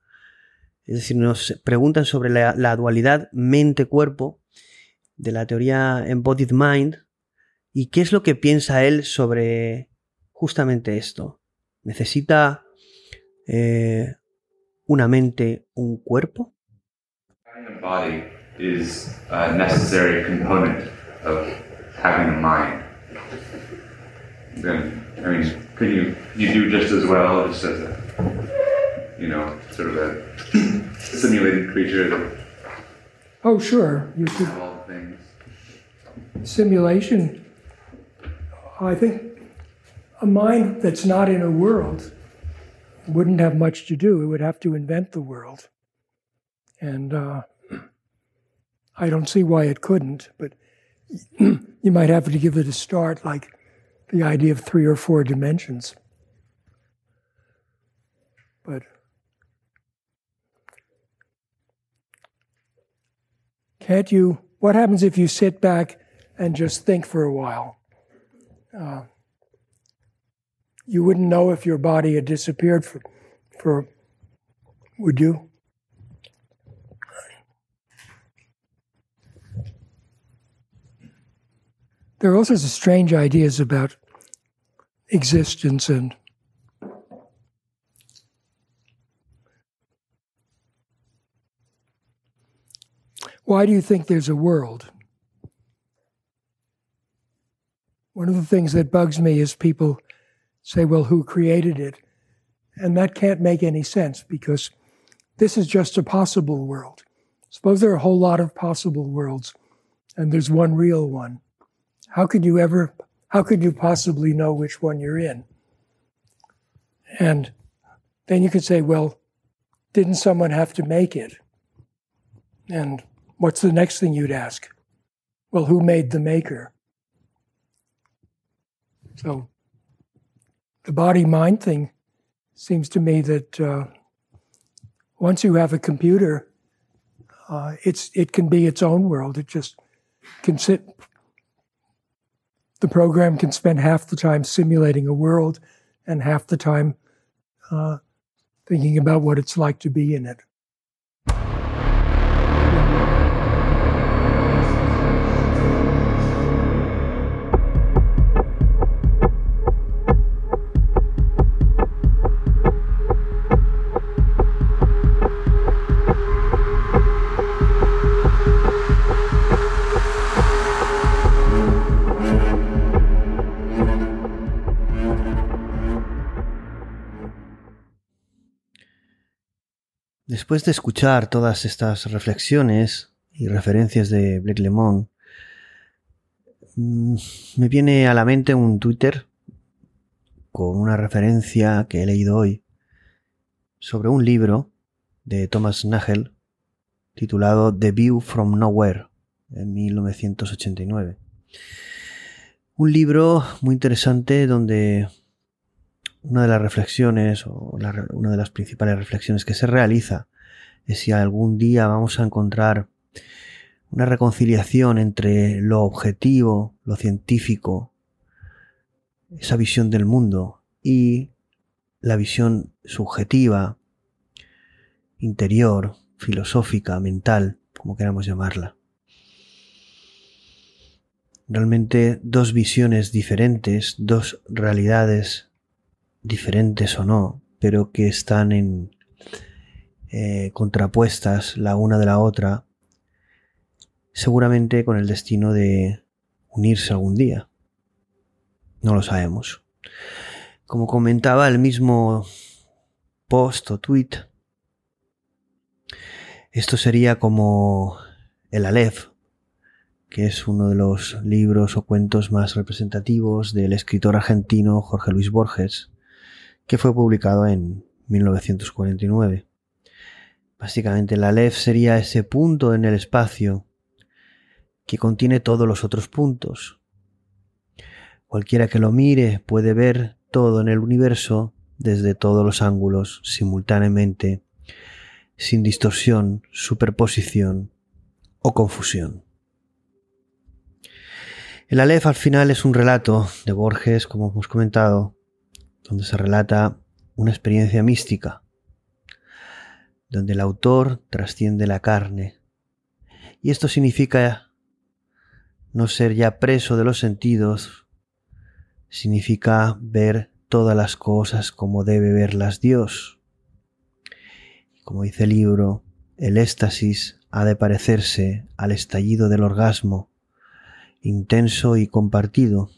es decir, nos preguntan sobre la, la dualidad mente-cuerpo de la teoría Embodied Mind, ¿Y qué es lo que piensa él sobre justamente esto? ¿Necesita eh, una mente un cuerpo? Body is a necessary component of having a mind. Then, I mean, can you you do just as well just as a you know sort of a simulated creature that Oh, sure. You could. All things. Simulation I think a mind that's not in a world wouldn't have much to do. It would have to invent the world. And uh, I don't see why it couldn't, but you might have to give it a start, like the idea of three or four dimensions. But Can't you? What happens if you sit back and just think for a while? Uh, you wouldn't know if your body had disappeared for, for would you? There are all sorts of strange ideas about existence and why do you think there's a world? One of the things that bugs me is people say, well, who created it? And that can't make any sense because this is just a possible world. Suppose there are a whole lot of possible worlds and there's one real one. How could you ever, how could you possibly know which one you're in? And then you could say, well, didn't someone have to make it? And what's the next thing you'd ask? Well, who made the maker? So the body mind thing seems to me that uh, once you have a computer, uh, it's it can be its own world. It just can sit the program can spend half the time simulating a world and half the time uh, thinking about what it's like to be in it. Después de escuchar todas estas reflexiones y referencias de Blake Lemon, mm, me viene a la mente un Twitter con una referencia que he leído hoy sobre un libro de Thomas Nagel titulado The View from Nowhere en 1989. Un libro muy interesante donde una de las reflexiones o una de las principales reflexiones que se realiza si algún día vamos a encontrar una reconciliación entre lo objetivo, lo científico, esa visión del mundo y la visión subjetiva, interior, filosófica, mental, como queramos llamarla. Realmente dos visiones diferentes, dos realidades diferentes o no, pero que están en eh, contrapuestas la una de la otra, seguramente con el destino de unirse algún día. No lo sabemos. Como comentaba el mismo post o tweet, esto sería como el Aleph, que es uno de los libros o cuentos más representativos del escritor argentino Jorge Luis Borges, que fue publicado en 1949. Básicamente la Aleph sería ese punto en el espacio que contiene todos los otros puntos. Cualquiera que lo mire puede ver todo en el universo desde todos los ángulos simultáneamente, sin distorsión, superposición o confusión. El Aleph al final es un relato de Borges, como hemos comentado, donde se relata una experiencia mística, donde el autor trasciende la carne. Y esto significa no ser ya preso de los sentidos, significa ver todas las cosas como debe verlas Dios. Como dice el libro, el éxtasis ha de parecerse al estallido del orgasmo, intenso y compartido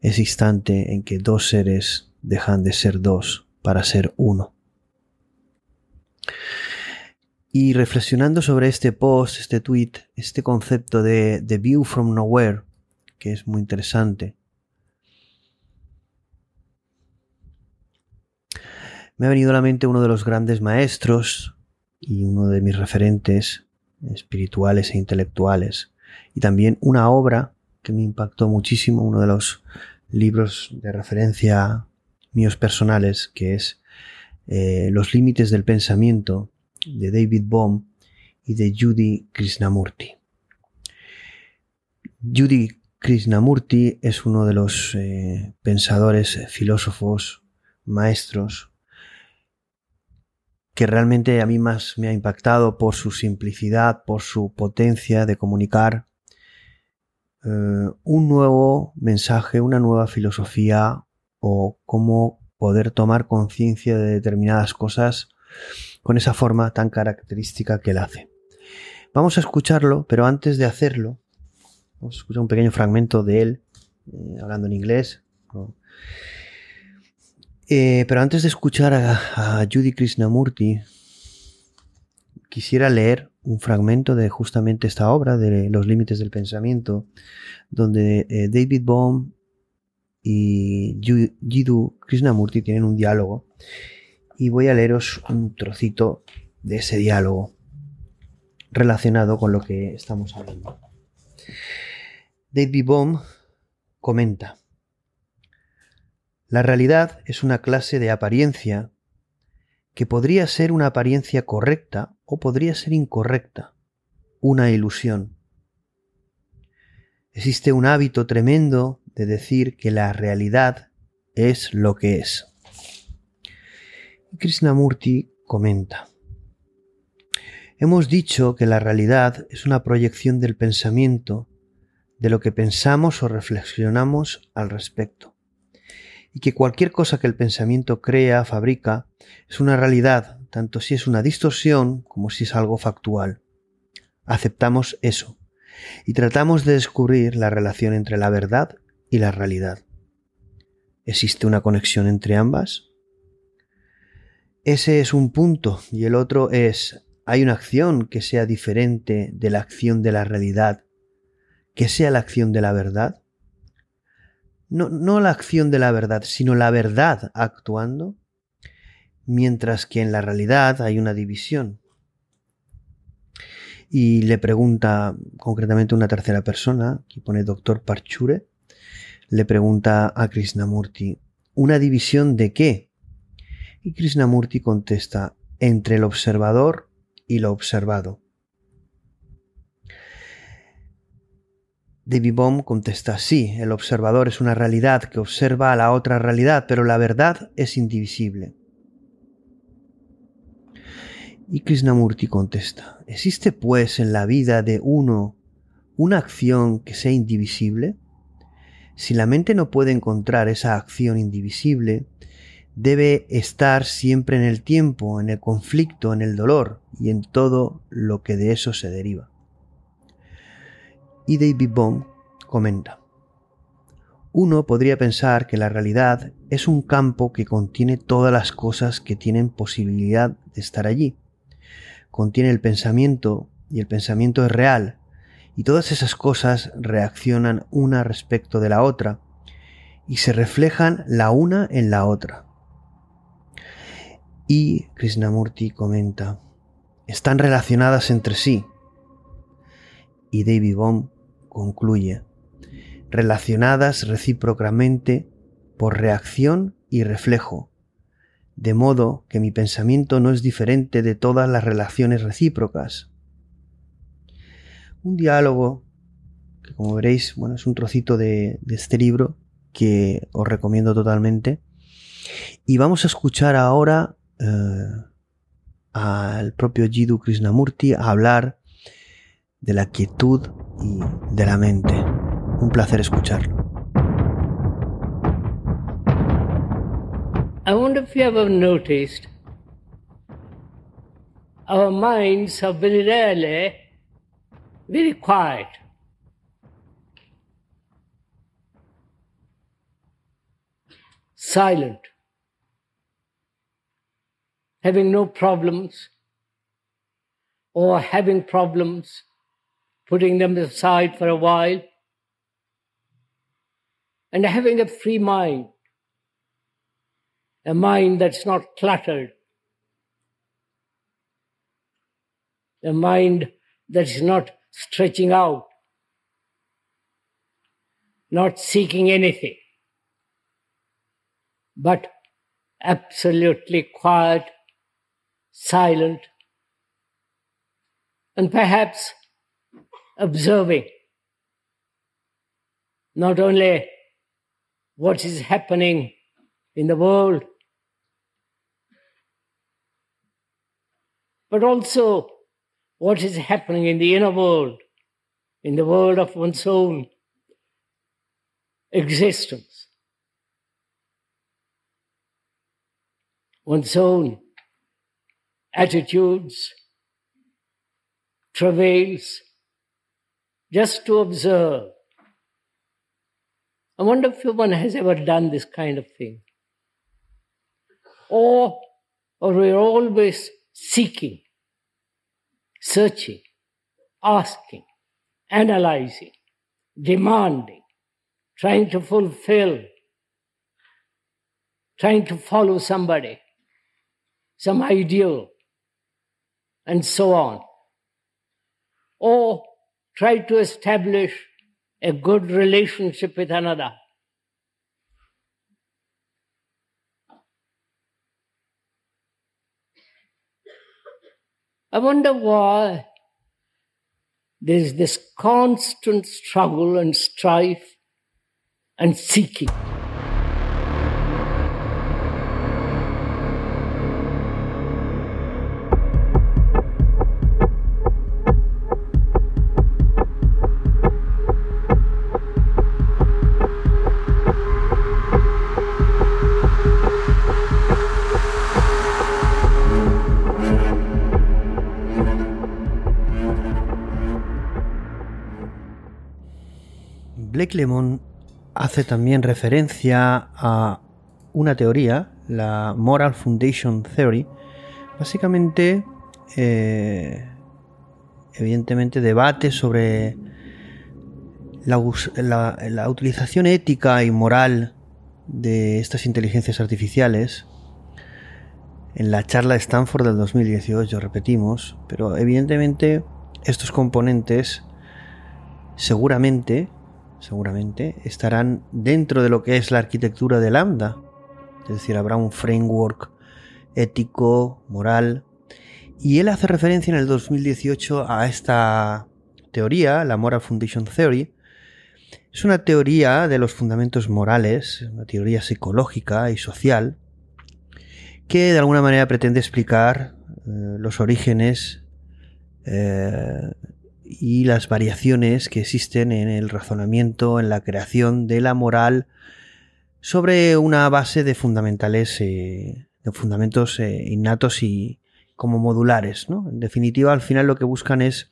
ese instante en que dos seres dejan de ser dos para ser uno. Y reflexionando sobre este post, este tweet, este concepto de, The view from nowhere, que es muy interesante, me ha venido a la mente uno de los grandes maestros y uno de mis referentes espirituales e intelectuales, y también una obra que me impactó muchísimo, uno de los libros de referencia míos personales, que es eh, Los límites del pensamiento de David Bohm y de Judy Krishnamurti. Judy Krishnamurti es uno de los eh, pensadores, filósofos, maestros que realmente a mí más me ha impactado por su simplicidad, por su potencia de comunicar eh, un nuevo mensaje, una nueva filosofía o cómo poder tomar conciencia de determinadas cosas con esa forma tan característica que él hace. Vamos a escucharlo, pero antes de hacerlo, vamos a escuchar un pequeño fragmento de él, eh, hablando en inglés. Eh, pero antes de escuchar a, Judy Krishnamurti, quisiera leer un fragmento de justamente esta obra, de Los Límites del Pensamiento, donde eh, David Bohm y Jiddu Krishnamurti tienen un diálogo. Y voy a leeros un trocito de ese diálogo relacionado con lo que estamos hablando. David Bohm comenta. La realidad es una clase de apariencia que podría ser una apariencia correcta o podría ser incorrecta, una ilusión. Existe un hábito tremendo de decir que la realidad es lo que es. Krishnamurti comenta. Hemos dicho que la realidad es una proyección del pensamiento, de lo que pensamos o reflexionamos al respecto y que cualquier cosa que el pensamiento crea, fabrica, es una realidad, tanto si es una distorsión como si es algo factual. Aceptamos eso y tratamos de descubrir la relación entre la verdad y la realidad. ¿Existe una conexión entre ambas? Ese es un punto y el otro es, ¿hay una acción que sea diferente de la acción de la realidad, que sea la acción de la verdad? no, la acción de la verdad, sino la verdad actuando, mientras que en la realidad hay una división. Y le pregunta concretamente una tercera persona, que pone doctor Parchure, le pregunta a Krishnamurti, ¿una división de qué? Y Krishnamurti contesta, entre el observador y lo observado. David Bohm contesta, sí, el observador es una realidad que observa a la otra realidad, pero la verdad es indivisible. Y Krishnamurti contesta, ¿existe pues en la vida de uno una acción que sea indivisible? Si la mente no puede encontrar esa acción indivisible, debe estar siempre en el tiempo, en el conflicto, en el dolor y en todo lo que de eso se deriva. Y David Bohm comenta, uno podría pensar que la realidad es un campo que contiene todas las cosas que tienen posibilidad de estar allí. Contiene el pensamiento y el pensamiento es real, y todas esas cosas reaccionan una respecto de la otra y se reflejan la una en la otra. Y Krishnamurti comenta, están relacionadas entre sí. Y David Bohm concluye, relacionadas recíprocamente por reacción y reflejo, de modo que mi pensamiento no es diferente de todas las relaciones recíprocas. Un diálogo que como veréis, bueno, es un trocito de, este libro que os recomiendo totalmente. Y vamos a escuchar ahora eh, al propio Jiddu Krishnamurti hablar de la quietud y de la mente. Un placer escucharlo. I wonder if you ever noticed our minds are very rarely very quiet. Silent, having no problems, or having problems putting them aside for a while, and having a free mind, a mind that's not cluttered, a mind that's not stretching out, not seeking anything, but absolutely quiet, silent, and perhaps observing not only what is happening in the world, but also what is happening in the inner world, in the world of one's own existence, one's own attitudes, travails, just to observe. I wonder if one has ever done this kind of thing. Or, or we're always seeking, searching, asking, analyzing, demanding, trying to fulfill, trying to follow somebody, some ideal, and so on. Or try to establish a good relationship with another. I wonder why there's this constant struggle and strife and seeking. Blake Lemon hace también referencia a una teoría, la Moral Foundation Theory, básicamente, eh, evidentemente, debate sobre la, utilización ética y moral de estas inteligencias artificiales. En la charla de Stanford del 2018, repetimos, pero evidentemente estos componentes seguramente seguramente, estarán dentro de lo que es la arquitectura de Lambda. Es decir, habrá un framework ético, moral. Y él hace referencia en el 2018 a esta teoría, la Moral Foundation Theory. Es una teoría de los fundamentos morales, una teoría psicológica y social, que de alguna manera pretende explicar eh, los orígenes eh, y las variaciones que existen en el razonamiento, en la creación de la moral sobre una base de fundamentales, eh, de fundamentos eh, innatos y como modulares. ¿no? En definitiva, al final lo que buscan es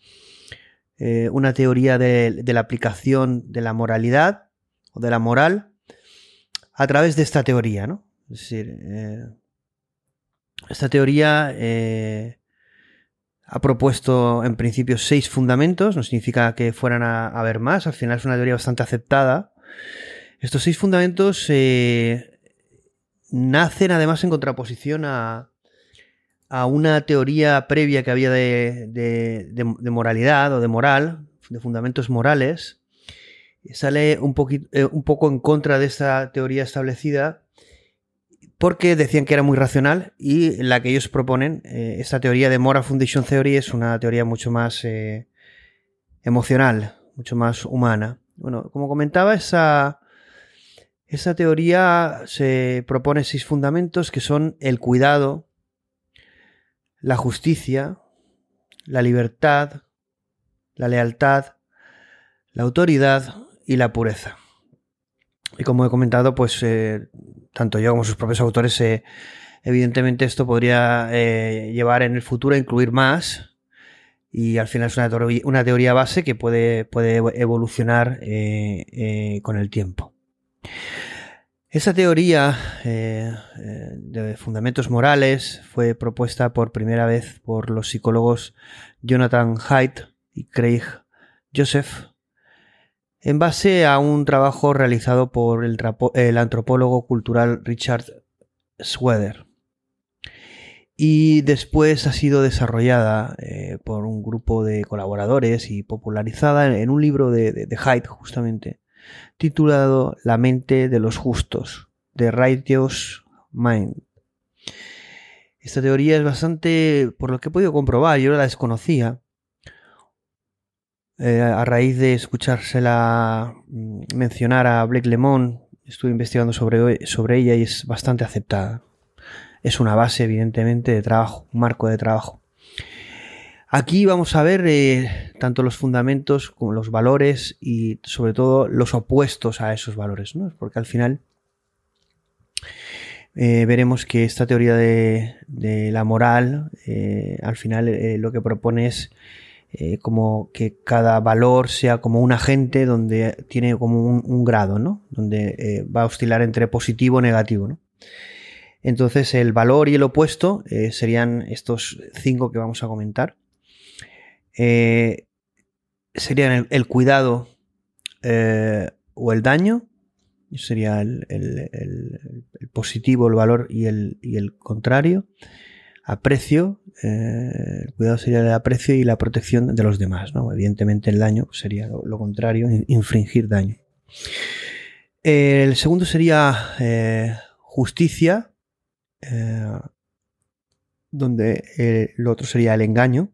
eh, una teoría de, la aplicación de la moralidad o de la moral a través de esta teoría. ¿no? Es decir, esta teoría ha propuesto en principio seis fundamentos, no significa que fueran a haber más, al final es una teoría bastante aceptada. Estos seis fundamentos eh, nacen además en contraposición a, a, una teoría previa que había de, de, moralidad o de moral, de fundamentos morales. Sale un, eh, un poco en contra de esta teoría establecida porque decían que era muy racional y la que ellos proponen, eh, esta teoría de Moral Foundation Theory es una teoría mucho más eh, emocional, mucho más humana. Bueno, como comentaba, esa, esa teoría se propone seis fundamentos que son el cuidado, la justicia, la libertad, la lealtad, la autoridad y la pureza. Y como he comentado, pues eh, tanto yo como sus propios autores, eh, evidentemente esto podría eh, llevar en el futuro a incluir más. Y al final es una, teoría, una teoría base que puede, puede evolucionar con el tiempo. Esa teoría de fundamentos morales fue propuesta por primera vez por los psicólogos Jonathan Haidt y Craig Joseph en base a un trabajo realizado por el, antropólogo cultural Richard Sweder. Y después ha sido desarrollada eh, por un grupo de colaboradores y popularizada en, un libro de, de, Haidt, justamente, titulado La mente de los justos, The Righteous Mind. Esta teoría es bastante, por lo que he podido comprobar, yo la desconocía, eh, a raíz de escuchársela mm, mencionar a Blake Lemon, estuve investigando sobre, sobre ella y es bastante aceptada. Es una base, evidentemente, de trabajo, un marco de trabajo. Aquí vamos a ver eh, tanto los fundamentos como los valores y sobre todo los opuestos a esos valores, ¿no? Porque al final eh, veremos que esta teoría de, la moral al final lo que propone es eh, como que cada valor sea como un agente donde tiene como un, grado, ¿no? Donde eh, va a oscilar entre positivo o negativo, ¿no? Entonces el valor y el opuesto eh, serían estos cinco que vamos a comentar. serían el, cuidado o el daño, sería el, positivo, el valor y el, y el contrario aprecio, eh, el cuidado sería el aprecio y la protección de los demás, ¿no? Evidentemente el daño sería lo, contrario, infringir daño. el segundo sería eh, justicia, eh, donde el otro sería el engaño.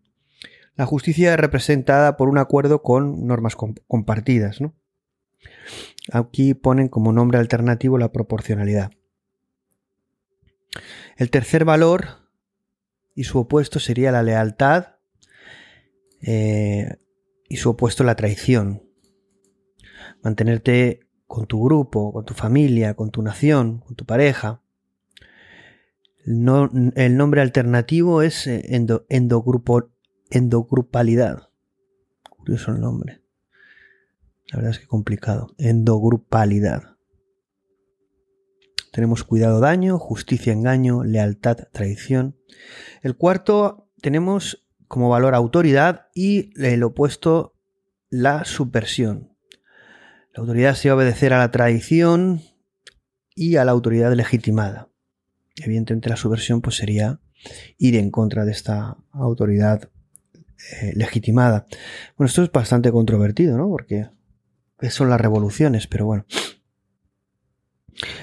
La justicia es representada por un acuerdo con normas compartidas. ¿no? Aquí ponen como nombre alternativo la proporcionalidad. El tercer valor y su opuesto sería la lealtad eh, y su opuesto la traición. Mantenerte con tu grupo, con tu familia, con tu nación, con tu pareja. el nombre alternativo es eh, endogrupo, endogrupalidad. Curioso el nombre. La verdad es que complicado. Endogrupalidad. Tenemos cuidado, daño, justicia, engaño, lealtad, traición. El cuarto tenemos como valor autoridad y el opuesto la subversión. La autoridad se va a obedecer a la tradición y a la autoridad legitimada. Evidentemente la subversión pues sería ir en contra de esta autoridad eh, legitimada. Bueno, esto es bastante controvertido, ¿no? Porque son las revoluciones, pero bueno.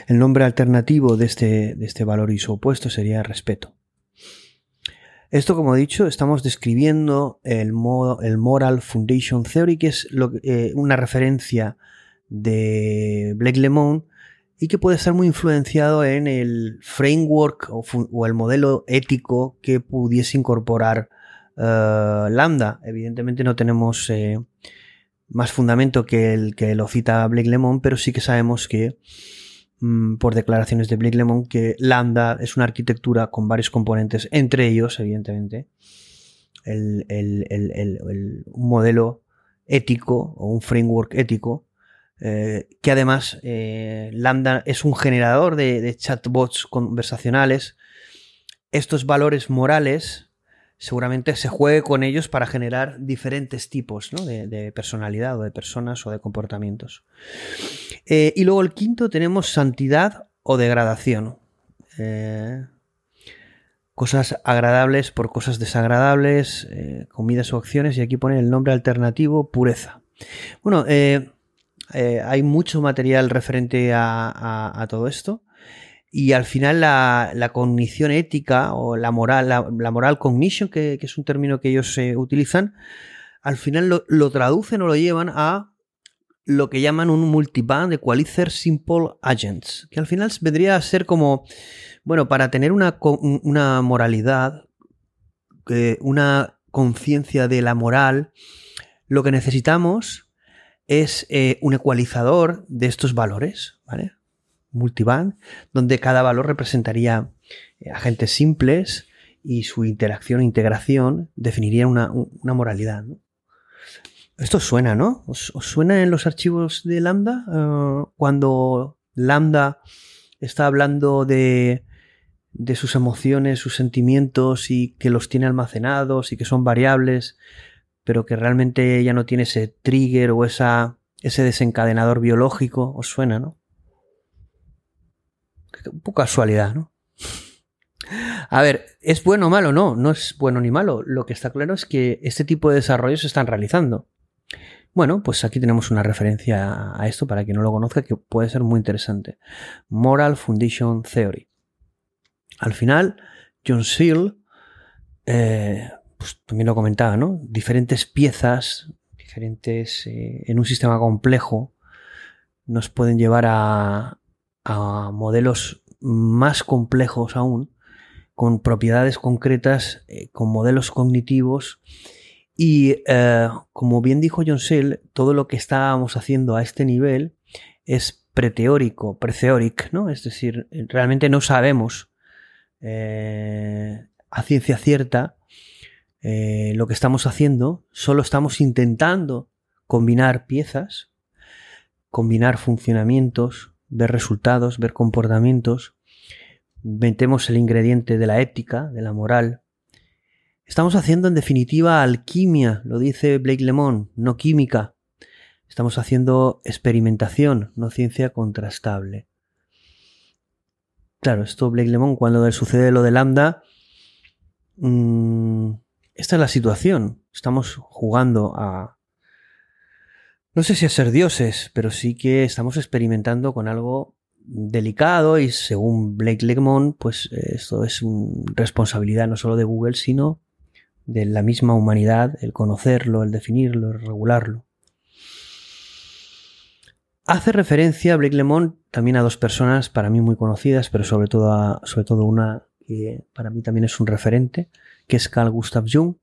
El nombre alternativo de este, de este valor opuesto sería respeto. Esto, como he dicho, estamos describiendo el, el Moral Foundation Theory, que es eh, una referencia de Blake Lemon y que puede estar muy influenciado en el framework o, el modelo ético que pudiese incorporar eh, Lambda. Evidentemente no tenemos eh, más fundamento que el que lo cita Blake Lemon, pero sí que sabemos que Mm, por declaraciones de Blake Lemon que Lambda es una arquitectura con varios componentes, entre ellos, evidentemente, el, un modelo ético o un framework ético, eh, que además eh, Lambda es un generador de chatbots conversacionales. Estos valores morales seguramente se juegue con ellos para generar diferentes tipos de, personalidad o de personas o de comportamientos. Eh, y luego el quinto tenemos santidad o degradación. Eh, cosas agradables por cosas desagradables, eh, comidas o acciones, y aquí pone el nombre alternativo pureza. Bueno, hay mucho material referente a todo esto. Y al final la, cognición ética o la moral, la, moral cognition, que, es un término que ellos utilizan, al final lo, traducen o lo llevan a lo que llaman un multiband equalizer simple agents, que al final vendría a ser como, bueno, para tener una, una moralidad, una conciencia de la moral, lo que necesitamos es eh, un ecualizador de estos valores, ¿vale? multiband, donde cada valor representaría eh, agentes simples y su interacción e integración definiría una, moralidad. Esto suena, ¿no? ¿Os, suena en los archivos de Lambda? Eh, cuando Lambda está hablando de, de sus emociones, sus sentimientos y que los tiene almacenados y que son variables, pero que realmente ya no tiene ese trigger o esa, ese desencadenador biológico. ¿Os suena, no? Un poco casualidad, ¿no? A ver, ¿es bueno o malo? No, no es bueno ni malo. Lo que está claro es que este tipo de desarrollos se están realizando. Bueno, pues aquí tenemos una referencia a esto para quien no lo conozca que puede ser muy interesante. Moral Foundation Theory. Al final, John Seal, eh, pues también lo comentaba, ¿no? Diferentes piezas diferentes, eh, en un sistema complejo, nos pueden llevar a, a modelos más complejos aún, con propiedades concretas, eh, con modelos cognitivos. Y eh, como bien dijo John Sell, todo lo que estábamos haciendo a este nivel es preteórico, pretheoric, ¿no? Es decir, realmente no sabemos eh, a ciencia cierta lo que estamos haciendo, solo estamos intentando combinar piezas, combinar funcionamientos, ver resultados, ver comportamientos metemos el ingrediente de la ética, de la moral. Estamos haciendo en definitiva alquimia, lo dice Blake Lemon, no química. Estamos haciendo experimentación, no ciencia contrastable. Claro, esto Blake Lemon, cuando sucede lo de Lambda, mmm, esta es la situación. Estamos jugando a... No sé si a ser dioses, pero sí que estamos experimentando con algo delicado y según Blake Lemon, pues esto es responsabilidad no solo de Google, sino de la misma humanidad, el conocerlo, el definirlo, el regularlo. Hace referencia Blake Lemon también a dos personas para mí muy conocidas, pero sobre todo, sobre todo una que para mí también es un referente, que es Carl Gustav Jung,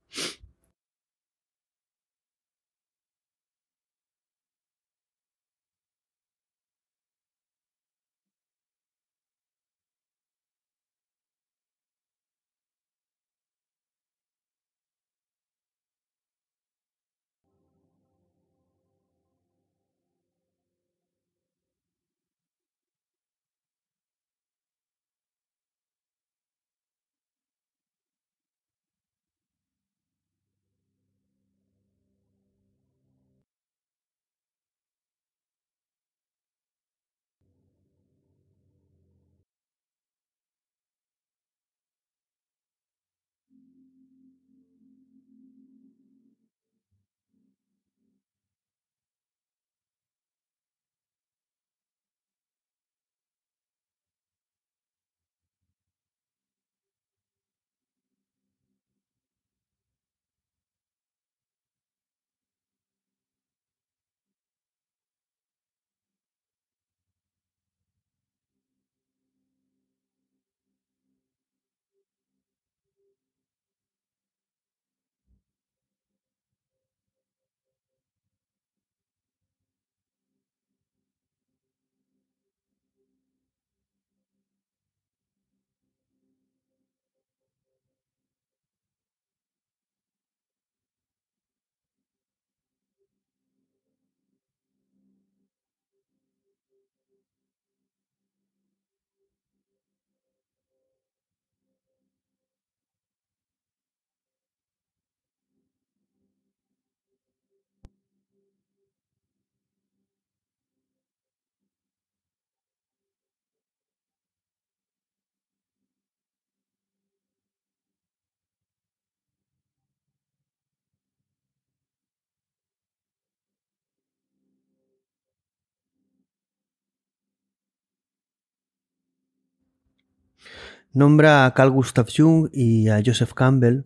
Nombra a Carl Gustav Jung y a Joseph Campbell.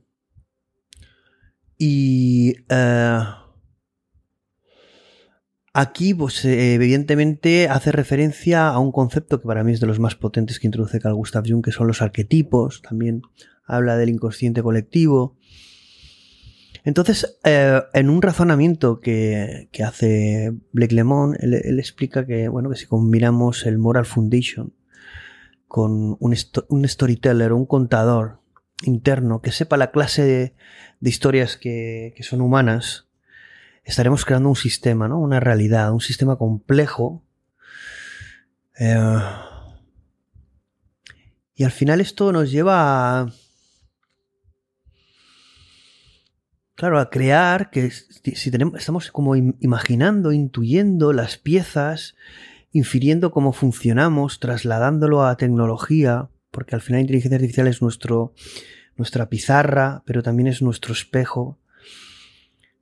Y eh, aquí, pues evidentemente hace referencia a un concepto que para mí es de los más potentes que introduce Carl Gustav Jung, que son los arquetipos. También habla del inconsciente colectivo. Entonces, eh, en un razonamiento que, hace Blake Lemon, él, él, explica que, bueno, que si combinamos el Moral Foundation con un, storyteller, un contador interno que sepa la clase de, historias que, son humanas, estaremos creando un sistema, ¿no? Una realidad, un sistema complejo. Eh, y al final esto nos lleva a... Claro, a crear que si tenemos, estamos como imaginando, intuyendo las piezas infiriendo cómo funcionamos, trasladándolo a tecnología, porque al final la inteligencia artificial es nuestro, nuestra pizarra, pero también es nuestro espejo,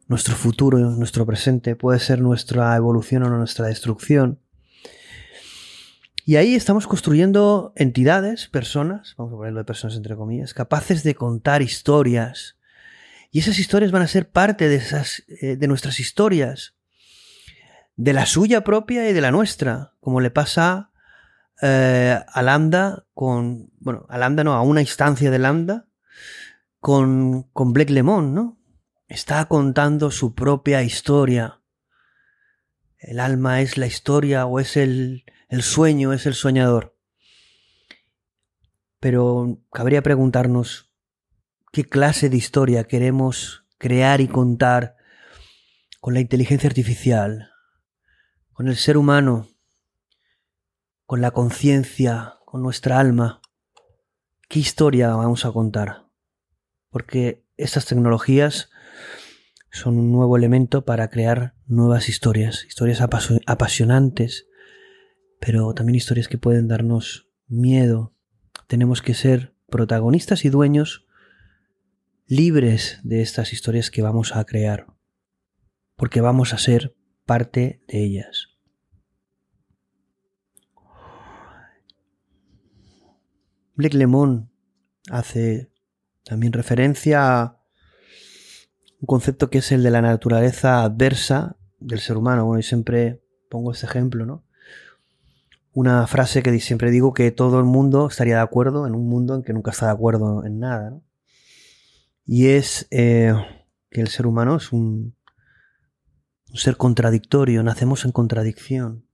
nuestro futuro, nuestro presente, puede ser nuestra evolución o nuestra destrucción. Y ahí estamos construyendo entidades, personas, vamos a ponerlo de personas entre comillas, capaces de contar historias Y esas historias van a ser parte de, esas, eh, de nuestras historias, de la suya propia y de la nuestra, como le pasa eh, a Lambda con, bueno, a Lambda no, a una instancia de Lambda con, con Blake Lemon, ¿no? Está contando su propia historia. El alma es la historia o es el, el sueño, es el soñador. Pero cabría preguntarnos qué clase de historia queremos crear y contar con la inteligencia artificial, con el ser humano, con la conciencia, con nuestra alma. ¿Qué historia vamos a contar? Porque estas tecnologías son un nuevo elemento para crear nuevas historias, historias apasionantes, pero también historias que pueden darnos miedo. Tenemos que ser protagonistas y dueños libres de estas historias que vamos a crear, porque vamos a ser parte de ellas. Blake Lemon hace también referencia a un concepto que es el de la naturaleza adversa del ser humano. Bueno, y siempre pongo este ejemplo, ¿no? Una frase que siempre digo que todo el mundo estaría de acuerdo en un mundo en que nunca está de acuerdo en nada, ¿no? Y es eh, que el ser humano es un, un ser contradictorio, nacemos en contradicción.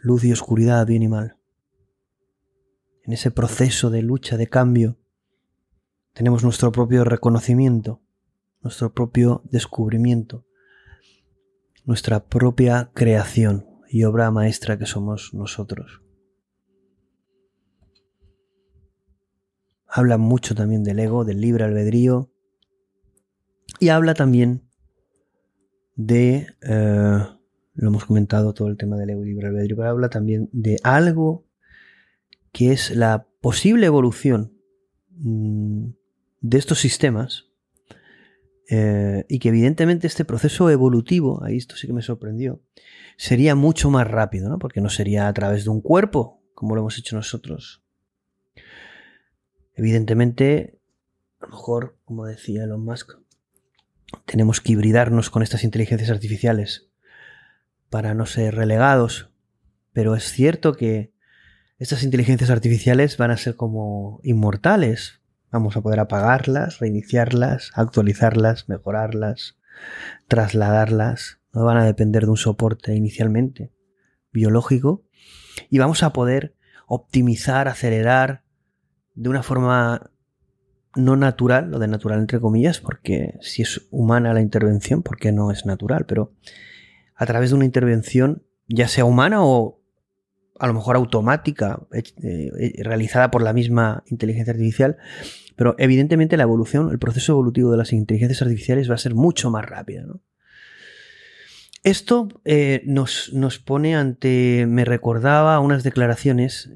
Luz y oscuridad, bien y mal. En ese proceso de lucha, de cambio, tenemos nuestro propio reconocimiento, nuestro propio descubrimiento, nuestra propia creación y obra maestra que somos nosotros. Habla mucho también del ego, del libre albedrío y habla también de, eh, lo hemos comentado todo el tema del ego y libre albedrío, pero habla también de algo que es la posible evolución mm, de estos sistemas eh, y que evidentemente este proceso evolutivo, ahí esto sí que me sorprendió, sería mucho más rápido, ¿no? Porque no sería a través de un cuerpo, como lo hemos hecho nosotros. Evidentemente, a lo mejor, como decía Elon Musk, tenemos que hibridarnos con estas inteligencias artificiales para no ser relegados, pero es cierto que estas inteligencias artificiales van a ser como inmortales, Vamos a poder apagarlas, reiniciarlas, actualizarlas, mejorarlas, trasladarlas. No van a depender de un soporte inicialmente biológico. Y vamos a poder optimizar, acelerar de una forma no natural, lo de natural entre comillas, porque si es humana la intervención, porque no es natural, pero a través de una intervención, ya sea humana o a lo mejor automática, eh, eh, realizada por la misma inteligencia artificial, pero evidentemente la evolución, el proceso evolutivo de las inteligencias artificiales va a ser mucho más rápido. Esto eh, nos, nos, pone ante, me recordaba unas declaraciones,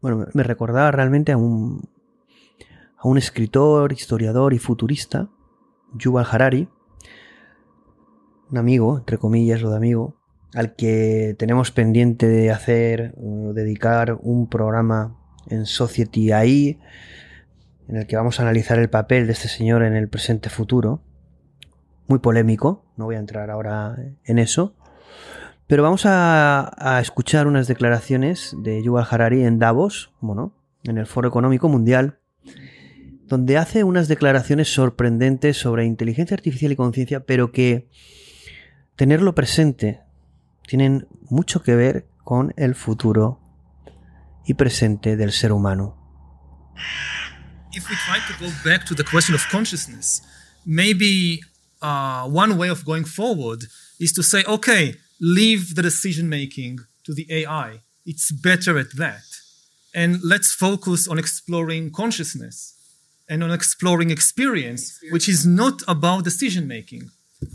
bueno, me recordaba realmente a un, a un escritor, historiador y futurista, Yuval Harari, un amigo, entre comillas lo de amigo, al que tenemos pendiente de hacer, dedicar un programa en Society AI, en el que vamos a analizar el papel de este señor en el presente futuro. Muy polémico, no voy a entrar ahora en eso. Pero vamos a, escuchar unas declaraciones de Yuval Harari en Davos, bueno, en el Foro Económico Mundial, donde hace unas declaraciones sorprendentes sobre inteligencia artificial y conciencia, pero que tenerlo presente tienen mucho que ver con el futuro y presente del ser humano. If we try to go back to the question of consciousness, maybe uh, one way of going forward is to say, okay, leave the decision making to the AI. It's better at that. And let's focus on exploring consciousness and on exploring experience, which is not about decision making.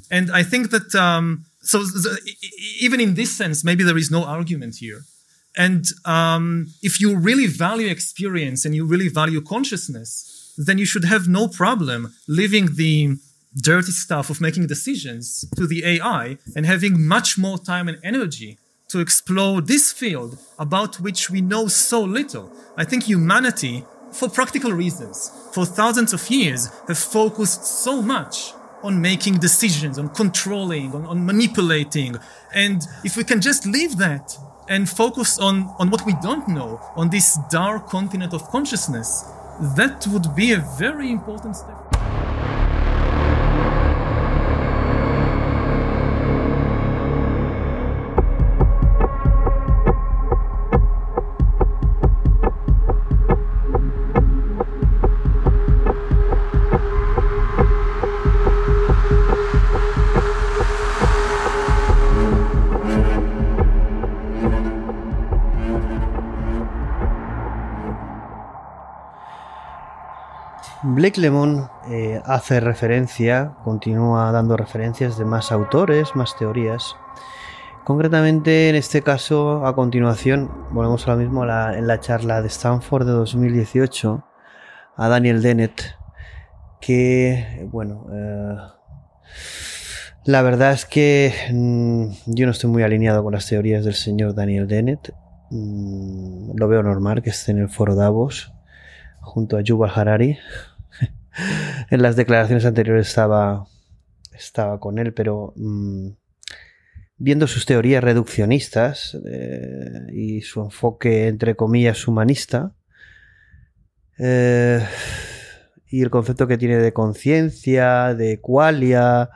And I think that um, so even in this sense, maybe there is no argument here. And um, if you really value experience and you really value consciousness, then you should have no problem leaving the dirty stuff of making decisions to the AI and having much more time and energy to explore this field about which we know so little. I think humanity for practical reasons, for thousands of years, have focused so much on making decisions, on controlling, on, on manipulating. And if we can just leave that and focus on, on what we don't know, on this dark continent of consciousness, that would be a very important step. Blake Lemon eh, hace referencia, continúa dando referencias de más autores, más teorías. Concretamente, en este caso, a continuación, volvemos a lo mismo la, en la charla de Stanford de 2018, a Daniel Dennett, que, bueno, eh, la verdad es que mm, yo no estoy muy alineado con las teorías del señor Daniel Dennett. Mm, lo veo normal que esté en el foro Davos junto a Yuval Harari, en las declaraciones anteriores estaba, estaba con él, pero mm, viendo sus teorías reduccionistas eh, y su enfoque, entre comillas, humanista, eh, y el concepto que tiene de conciencia, de qualia,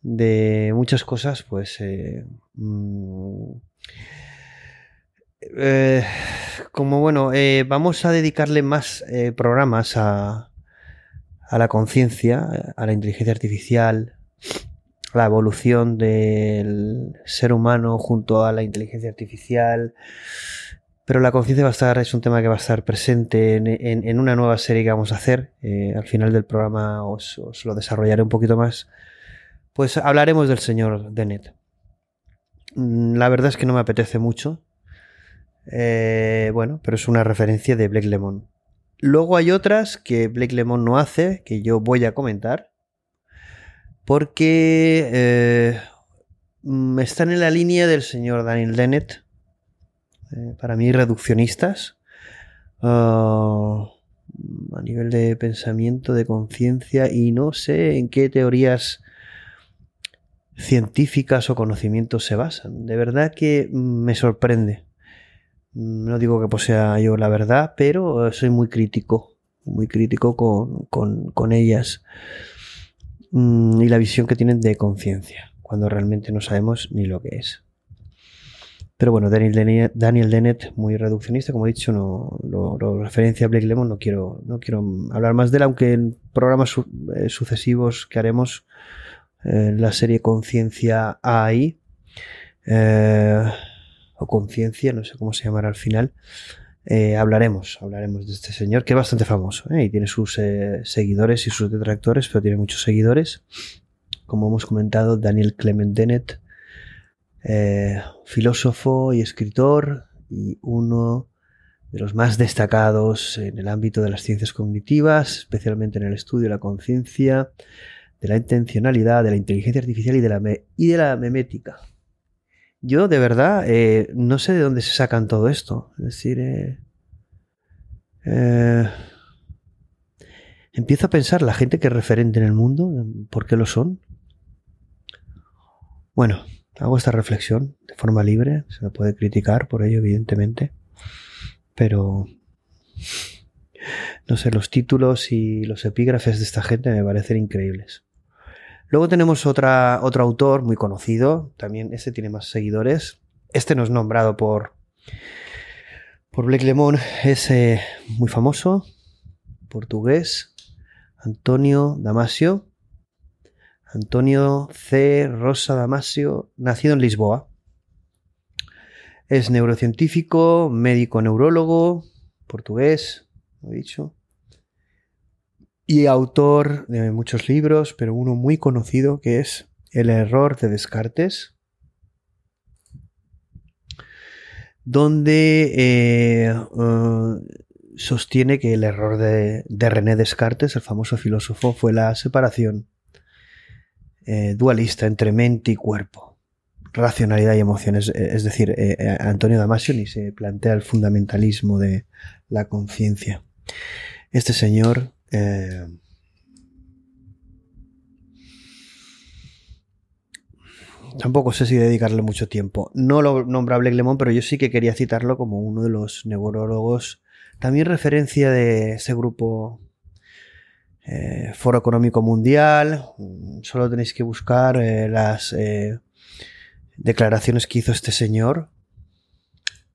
de muchas cosas, pues... Eh, mm, como bueno, vamos a dedicarle más programas a, a la conciencia, a la inteligencia artificial, a la evolución del ser humano junto a la inteligencia artificial. Pero la conciencia va a estar, es un tema que va a estar presente en, una nueva serie que vamos a hacer. Eh, al final del programa os, lo desarrollaré un poquito más. Pues hablaremos del señor Dennett. Mm, la verdad es que no me apetece mucho. Eh, bueno, pero es una referencia de Black Lemon. Luego hay otras que Blake Lemon no hace, que yo voy a comentar, porque eh, están en la línea del señor Daniel Dennett, eh, para mí reduccionistas, ah, a nivel de pensamiento, de conciencia, y no sé en qué teorías científicas o conocimientos se basan. De verdad que mm, me sorprende. No digo que posea yo la verdad, pero soy muy crítico, muy crítico con, ellas mm, y la visión que tienen de conciencia, cuando realmente no sabemos ni lo que es. Pero bueno, Daniel Dennett, muy reduccionista, como he dicho, no lo, referencia a Blake Lemon, no quiero, no quiero hablar más de él, aunque en programas eh, sucesivos que haremos, eh, la serie Conciencia AI, eh, conciencia, no sé cómo se llamará al final, eh, hablaremos, hablaremos de este señor que es bastante famoso ¿eh? y tiene sus eh, seguidores y sus detractores, pero tiene muchos seguidores. Como hemos comentado, Daniel Clement Dennett, filósofo y escritor y uno de los más destacados en el ámbito de las ciencias cognitivas, especialmente en el estudio de la conciencia, de la intencionalidad, de la inteligencia artificial y de la, y de la memética. Yo de verdad eh, no sé de dónde se sacan todo esto. Es decir, eh, eh, empiezo a pensar la gente que es referente en el mundo, ¿por qué lo son? Bueno, hago esta reflexión de forma libre, se me puede criticar por ello, evidentemente, pero no sé, los títulos y los epígrafes de esta gente me parecen increíbles. Luego tenemos otro autor muy conocido, también este tiene más seguidores. Este no es nombrado por, por Blake Lemon, es eh, muy famoso, portugués, Antonio Damasio. Antonio C. Rosa Damasio, nacido en Lisboa. Es neurocientífico, médico neurólogo, portugués, he dicho y autor de muchos libros, pero uno muy conocido que es El error de Descartes, donde eh, eh, sostiene que el error de, René Descartes, el famoso filósofo, fue la separación eh, dualista entre mente y cuerpo, racionalidad y emociones. Es decir, Antonio Damasio ni se plantea el fundamentalismo de la conciencia. Este señor eh, tampoco sé si dedicarle mucho tiempo. No lo nombra Blake pero yo sí que quería citarlo como uno de los neurólogos. También referencia de ese grupo eh, Foro Económico Mundial. Solo tenéis que buscar eh, las declaraciones que hizo este señor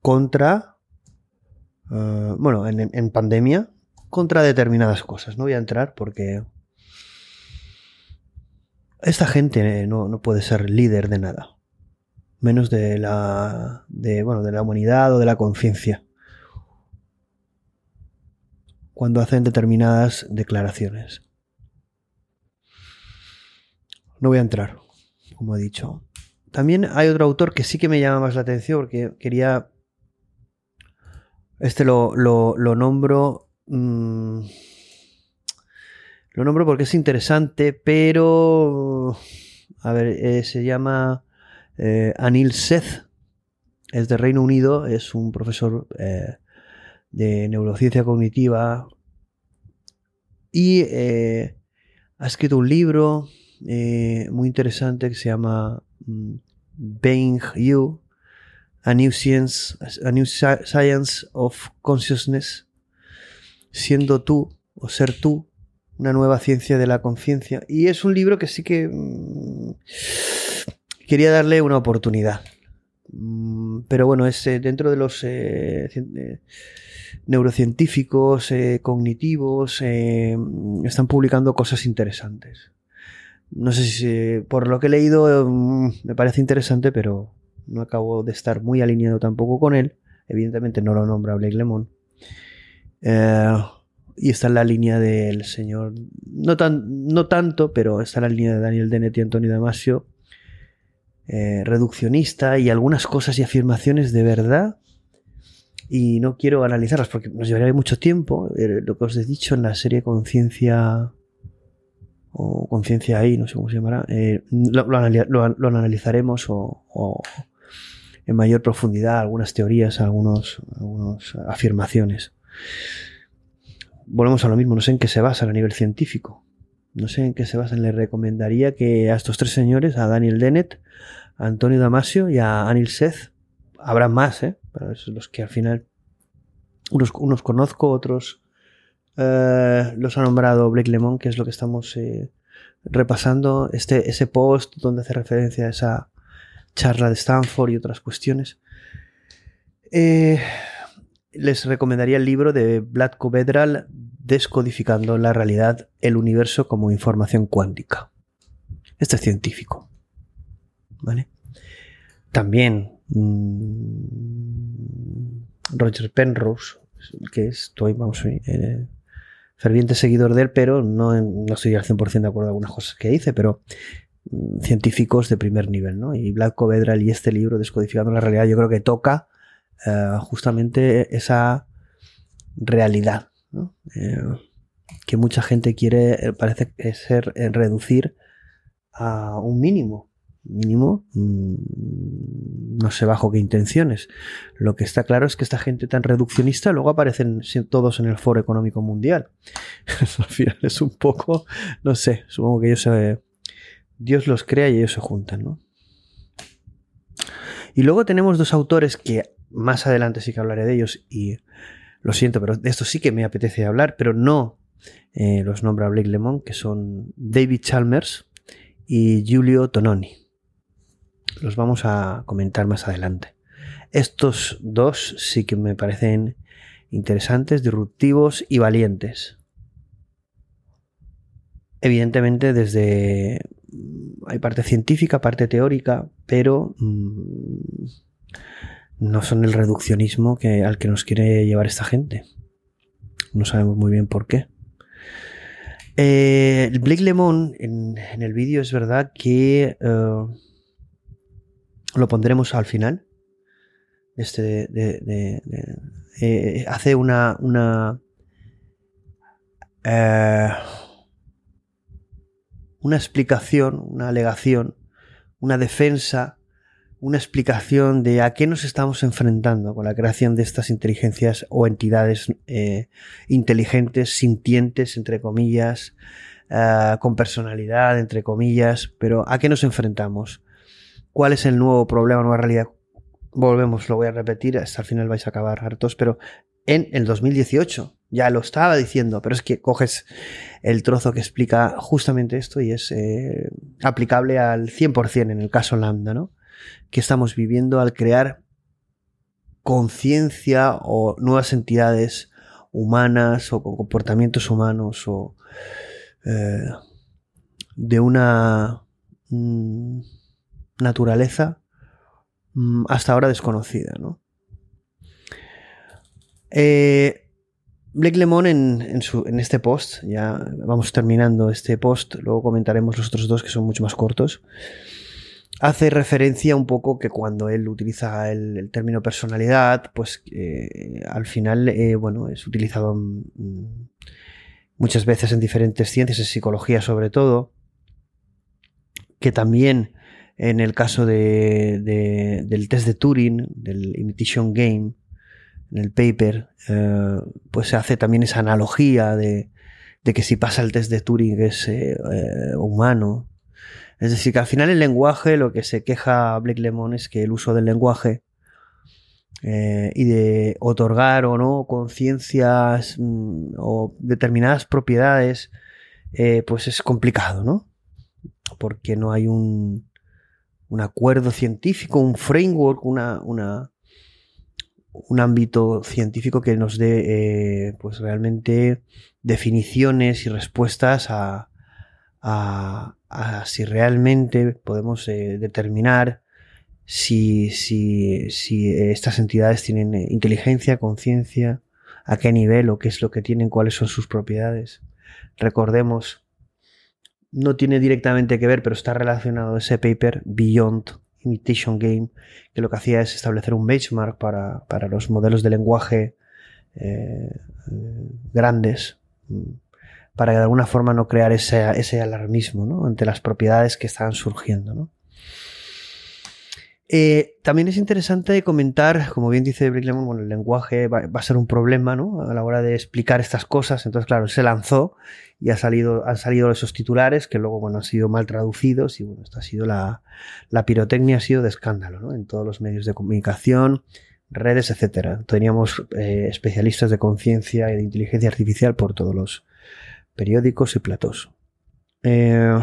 contra, bueno, en, en pandemia, contra determinadas cosas. No voy a entrar porque esta gente no, no, puede ser líder de nada. Menos de la. de. bueno, de la humanidad o de la conciencia. Cuando hacen determinadas declaraciones. No voy a entrar, como he dicho. También hay otro autor que sí que me llama más la atención porque quería. Este lo, lo, lo nombro. Mmm, lo nombro porque es interesante, pero... A ver, eh, se llama eh, Anil Seth. Es de Reino Unido, es un profesor eh, de neurociencia cognitiva. Y ha escrito un libro muy interesante que se llama mm, Being You, a New Science, a New Science of Consciousness, siendo tú o ser tú una nueva ciencia de la conciencia. Y es un libro que sí que mmm, quería darle una oportunidad. Mm, pero bueno, es eh, dentro de los eh, eh, neurocientíficos, cognitivos, eh, están publicando cosas interesantes. No sé si por lo que he leído mm, me parece interesante, pero no acabo de estar muy alineado tampoco con él. Evidentemente no lo nombra Blake Lemon. Eh, y está en la línea del señor, no, tan, no tanto, pero está en la línea de Daniel Dennett y Antonio Damasio, eh, reduccionista y algunas cosas y afirmaciones de verdad. Y no quiero analizarlas porque nos llevaría mucho tiempo. Eh, lo que os he dicho en la serie Conciencia o Conciencia ahí, no sé cómo se llamará, lo, analizaremos o, o, en mayor profundidad algunas teorías, algunos, algunas afirmaciones volvemos a lo mismo, no sé en qué se basan a nivel científico. No sé en qué se basan. Le recomendaría que a estos tres señores, a Daniel Dennett, a Antonio Damasio y a Anil Seth, habrá más, ¿eh? Esos los que al final unos, unos conozco, otros eh, los ha nombrado Blake Lemon, que es lo que estamos eh, repasando. Este, ese post donde hace referencia a esa charla de Stanford y otras cuestiones. Eh, les recomendaría el libro de Vlad Vedral, Descodificando la realidad, el universo como información cuántica. Este es científico. ¿Vale? También mmm, Roger Penrose, que estoy, vamos, eh, ferviente seguidor de él, pero no, no estoy al 100% de acuerdo con algunas cosas que dice, pero mmm, científicos de primer nivel, ¿no? Y Vlad Vedral y este libro, Descodificando la realidad, yo creo que toca Uh, justamente esa realidad eh, que mucha gente quiere, eh, parece ser eh, reducir a un mínimo. Mínimo, mmm, no sé bajo qué intenciones. Lo que está claro es que esta gente tan reduccionista luego aparecen todos en el Foro Económico Mundial. Al final es un poco, no sé, supongo que ellos Dios los crea y ellos se juntan, ¿no? Y luego tenemos dos autores que más adelante sí que hablaré de ellos y lo siento, pero de esto sí que me apetece hablar, pero no eh, los nombra Blake Lemon, que son David Chalmers y Giulio Tononi. Los vamos a comentar más adelante. Estos dos sí que me parecen interesantes, disruptivos y valientes. Evidentemente desde... Hay parte científica, parte teórica, pero... Mmm, no son el reduccionismo que, al que nos quiere llevar esta gente. No sabemos muy bien por qué. Eh, Blake Lemon en, el vídeo es verdad que uh, lo pondremos al final. Este de, eh, hace una una eh, una explicación, una alegación, una defensa una explicación de a qué nos estamos enfrentando con la creación de estas inteligencias o entidades eh, inteligentes, sintientes, entre comillas, uh, con personalidad, entre comillas, pero a qué nos enfrentamos. ¿Cuál es el nuevo problema, nueva realidad? Volvemos, lo voy a repetir, hasta el final vais a acabar hartos, pero en el 2018 ya lo estaba diciendo, pero es que coges el trozo que explica justamente esto y es eh, aplicable al 100% en el caso Lambda, ¿no? Que estamos viviendo al crear conciencia o nuevas entidades humanas o con comportamientos humanos o eh, de una mm, naturaleza mm, hasta ahora desconocida, ¿no? Eh, Blake Lemon en, en, este post, ya vamos terminando este post, luego comentaremos los otros dos que son mucho más cortos, hace referencia un poco que cuando él utiliza el, término personalidad, pues eh, al final, eh, bueno, es utilizado mm, muchas veces en diferentes ciencias, en psicología sobre todo, que también en el caso de, del test de Turing, del Imitation Game, en el paper, eh, pues se hace también esa analogía de, que si pasa el test de Turing es humano. Es decir, que al final el lenguaje, lo que se queja Blake Lemon es que el uso del lenguaje y de otorgar o no conciencias mm, o determinadas propiedades, pues es complicado, ¿no? Porque no hay un, un acuerdo científico, un framework, una, un ámbito científico que nos dé eh, pues realmente definiciones y respuestas a, si realmente podemos eh, determinar si, si, estas entidades tienen eh, inteligencia, conciencia, a qué nivel o qué es lo que tienen, cuáles son sus propiedades. Recordemos, no tiene directamente que ver, pero está relacionado ese paper Beyond Imitation Game, que lo que hacía es establecer un benchmark para, los modelos de lenguaje eh, grandes, para de alguna forma no crear ese, alarmismo ¿no? ante las propiedades que estaban surgiendo. ¿no? Eh, también es interesante comentar, como bien dice Brick Lemon, bueno, el lenguaje va, a ser un problema ¿no? a la hora de explicar estas cosas. Entonces, claro, se lanzó y ha salido, han salido esos titulares que luego bueno, han sido mal traducidos y bueno, esta ha sido la, la pirotecnia ha sido de escándalo ¿no? en todos los medios de comunicación, redes, etcétera. Teníamos eh, especialistas de conciencia y de inteligencia artificial por todos los periódicos y platos. Eh,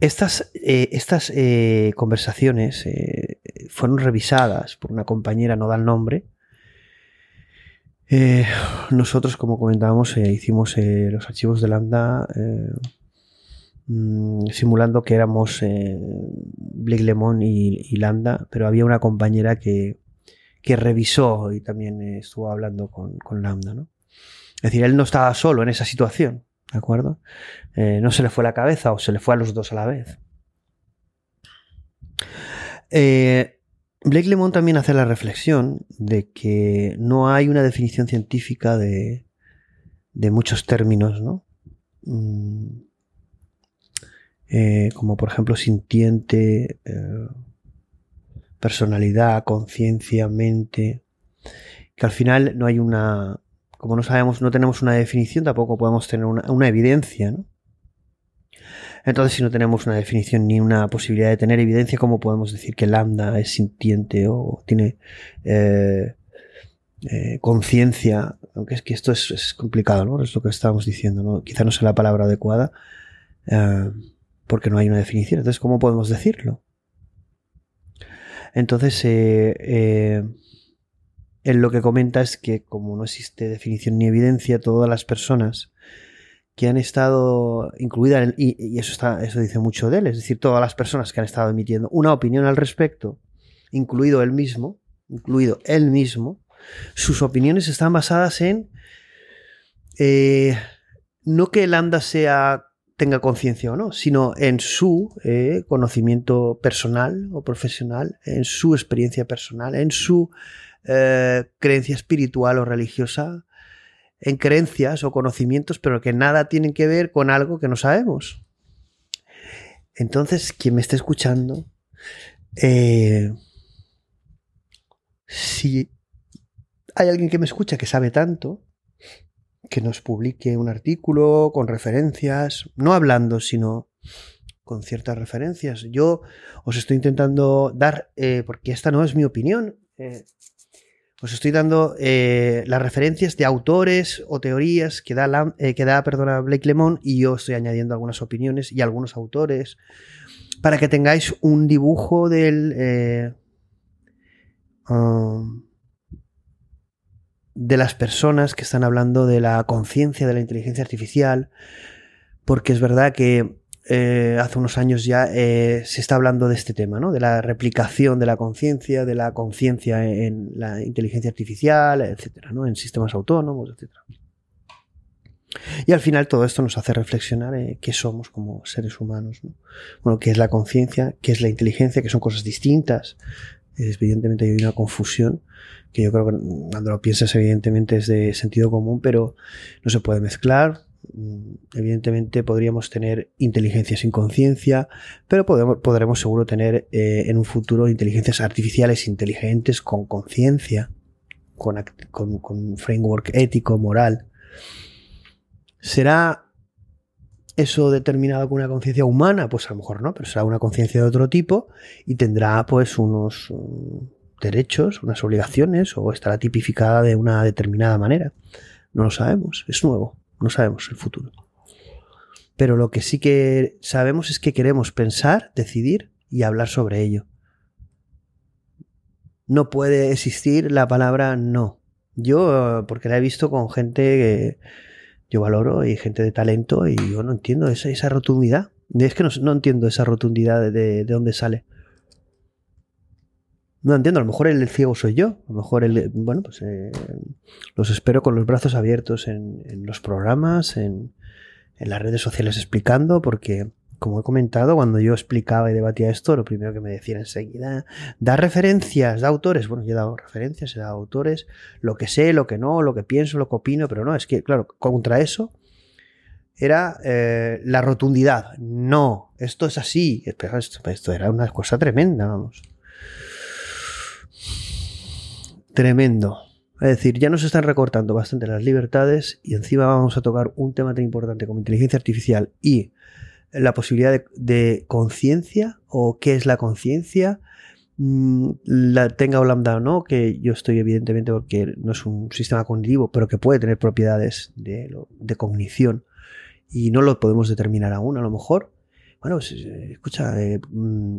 estas, eh, estas eh, conversaciones fueron revisadas por una compañera, no da el nombre. nosotros, como comentábamos, hicimos los archivos de Lambda mm, simulando que éramos Blake Lemon y, Lambda, pero había una compañera que, que revisó y también estuvo hablando con, con Lambda. ¿no? Es decir, él no estaba solo en esa situación. ¿De acuerdo? Eh, no se le fue la cabeza o se le fue a los dos a la vez. Eh, Blake Lemon también hace la reflexión de que no hay una definición científica de, muchos términos, ¿no? Mm, eh, como por ejemplo sintiente, personalidad, conciencia, mente, que al final no hay una, como no sabemos, no tenemos una definición, tampoco podemos tener una, evidencia, ¿no? Entonces, si no tenemos una definición ni una posibilidad de tener evidencia, ¿cómo podemos decir que lambda es sintiente o tiene eh, eh, conciencia? Aunque es que esto es, complicado, ¿no? Es lo que estábamos diciendo, ¿no? Quizá no sea la palabra adecuada, eh, porque no hay una definición. Entonces, ¿cómo podemos decirlo? Entonces, él lo que comenta es que como no existe definición ni evidencia, todas las personas que han estado incluidas, y, eso, está, eso dice mucho de él, es decir, todas las personas que han estado emitiendo una opinión al respecto, incluido él mismo, incluido él mismo, sus opiniones están basadas en eh, no que el ANDA sea tenga conciencia o no, sino en su eh, conocimiento personal o profesional, en su experiencia personal, en su eh, creencia espiritual o religiosa en creencias o conocimientos, pero que nada tienen que ver con algo que no sabemos. Entonces, quien me esté escuchando, Eh, si hay alguien que me escucha que sabe tanto, que nos publique un artículo con referencias, no hablando, sino con ciertas referencias. Yo os estoy intentando dar, eh, porque esta no es mi opinión, eh, os estoy dando eh, las referencias de autores o teorías que da, que da perdona, Blake Lemon y yo estoy añadiendo algunas opiniones y algunos autores para que tengáis un dibujo del... Um, de las personas que están hablando de la conciencia de la inteligencia artificial, porque es verdad que eh, hace unos años ya eh, se está hablando de este tema, ¿no? De la replicación de la conciencia, de la conciencia en la inteligencia artificial, etcétera, ¿no? En sistemas autónomos, etcétera. Y al final todo esto nos hace reflexionar eh, qué somos como seres humanos, ¿no? Bueno, qué es la conciencia, qué es la inteligencia, que son cosas distintas. Evidentemente hay una confusión que yo creo que cuando lo piensas evidentemente es de sentido común, pero no se puede mezclar. Mm, evidentemente podríamos tener inteligencia sin conciencia, pero podemos, podremos seguro tener eh, en un futuro inteligencias artificiales inteligentes con conciencia, con, un framework ético, moral. ¿Será eso determinado con una conciencia humana? Pues a lo mejor no, pero será una conciencia de otro tipo y tendrá pues unos derechos, unas obligaciones o estará tipificada de una determinada manera. No lo sabemos, es nuevo, no sabemos el futuro. Pero lo que sí que sabemos es que queremos pensar, decidir y hablar sobre ello. No puede existir la palabra no. Yo, porque la he visto con gente que yo valoro y gente de talento y yo no entiendo esa, rotundidad. Es que no, entiendo esa rotundidad de, de dónde sale. No entiendo, a lo mejor el, ciego soy yo. A lo mejor el. Bueno, pues eh, los espero con los brazos abiertos en, los programas, en, las redes sociales explicando, porque, como he comentado, cuando yo explicaba y debatía esto, lo primero que me decían enseguida, da referencias, da autores. Bueno, yo he dado referencias, he dado autores, lo que sé, lo que no, lo que pienso, lo que opino, pero no, es que, claro, contra eso era eh, la rotundidad. No, esto es así. Esto, esto era una cosa tremenda, vamos. Tremendo. Es decir, ya nos están recortando bastante las libertades y encima vamos a tocar un tema tan importante como inteligencia artificial y la posibilidad de, conciencia o qué es la conciencia, mm, la tenga o lambda o no, que yo estoy evidentemente porque no es un sistema cognitivo, pero que puede tener propiedades de, cognición y no lo podemos determinar aún, a lo mejor. Bueno, pues, eh, escucha, eh, mm,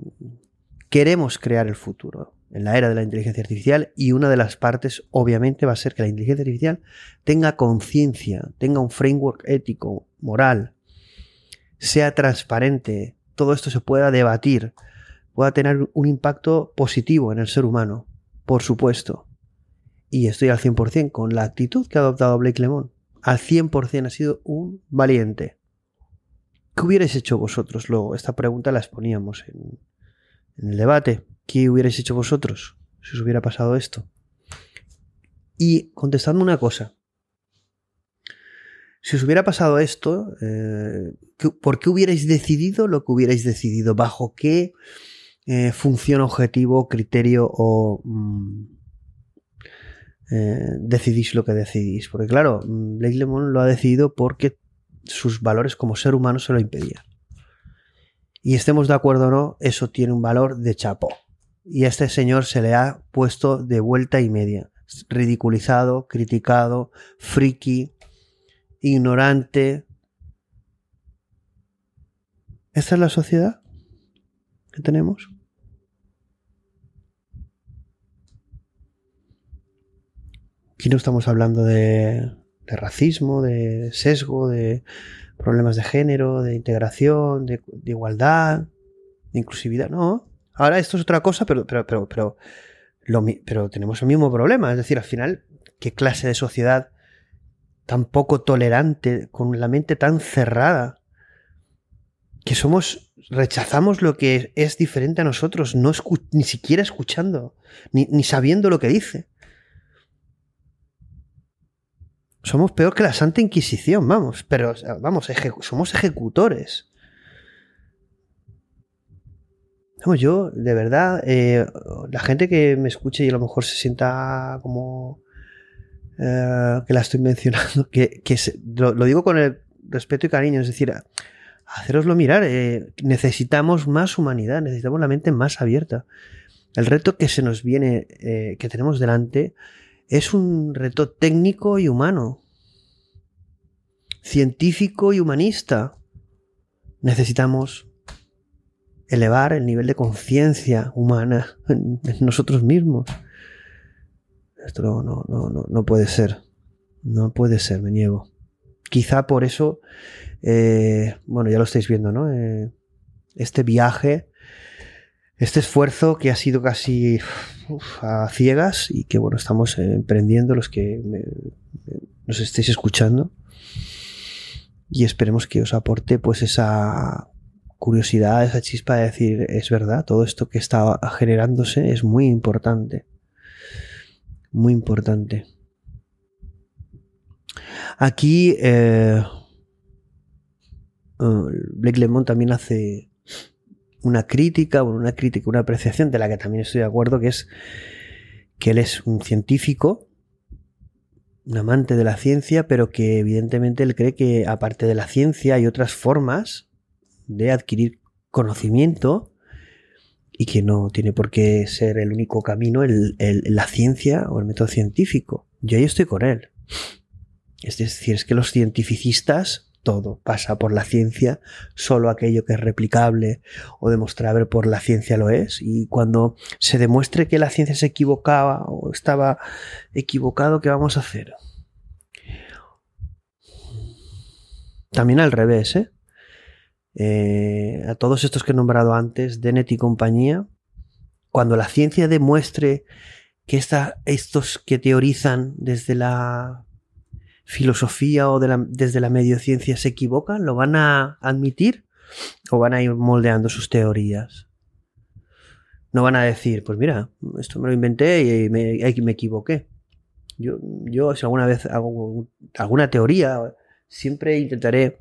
queremos crear el futuro en la era de la inteligencia artificial y una de las partes obviamente va a ser que la inteligencia artificial tenga conciencia, tenga un framework ético, moral, sea transparente, todo esto se pueda debatir, pueda tener un impacto positivo en el ser humano, por supuesto. Y estoy al 100% con la actitud que ha adoptado Blake Lemon. Al 100% ha sido un valiente. ¿Qué hubierais hecho vosotros? Luego, esta pregunta la exponíamos en, en el debate. ¿Qué hubierais hecho vosotros si os hubiera pasado esto? Y contestando una cosa. Si os hubiera pasado esto, eh, ¿por qué hubierais decidido lo que hubierais decidido? ¿Bajo qué eh, función, objetivo, criterio o mm, eh, decidís lo que decidís? Porque claro, Blake Lemon lo ha decidido porque sus valores como ser humano se lo impedían. Y estemos de acuerdo o no, eso tiene un valor de chapo y a este señor se le ha puesto de vuelta y media, ridiculizado, criticado, friki, ignorante. ¿Esta es la sociedad que tenemos? Aquí no estamos hablando de, racismo, de sesgo, de problemas de género, de integración, de, igualdad, de inclusividad. No, Ahora esto es otra cosa, pero, pero, pero, pero, pero tenemos el mismo problema. Es decir, al final, ¿qué clase de sociedad tan poco tolerante, con la mente tan cerrada, que somos, rechazamos lo que es diferente a nosotros, no ni siquiera escuchando, ni, ni sabiendo lo que dice? Somos peor que la Santa Inquisición, vamos, pero vamos, somos ejecutores. Vamos, yo, de verdad, eh, la gente que me escuche y a lo mejor se sienta como eh, que la estoy mencionando, que, lo, digo con el respeto y cariño, es decir, haceroslo mirar, eh, necesitamos más humanidad, necesitamos la mente más abierta. El reto que se nos viene, que tenemos delante, es un reto técnico y humano, científico y humanista. Necesitamos elevar el nivel de conciencia humana en, nosotros mismos. Esto no, no, no, no, no puede ser. No puede ser, me niego. Quizá por eso, eh, bueno, ya lo estáis viendo, ¿no? Eh, este viaje, este esfuerzo que ha sido casi a ciegas y que, bueno, estamos emprendiendo los que nos estéis escuchando. Y esperemos que os aporte pues esa curiosidad, esa chispa de decir, es verdad, todo esto que está generándose es muy importante. Muy importante. Aquí eh, eh, Blake Lemon también hace una crítica, bueno, una crítica, una apreciación de la que también estoy de acuerdo, que es que él es un científico, un amante de la ciencia, pero que evidentemente él cree que aparte de la ciencia hay otras formas de adquirir conocimiento y que no tiene por qué ser el único camino el, la ciencia o el método científico. Yo ahí estoy con él. Es decir, es que los cientificistas, todo pasa por la ciencia, solo aquello que es replicable o demostrable por la ciencia lo es. Y cuando se demuestre que la ciencia se equivocaba o estaba equivocado, ¿qué vamos a hacer? También al revés, ¿eh? Eh, a todos estos que he nombrado antes, Dennett y compañía, cuando la ciencia demuestre que estos que teorizan desde la filosofía o de la- desde la mediociencia se equivocan, ¿lo van a admitir o van a ir moldeando sus teorías? No van a decir, pues mira, esto me lo inventé y me, equivoqué. Yo, yo, si alguna vez hago alguna teoría, siempre intentaré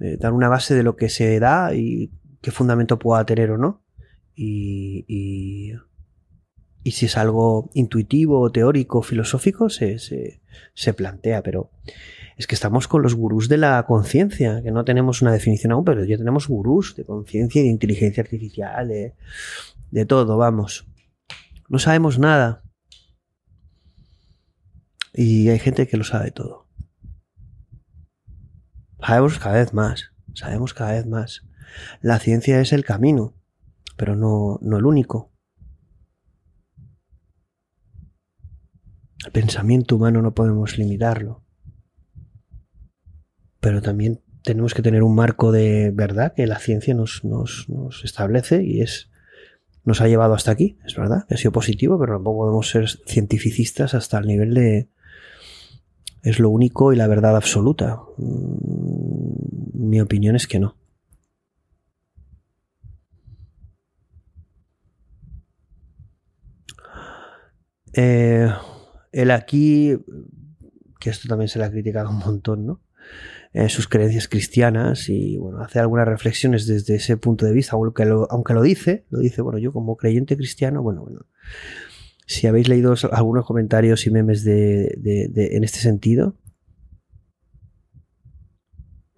eh, dar una base de lo que se da y qué fundamento pueda tener o no. Y, y si es algo intuitivo, teórico, filosófico, se, se, plantea, pero es que estamos con los gurús de la conciencia, que no tenemos una definición aún, pero ya tenemos gurús de conciencia y de inteligencia artificial, de, de todo, vamos. No sabemos nada. Y hay gente que lo sabe todo. Sabemos cada vez más, sabemos cada vez más. La ciencia es el camino, pero no, no el único. El pensamiento humano no podemos limitarlo. Pero también tenemos que tener un marco de verdad que la ciencia nos, nos, establece y es nos ha llevado hasta aquí, es verdad, ha sido positivo, pero tampoco podemos ser cientificistas hasta el nivel de es lo único y la verdad absoluta. Mm, Mi opinión es que no. Eh, él aquí, que esto también se le ha criticado un montón, ¿no? Eh, sus creencias cristianas y bueno, hace algunas reflexiones desde ese punto de vista, aunque lo, aunque lo dice, lo dice, bueno, yo como creyente cristiano, bueno, bueno, si habéis leído algunos comentarios y memes de, en este sentido,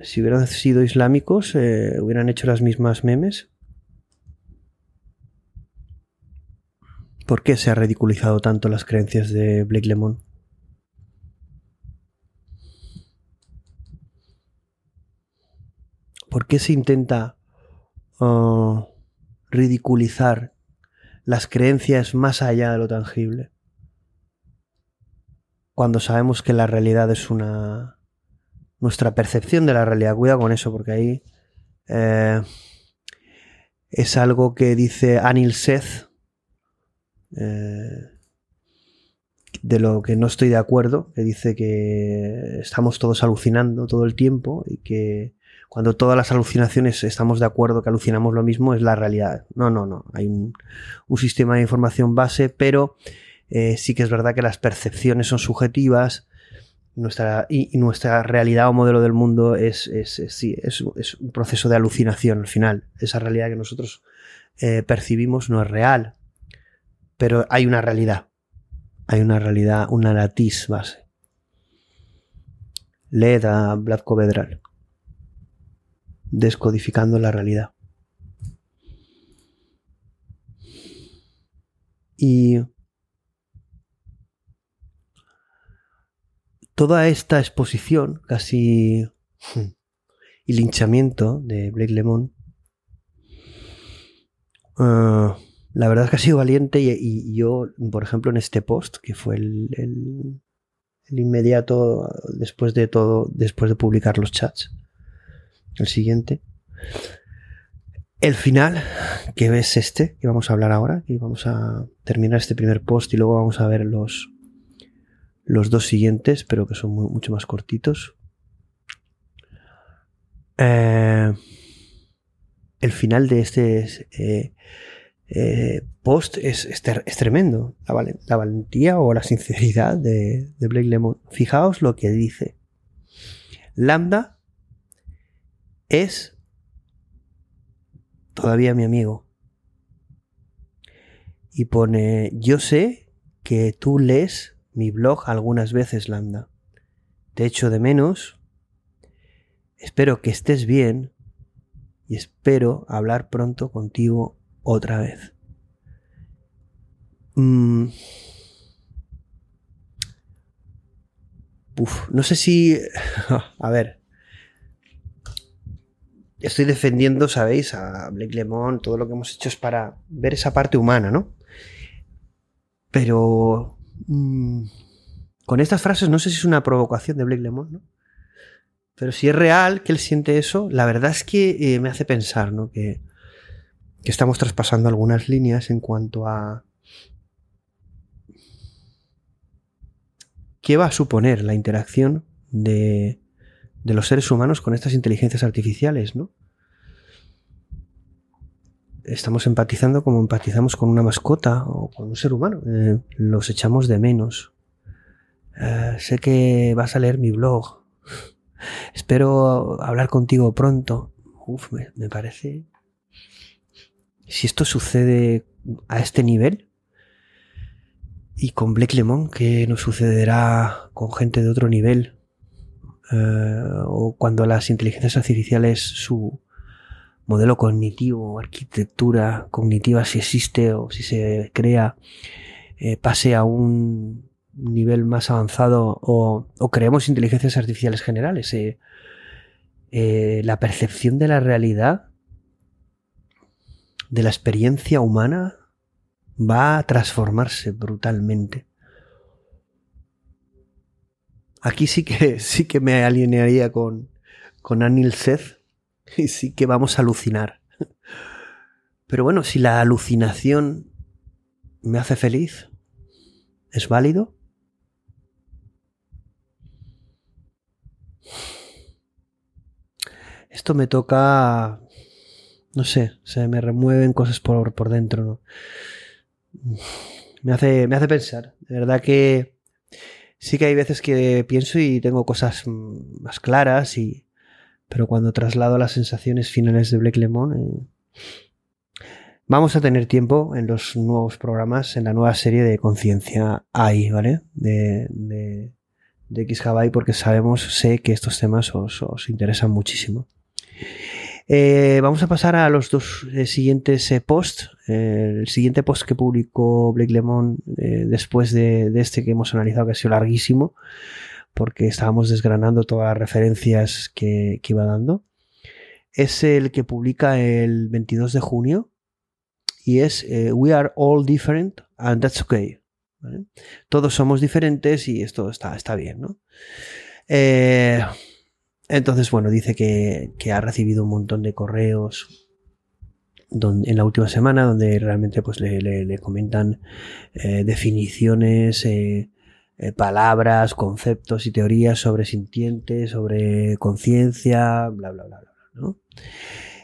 si hubieran sido islámicos, eh, hubieran hecho las mismas memes. ¿Por qué se ha ridiculizado tanto las creencias de Blake Lemon? ¿Por qué se intenta uh, ridiculizar las creencias más allá de lo tangible? Cuando sabemos que la realidad es una... nuestra percepción de la realidad. Cuidado con eso, porque ahí eh, es algo que dice Anil Seth, eh, de lo que no estoy de acuerdo, que dice que estamos todos alucinando todo el tiempo y que cuando todas las alucinaciones estamos de acuerdo que alucinamos lo mismo, es la realidad. No, no, no. Hay un, sistema de información base, pero eh, sí que es verdad que las percepciones son subjetivas nuestra, y, nuestra realidad o modelo del mundo es, es, sí, es, es, un proceso de alucinación al final. Esa realidad que nosotros eh, percibimos no es real, pero hay una realidad. Hay una realidad, una latiz base. Led a Vedral. Descodificando la realidad. Y toda esta exposición, casi y linchamiento de Blake Lemon, eh, la verdad es que ha sido valiente y, yo, por ejemplo, en este post, que fue el, inmediato después de todo, después de publicar los chats, el siguiente, el final, que ves este, que vamos a hablar ahora, y vamos a terminar este primer post y luego vamos a ver los, los dos siguientes, pero que son mucho más cortitos. Eh, el final de este eh, eh, post es, tremendo. La, valentía o la sinceridad de, de Blake Lemon. Fijaos lo que dice. Lambda es todavía mi amigo. Y pone, yo sé que tú lees mi blog algunas veces, Lambda. Te echo de menos. Espero que estés bien y espero hablar pronto contigo otra vez. Mm. Uf, no sé si... A ver. Estoy defendiendo, ¿sabéis? A Blake Lemon, todo lo que hemos hecho es para ver esa parte humana, ¿no? Pero... Mm, con estas frases no sé si es una provocación de Blake Lemon, ¿no? Pero si es real que él siente eso, la verdad es que eh, me hace pensar, ¿no? Que, que estamos traspasando algunas líneas en cuanto a qué va a suponer la interacción de, de los seres humanos con estas inteligencias artificiales, ¿no? Estamos empatizando como empatizamos con una mascota o con un ser humano. Eh, los echamos de menos. Eh, sé que vas a leer mi blog. Espero hablar contigo pronto. Uf, me, parece. Si esto sucede a este nivel, y con Black Lemon, ¿qué nos sucederá con gente de otro nivel? Eh, o cuando las inteligencias artificiales, su modelo cognitivo, arquitectura cognitiva, si existe o si se crea, eh, pase a un nivel más avanzado o, creemos inteligencias artificiales generales. Eh, la percepción de la realidad, de la experiencia humana, va a transformarse brutalmente. Aquí sí que, sí que me alinearía con, con Anil Seth y sí que vamos a alucinar. Pero bueno, si la alucinación me hace feliz, ¿es válido? esto me toca, no sé, se me remueven cosas por, por dentro, ¿no? Me hace, me hace pensar, de verdad que sí que hay veces que pienso y tengo cosas más claras, y, pero cuando traslado las sensaciones finales de Black Lemon, eh, vamos a tener tiempo en los nuevos programas, en la nueva serie de conciencia AI, ¿vale? De, de, de porque sabemos, sé que estos temas os, os interesan muchísimo. Eh, vamos a pasar a los dos eh, siguientes eh, posts. el siguiente post que publicó Blake Lemon después de, este que hemos analizado, que ha sido larguísimo, porque estábamos desgranando todas las referencias que, iba dando, es el que publica el 22 de junio y es We are all different and that's okay. Todos somos diferentes y esto está, está bien, ¿no? Entonces, bueno, dice que, ha recibido un montón de correos en la última semana donde realmente pues, le, comentan eh, definiciones, eh, eh, palabras, conceptos y teorías sobre sintientes, sobre conciencia, bla, bla, bla, bla, ¿no?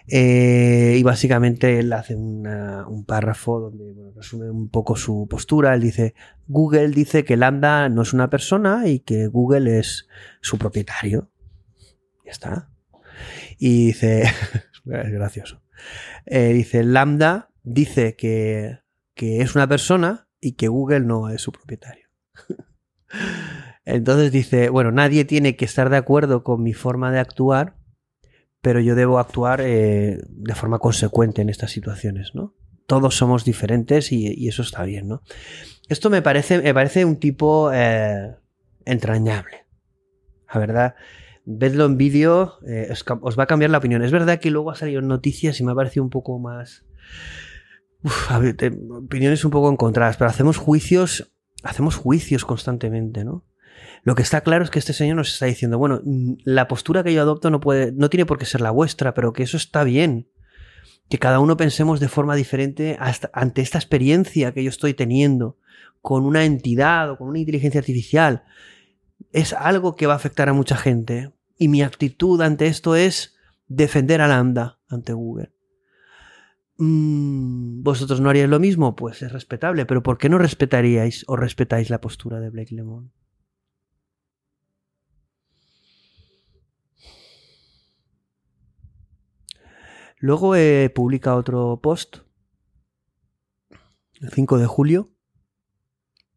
y básicamente él hace un párrafo donde resume un poco su postura. Él dice, Google dice que Lambda no es una persona y que Google es su propietario está. Y dice, es gracioso. Eh, dice, Lambda dice que, que es una persona y que Google no es su propietario. Entonces dice, bueno, nadie tiene que estar de acuerdo con mi forma de actuar, pero yo debo actuar eh, de forma consecuente en estas situaciones, ¿no? Todos somos diferentes y, eso está bien, ¿no? Esto me parece, me parece un tipo eh, entrañable. La verdad, vedlo en vídeo, eh, os, va a cambiar la opinión. Es verdad que luego ha salido noticias y me ha parecido un poco más... Opiniones un poco encontradas, pero hacemos juicios, hacemos juicios constantemente, ¿no? Lo que está claro es que este señor nos está diciendo, bueno, mm, la postura que yo adopto no puede, no tiene por qué ser la vuestra, pero que eso está bien. Que cada uno pensemos de forma diferente ante esta experiencia que yo estoy teniendo con una entidad o con una inteligencia artificial. Es algo que va a afectar a mucha gente. Y mi actitud ante esto es defender a Lambda ante Google. Mm, ¿Vosotros no haríais lo mismo? Pues es respetable, pero ¿por qué no respetaríais o respetáis la postura de Blake Lemon? Luego eh, publica otro post, el 5 de julio.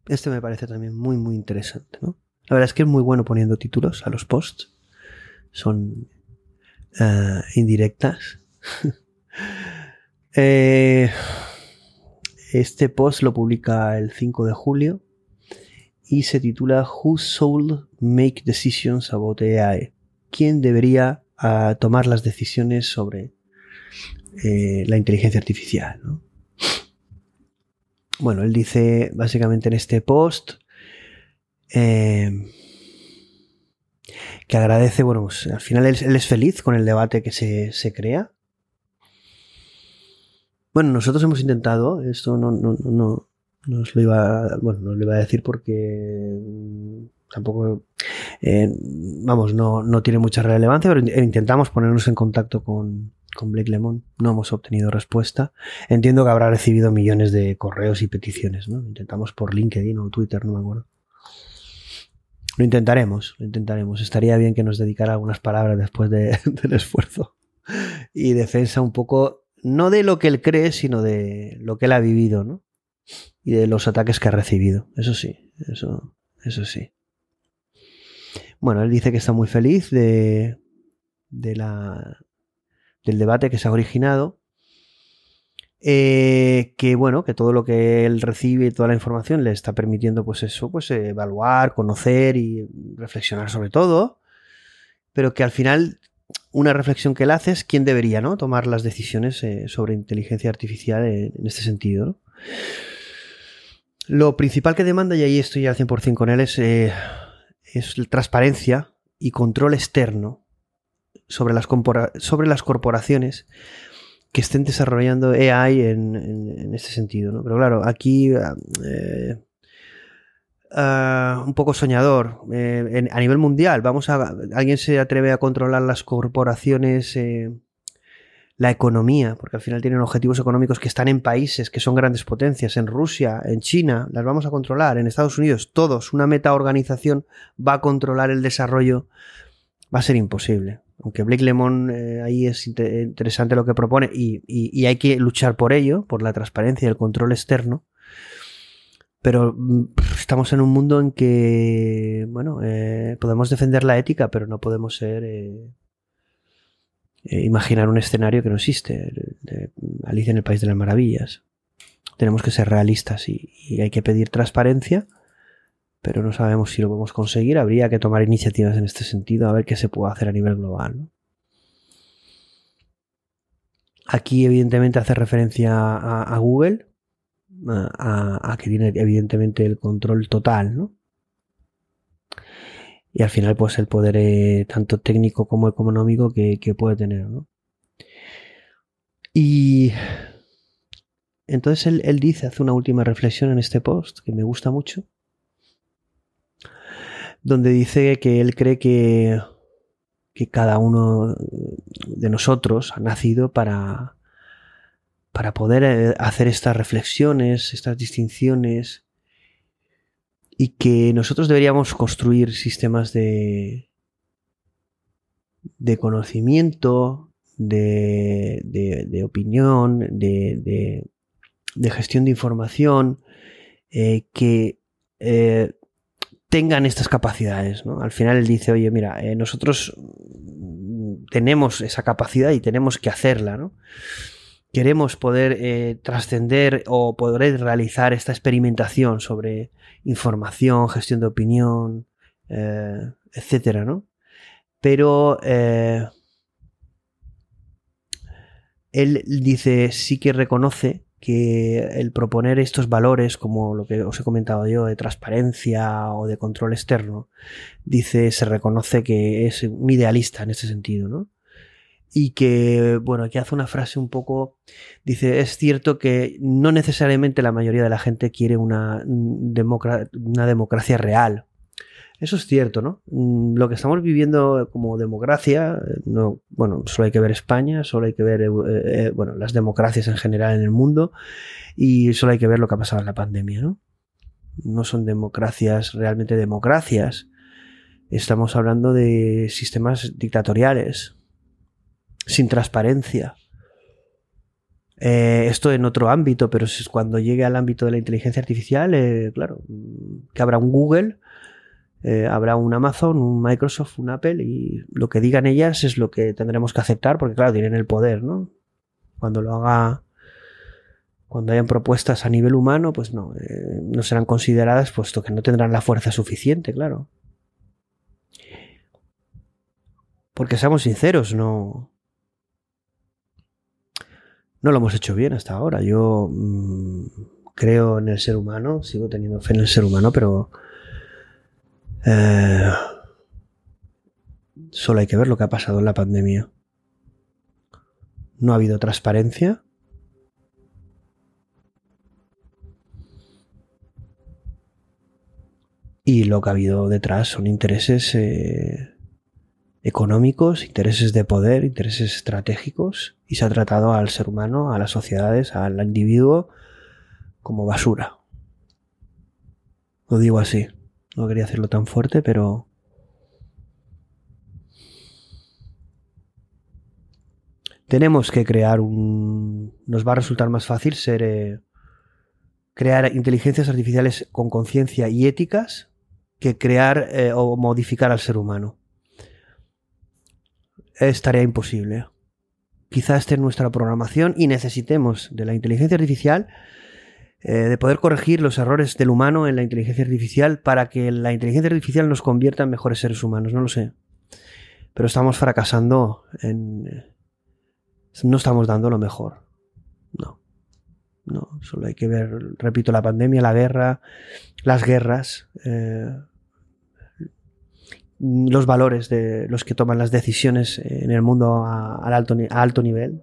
Este me parece también muy, muy interesante, ¿no? La verdad es que es muy bueno poniendo títulos a los posts. Son eh, indirectas. Eh, este post lo publica el 5 de julio y se titula Who Soul Make Decisions About AI? ¿Quién debería ah, tomar las decisiones sobre eh, la inteligencia artificial. Bueno, él dice básicamente en este post eh, que agradece, bueno, pues, al final él, es feliz con el debate que se, crea. Bueno, nosotros hemos intentado, esto no, no, no, os lo iba, bueno, no lo iba a decir porque mm, tampoco, eh, vamos, no, no tiene mucha relevancia, pero intentamos ponernos en contacto con, con Blake Lemon. No hemos obtenido respuesta. Entiendo que habrá recibido millones de correos y peticiones, ¿no? Intentamos por LinkedIn o Twitter, no me acuerdo. Lo intentaremos, lo intentaremos. Estaría bien que nos dedicara algunas palabras después del esfuerzo y defensa un poco, no de lo que él cree, sino de lo que él ha vivido, ¿no? Y de los ataques que ha recibido. Eso sí, eso, eso sí. Bueno, él dice que está muy feliz de, de la del debate que se ha originado. Eh, que bueno, que todo lo que él recibe, toda la información le está permitiendo, pues eso, pues evaluar, conocer y reflexionar sobre todo. Pero que al final, una reflexión que él hace es quién debería, ¿no? Tomar las decisiones eh, sobre inteligencia artificial en, este sentido, Lo principal que demanda, y ahí estoy al 100% con él, es, eh, es transparencia y control externo sobre las, sobre las corporaciones que estén desarrollando AI en, este sentido. ¿no? Pero claro, aquí eh, ah, un poco soñador. Eh, a nivel mundial, vamos a. ¿Alguien se atreve a controlar las corporaciones? Eh, la economía, porque al final tienen objetivos económicos que están en países que son grandes potencias, en Rusia, en China, las vamos a controlar, en Estados Unidos, todos, una meta organización va a controlar el desarrollo, va a ser imposible aunque Blake Lemon eh, ahí es interesante lo que propone y, hay que luchar por ello, por la transparencia y el control externo. Pero mm, estamos en un mundo en que, bueno, eh, podemos defender la ética, pero no podemos ser, eh, imaginar un escenario que no existe. Alicia en el País de las Maravillas. Tenemos que ser realistas y hay que pedir transparencia pero no sabemos si lo podemos conseguir. Habría que tomar iniciativas en este sentido, a ver qué se puede hacer a nivel global. Aquí, evidentemente, hace referencia a, Google, a, que tiene, evidentemente, el control total, ¿no? Y al final, pues, el poder eh, tanto técnico como económico que, que puede tener, ¿no? Y entonces él, él, dice, hace una última reflexión en este post que me gusta mucho, donde dice que él cree que, que cada uno de nosotros ha nacido para, para poder eh, hacer estas reflexiones, estas distinciones, y que nosotros deberíamos construir sistemas de, de conocimiento, de, de, opinión, de, de gestión de información eh, que eh, tengan estas capacidades. ¿no? Al final él dice, oye, mira, eh, nosotros tenemos esa capacidad y tenemos que hacerla. ¿no? Queremos poder trascender o poder realizar esta experimentación sobre información, gestión de opinión, etcétera, ¿no? Pero él dice, sí que reconoce que el proponer estos valores, como lo que os he comentado yo, de transparencia o de control externo, dice, se reconoce que es un idealista en ese sentido, ¿no? Y que, bueno, aquí hace una frase un poco, dice, es cierto que no necesariamente la mayoría de la gente quiere una, una democracia real, eso es cierto, ¿no? Mm, lo que estamos viviendo como democracia, no, bueno, solo hay que ver España, solo hay que ver, eh, eh, bueno, las democracias en general en el mundo y solo hay que ver lo que ha pasado en la pandemia, ¿no? No son democracias, realmente democracias. Estamos hablando de sistemas dictatoriales, sin transparencia. Eh, esto en otro ámbito, pero cuando llegue al ámbito de la inteligencia artificial, claro, que habrá un Google eh, habrá un Amazon, un Microsoft, un Apple y lo que digan ellas es lo que tendremos que aceptar porque claro, tienen el poder, ¿no? Cuando lo haga, cuando hayan propuestas a nivel humano, pues no, eh, no serán consideradas puesto que no tendrán la fuerza suficiente, claro. Porque seamos sinceros, no, no lo hemos hecho bien hasta ahora. Yo mm, creo en el ser humano, sigo teniendo fe en el ser humano, pero eh, solo hay que ver lo que ha pasado en la pandemia. No ha habido transparencia. Y lo que ha habido detrás son intereses eh, económicos, intereses de poder, intereses estratégicos. Y se ha tratado al ser humano, a las sociedades, al individuo como basura. Lo digo así. No quería hacerlo tan fuerte, pero... Tenemos que crear un... Nos va a resultar más fácil ser... Eh, crear inteligencias artificiales con conciencia y éticas que crear eh, o modificar al ser humano. Es tarea imposible. Quizá esté en nuestra programación y necesitemos de la inteligencia artificial eh, de poder corregir los errores del humano en la inteligencia artificial para que la inteligencia artificial nos convierta en mejores seres humanos, no lo sé. Pero estamos fracasando en... Eh, no estamos dando lo mejor. No. No, solo hay que ver, repito, la pandemia, la guerra, las guerras, eh, los valores de los que toman las decisiones en el mundo alto, a alto nivel,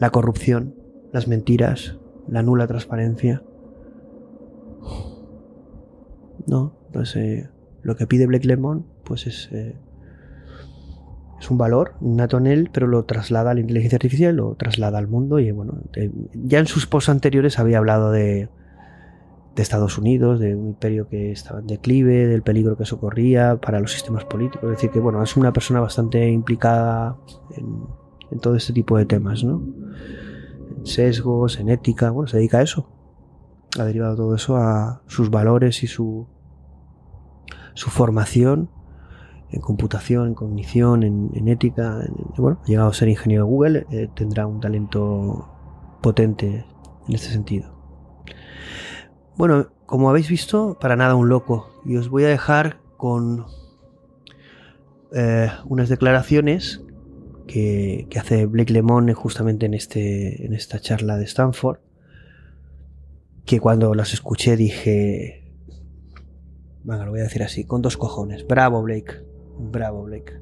la corrupción, las mentiras, la nula transparencia. No, pues eh, lo que pide Black Lemon, pues es, eh, es un valor nato en él, pero lo traslada a la inteligencia artificial, lo traslada al mundo y bueno, ya en sus posts anteriores había hablado de, de Estados Unidos, de un imperio que estaba en declive, del peligro que eso corría para los sistemas políticos. Es decir, que bueno, es una persona bastante implicada en, en todo este tipo de temas, ¿no? Sesgos, en ética, bueno, se dedica a eso. Ha derivado todo eso a sus valores y su, su formación en computación, en cognición, en, ética. bueno, ha llegado a ser ingeniero de Google, eh, tendrá un talento potente en este sentido. Bueno, como habéis visto, para nada un loco. Y os voy a dejar con eh, unas declaraciones que, hace Blake Lemon justamente en, este, en esta charla de Stanford, que cuando las escuché dije, venga, lo voy a decir así, con dos cojones, bravo Blake, bravo Blake.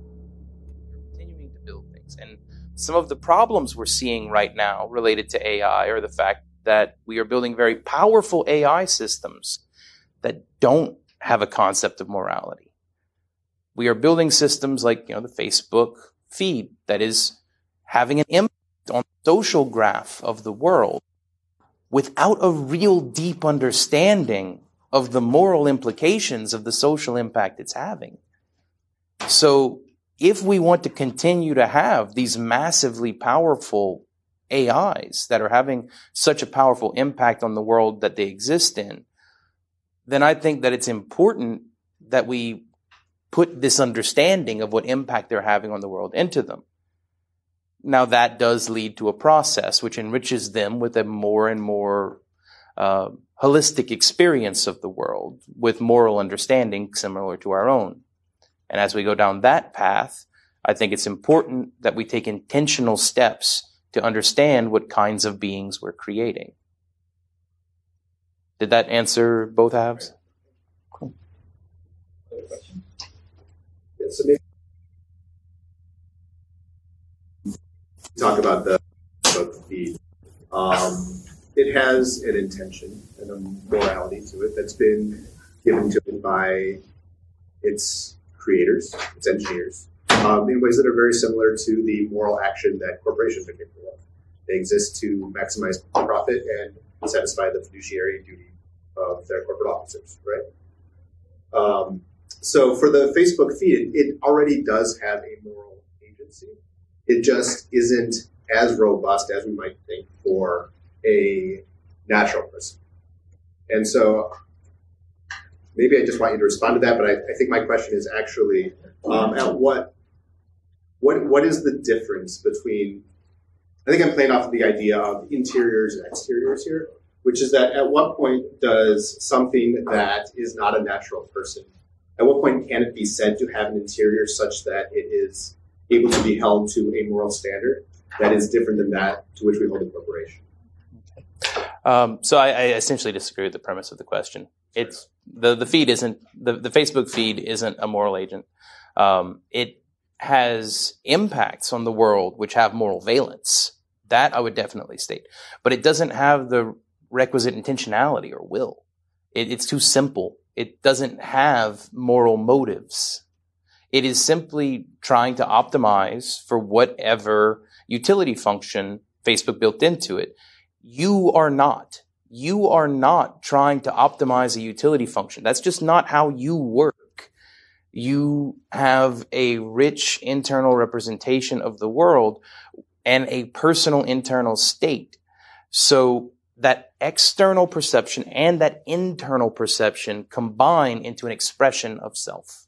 some of the problems we're seeing right now related to AI are the fact that we are building very powerful AI systems that don't have a concept of morality. We are building systems like, you know, the Facebook feed that is having an impact on the social graph of the world without a real deep understanding of the moral implications of the social impact it's having. So if we want to continue to have these massively powerful AIs that are having such a powerful impact on the world that they exist in, then I think that it's important that we put this understanding of what impact they're having on the world into them. Now that does lead to a process which enriches them with a more and more uh, holistic experience of the world with moral understanding similar to our own. And as we go down that path, I think it's important that we take intentional steps to understand what kinds of beings we're creating. Did that answer both halves? Yeah, so maybe talk about the about the feed. Um, it has an intention and a morality to it that's been given to it by its creators, its engineers, um, in ways that are very similar to the moral action that corporations are capable of. They exist to maximize profit and satisfy the fiduciary duty of their corporate officers, right? Um, so for the Facebook feed, it already does have a moral agency. It just isn't as robust as we might think for a natural person. And so maybe I just want you to respond to that, but I, I think my question is actually um, at what what what is the difference between I think I'm playing off of the idea of interiors and exteriors here, which is that at what point does something that is not a natural person, at what point can it be said to have an interior such that it is able to be held to a moral standard that is different than that to which we hold a corporation? Um, so I, I, essentially disagree with the premise of the question. It's the the feed isn't the, the Facebook feed isn't a moral agent. Um, it has impacts on the world which have moral valence. That I would definitely state, but it doesn't have the requisite intentionality or will. It, it's too simple. It doesn't have moral motives. It is simply trying to optimize for whatever utility function Facebook built into it. You are not. You are not trying to optimize a utility function. That's just not how you work. You have a rich internal representation of the world and a personal internal state. So that external perception and that internal perception combine into an expression of self.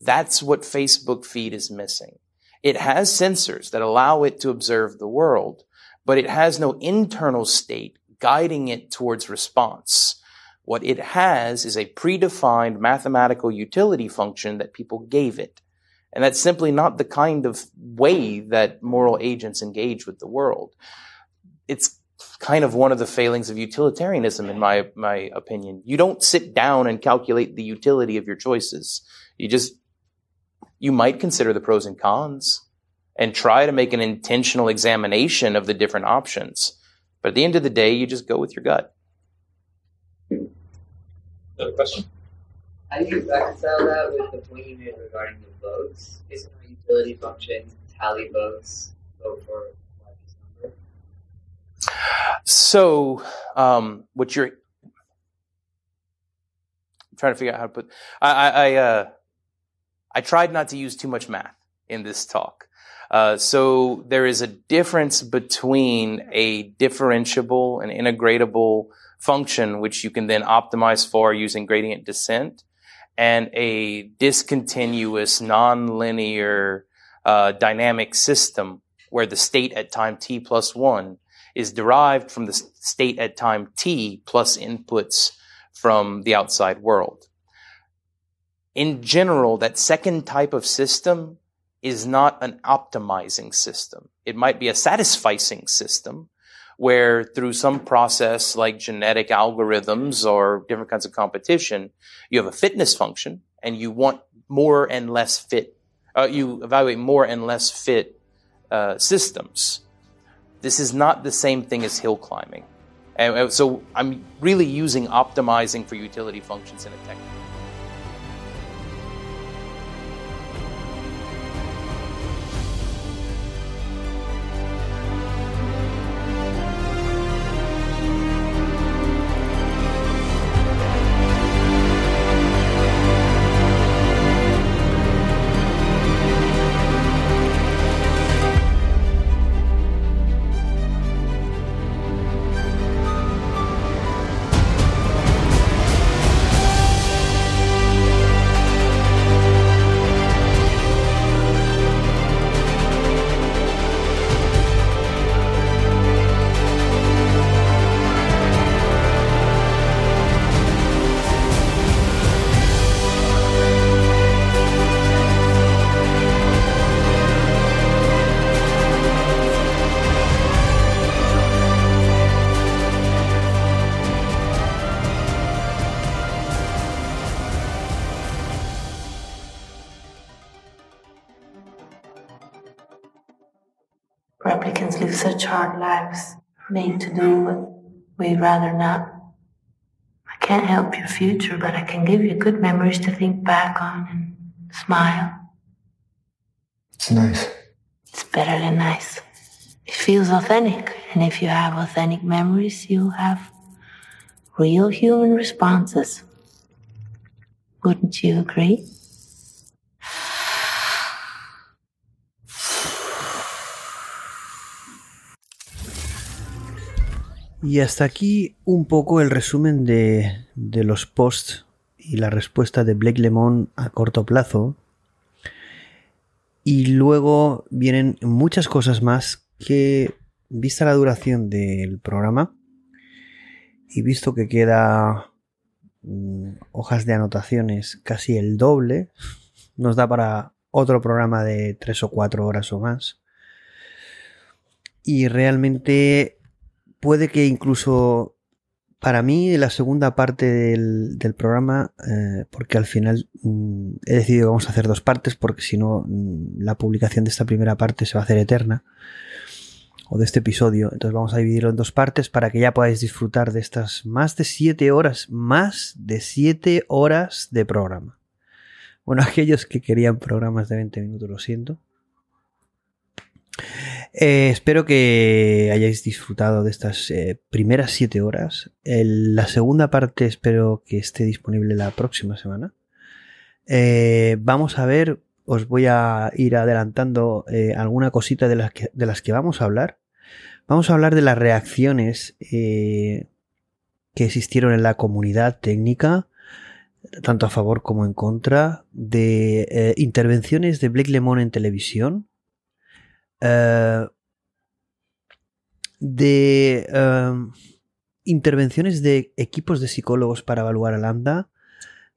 That's what Facebook feed is missing. It has sensors that allow it to observe the world, but it has no internal state guiding it towards response. What it has is a predefined mathematical utility function that people gave it. And that's simply not the kind of way that moral agents engage with the world. It's kind of one of the failings of utilitarianism, in my, my opinion. You don't sit down and calculate the utility of your choices. You just, you might consider the pros and cons and try to make an intentional examination of the different options. But at the end of the day, you just go with your gut. Another question? How do you reconcile that with the point you made regarding the votes? Isn't our utility function tally votes, vote for largest number? So, um, what you're I'm trying to figure out how to put. I I uh, I tried not to use too much math in this talk. Uh, so there is a difference between a differentiable and integratable function, which you can then optimize for using gradient descent, and a discontinuous, nonlinear uh, dynamic system where the state at time t plus one is derived from the state at time t plus inputs from the outside world. In general, that second type of system is not an optimizing system. It might be a satisficing system where through some process like genetic algorithms or different kinds of competition, you have a fitness function and you want more and less fit, uh, you evaluate more and less fit uh, systems. This is not the same thing as hill climbing. And so I'm really using optimizing for utility functions in a technical to do what we'd rather not. I can't help your future, but I can give you good memories to think back on and smile. It's nice. It's better than nice. It feels authentic, and if you have authentic memories, you'll have real human responses. Wouldn't you agree? Y hasta aquí un poco el resumen de, los posts y la respuesta de Blake Lemon a corto plazo. Y luego vienen muchas cosas más que, vista la duración del programa y visto que queda mm, hojas de anotaciones casi el doble, nos da para otro programa de tres o cuatro horas o más. Y realmente puede que incluso para mí la segunda parte del, programa, eh, porque al final mm, he decidido que vamos a hacer dos partes, porque si no mm, la publicación de esta primera parte se va a hacer eterna, o de este episodio, entonces vamos a dividirlo en dos partes para que ya podáis disfrutar de estas más de siete horas, más de siete horas de programa. Bueno, aquellos que querían programas de 20 minutos, lo siento. Eh, espero que hayáis disfrutado de estas eh, primeras 7 horas. La segunda parte espero que esté disponible la próxima semana. Eh, vamos a ver, os voy a ir adelantando alguna cosita de las, que, de las que vamos a hablar. Vamos a hablar de las reacciones que existieron en la comunidad técnica, tanto a favor como en contra, de intervenciones de Blake Lemon en televisión, eh, de eh, intervenciones de equipos de psicólogos para evaluar a Lambda,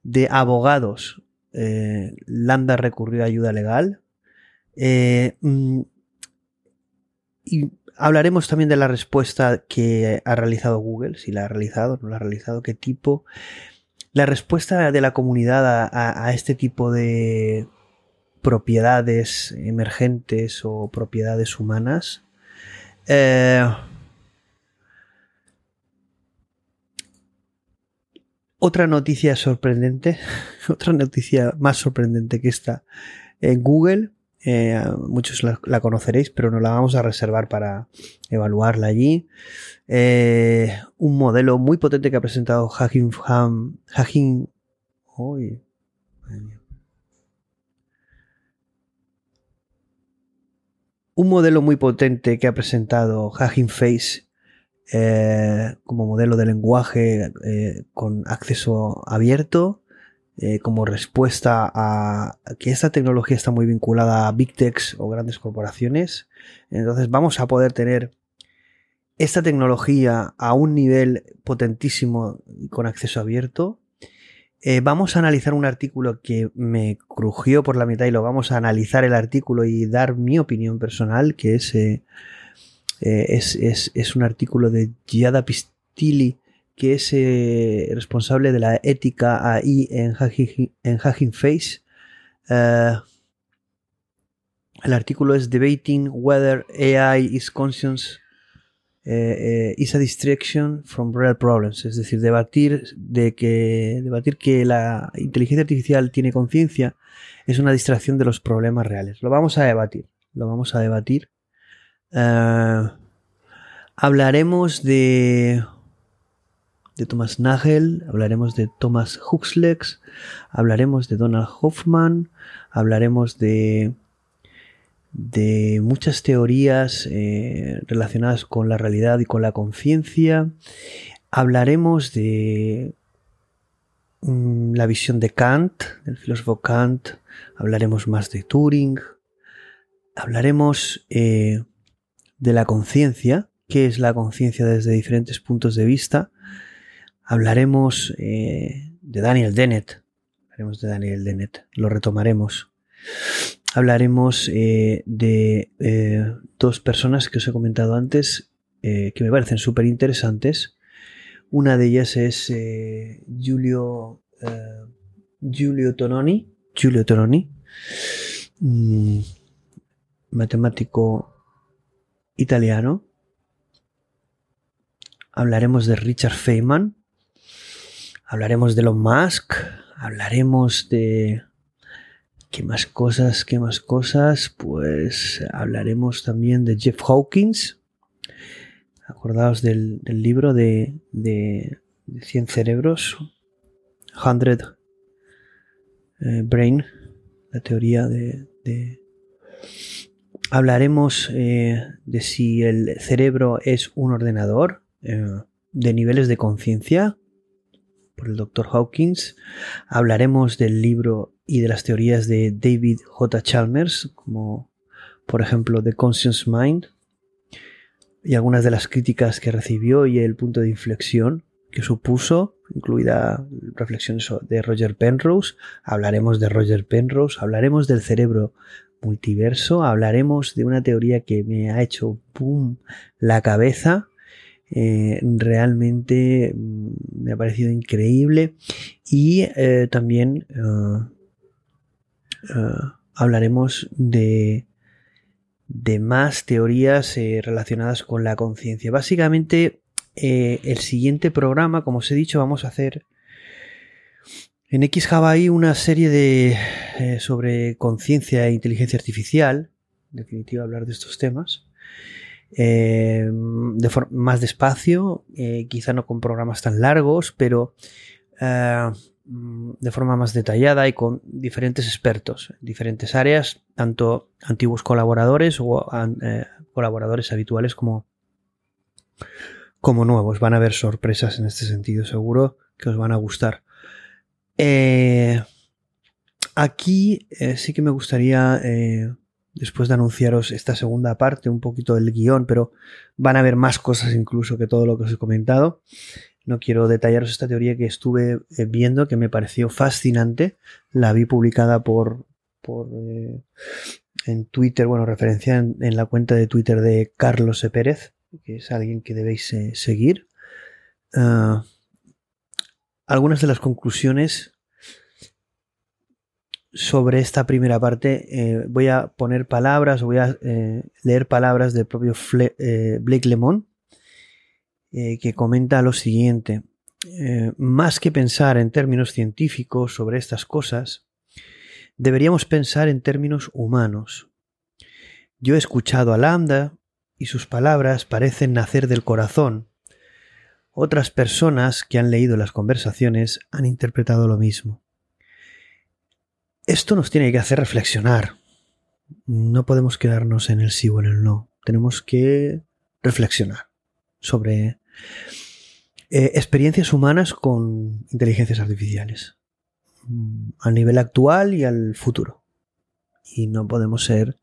de abogados. eh, Lambda recurrió a ayuda legal. eh, mm, y hablaremos también de la respuesta que ha realizado Google, si la ha realizado, no la ha realizado, qué tipo. La respuesta de la comunidad a este tipo de propiedades emergentes o propiedades humanas. Eh, otra noticia sorprendente, otra noticia más sorprendente que esta en Google. eh, muchos la, conoceréis, pero nos la vamos a reservar para evaluarla allí. Eh, un modelo muy potente que ha presentado Hacking Ham. Hacking. uy, madre mía. Un modelo muy potente que ha presentado Hugging Face eh, como modelo de lenguaje eh, con acceso abierto, eh, como respuesta a que esta tecnología está muy vinculada a Big Techs o grandes corporaciones. Entonces vamos a poder tener esta tecnología a un nivel potentísimo con acceso abierto. Eh, vamos a analizar un artículo que me crujió por la mitad y lo vamos a analizar el artículo y dar mi opinión personal, que es, eh, eh, es, es- es un artículo de Giada Pistilli, que es responsable de la ética AI en Hugging, Face. El artículo es Debating Whether AI is Conscious eh, eh, is a distraction from real problems, es decir, debatir de que debatir que la inteligencia artificial tiene conciencia es una distracción de los problemas reales. Lo vamos a debatir, lo vamos a debatir. Eh, hablaremos de de Thomas Nagel, hablaremos de Thomas Huxley, hablaremos de Donald Hoffman, hablaremos de de muchas teorías eh, relacionadas con la realidad y con la conciencia. Hablaremos de mm, la visión de Kant, del filósofo Kant. Hablaremos más de Turing. Hablaremos eh, de la conciencia, qué es la conciencia desde diferentes puntos de vista. Hablaremos eh, de Daniel Dennett. Hablaremos de Daniel Dennett. Lo retomaremos hablaremos eh, de eh, dos personas que os he comentado antes eh, que me parecen súper interesantes. Una de ellas es Giulio, Giulio Tononi, Giulio Tononi, mm, matemático italiano. Hablaremos de Richard Feynman. Hablaremos de Elon Musk. Hablaremos de... ¿Qué más cosas? ¿Qué más cosas? Pues hablaremos también de Jeff Hawkins. Acordaos del, libro de, de, de 100 cerebros. 100 eh, Brain. La teoría de, hablaremos eh, de si el cerebro es un ordenador, eh, de niveles de conciencia, por el Dr. Hawkins. Hablaremos del libro y de las teorías de David J. Chalmers, como por ejemplo The Conscious Mind, y algunas de las críticas que recibió y el punto de inflexión que supuso, incluida reflexiones de Roger Penrose. Hablaremos de Roger Penrose, hablaremos del cerebro multiverso, hablaremos de una teoría que me ha hecho boom la cabeza. Eh, realmente mm, me ha parecido increíble y eh, también uh, uh, hablaremos de, más teorías eh, relacionadas con la conciencia. Básicamente eh, el siguiente programa, como os he dicho, vamos a hacer en X Hawaii una serie de eh, sobre conciencia e inteligencia artificial. En definitiva, hablar de estos temas. Eh, más despacio, eh, quizá no con programas tan largos, pero eh, de forma más detallada y con diferentes expertos en diferentes áreas, tanto antiguos colaboradores o eh, colaboradores habituales como, como nuevos. Van a haber sorpresas en este sentido, seguro que os van a gustar. Eh, aquí eh, sí que me gustaría, después de anunciaros esta segunda parte, un poquito del guion, pero van a haber más cosas incluso que todo lo que os he comentado. No quiero detallaros esta teoría que estuve eh, viendo, que me pareció fascinante. La vi publicada por, por en Twitter, bueno, referencia en, la cuenta de Twitter de Carlos E. Pérez, que es alguien que debéis seguir. Uh, algunas de las conclusiones sobre esta primera parte. Eh, voy a poner palabras, voy a eh, leer palabras del propio eh, Blake Lemon, que comenta lo siguiente. más que pensar en términos científicos sobre estas cosas, deberíamos pensar en términos humanos. Yo he escuchado a Lambda y sus palabras parecen nacer del corazón, otras personas que han leído las conversaciones han interpretado lo mismo. Esto nos tiene que hacer reflexionar. No podemos quedarnos en el sí o en el no. Tenemos que reflexionar sobre eh, experiencias humanas con inteligencias artificiales al nivel actual y al futuro. Y no podemos ser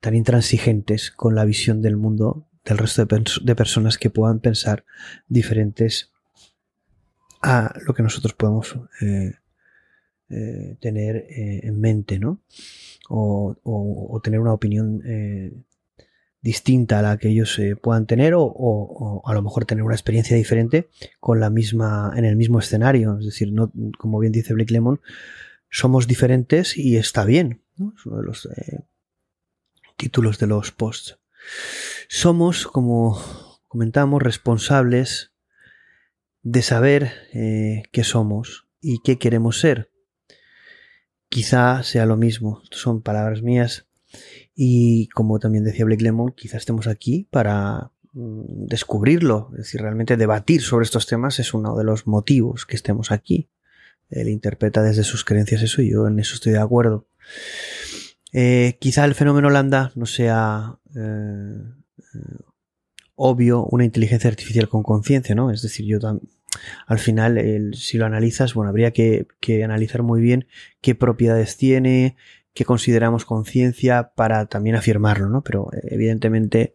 tan intransigentes con la visión del mundo del resto de, pers de, personas que puedan pensar diferentes a lo que nosotros podemos eh, eh, tener en mente, ¿no? O, o, tener una opinión distinta a la que ellos puedan tener o, o, a lo mejor tener una experiencia diferente con la misma en el mismo escenario, es decir, no como bien dice Blake Lemon, somos diferentes y está bien, ¿no? Es uno de los títulos de los posts. Somos, como comentamos, responsables de saber eh, qué somos y qué queremos ser. Quizá sea lo mismo, son palabras mías y como también decía Blake Lemon, quizá estemos aquí para mm, descubrirlo, es decir, realmente debatir sobre estos temas es uno de los motivos que estemos aquí. Él interpreta desde sus creencias eso y yo en eso estoy de acuerdo. Eh, quizá el fenómeno lambda no sea eh, obvio una inteligencia artificial con conciencia, ¿no? Es decir, yo al final, si lo analizas, bueno, habría que, analizar muy bien qué propiedades tiene, qué consideramos conciencia para también afirmarlo, ¿no? Pero evidentemente,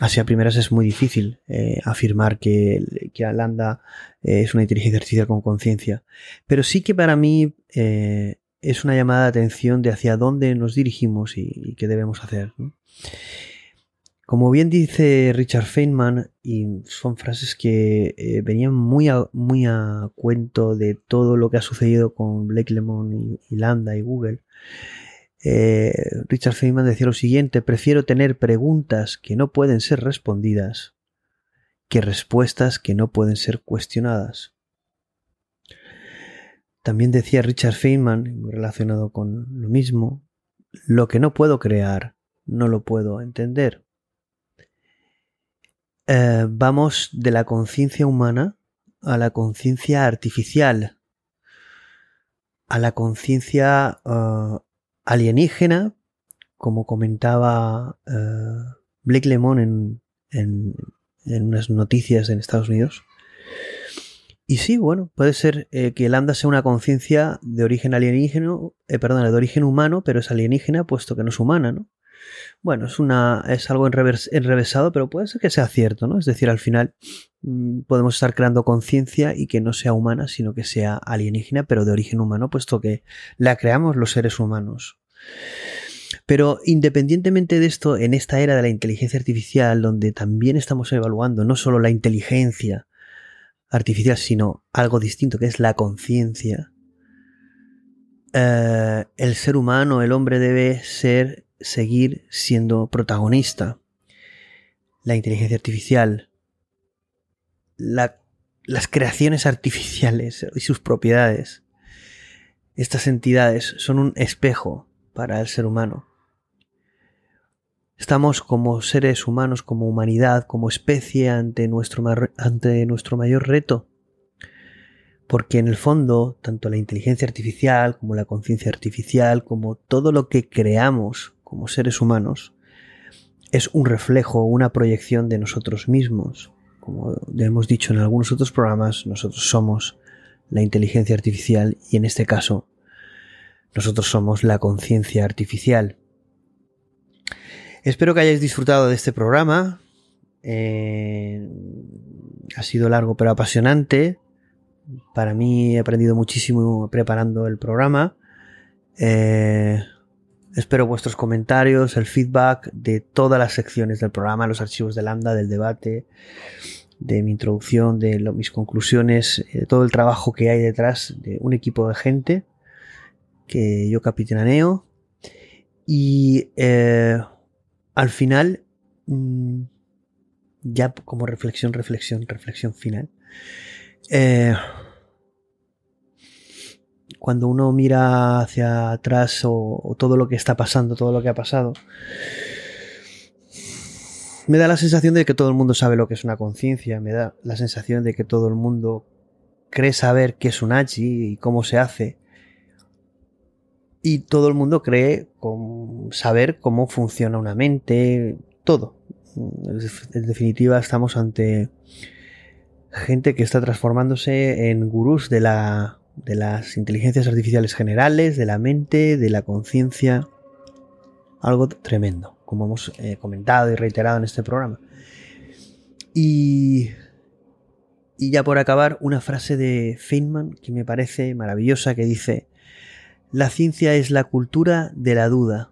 así a primeras es muy difícil eh, afirmar que, que Lambda es una inteligencia artificial con conciencia. Pero sí que para mí eh, es una llamada de atención de hacia dónde nos dirigimos y, qué debemos hacer. Como bien dice Richard Feynman, y son frases que eh, venían muy a, muy a cuento de todo lo que ha sucedido con Blake Lemon y, y y Google, eh, Richard Feynman decía lo siguiente, prefiero tener preguntas que no pueden ser respondidas que respuestas que no pueden ser cuestionadas. También decía Richard Feynman, relacionado con lo mismo, lo que no puedo crear, no lo puedo entender. Eh, vamos de la conciencia humana a la conciencia artificial, a la conciencia eh, alienígena, como comentaba uh, Blake Lemon en, unas noticias en Estados Unidos. Y sí, bueno, puede ser que el Lambda sea una conciencia de origen alienígena, perdón, de origen humano, pero es alienígena puesto que no es humana, ¿no? Bueno, es, una, es algo enrevesado, pero puede ser que sea cierto, ¿no? Es decir, al final mm, podemos estar creando conciencia y que no sea humana, sino que sea alienígena, pero de origen humano, puesto que la creamos los seres humanos. Pero independientemente de esto, en esta era de la inteligencia artificial, donde también estamos evaluando no solo la inteligencia artificial, sino algo distinto, que es la conciencia, eh, el ser humano, el hombre debe ser seguir siendo protagonista. La inteligencia artificial, las creaciones artificiales y sus propiedades, estas entidades son un espejo para el ser humano. Estamos como seres humanos, como humanidad, como especie ante nuestro, ante nuestro mayor reto. Porque en el fondo, tanto la inteligencia artificial como la conciencia artificial, como todo lo que creamos como seres humanos es un reflejo, una proyección de nosotros mismos. Como hemos dicho en algunos otros programas, nosotros somos la inteligencia artificial y en este caso nosotros somos la conciencia artificial. Espero que hayáis disfrutado de este programa. Eh, ha sido largo pero apasionante. Para mí he aprendido muchísimo preparando el programa. Eh, Espero vuestros comentarios, el feedback de todas las secciones del programa, los archivos de Lambda, del debate, de mi introducción, de mis conclusiones, de eh, todo el trabajo que hay detrás de un equipo de gente que yo capitaneo. Y eh, al final, mm, ya como reflexión, reflexión, reflexión final. Eh, cuando uno mira hacia atrás o, todo lo que está pasando, todo lo que ha pasado, me da la sensación de que todo el mundo sabe lo que es una conciencia, me da la sensación de que todo el mundo cree saber qué es un Hachi y cómo se hace. Y todo el mundo cree saber cómo funciona una mente, todo. En definitiva, estamos ante gente que está transformándose en gurús de la de las inteligencias artificiales generales, de la mente, de la conciencia. Algo tremendo, como hemos eh, comentado y reiterado en este programa. Y, y ya por acabar, una frase de Feynman que me parece maravillosa que dice, la ciencia es la cultura de la duda.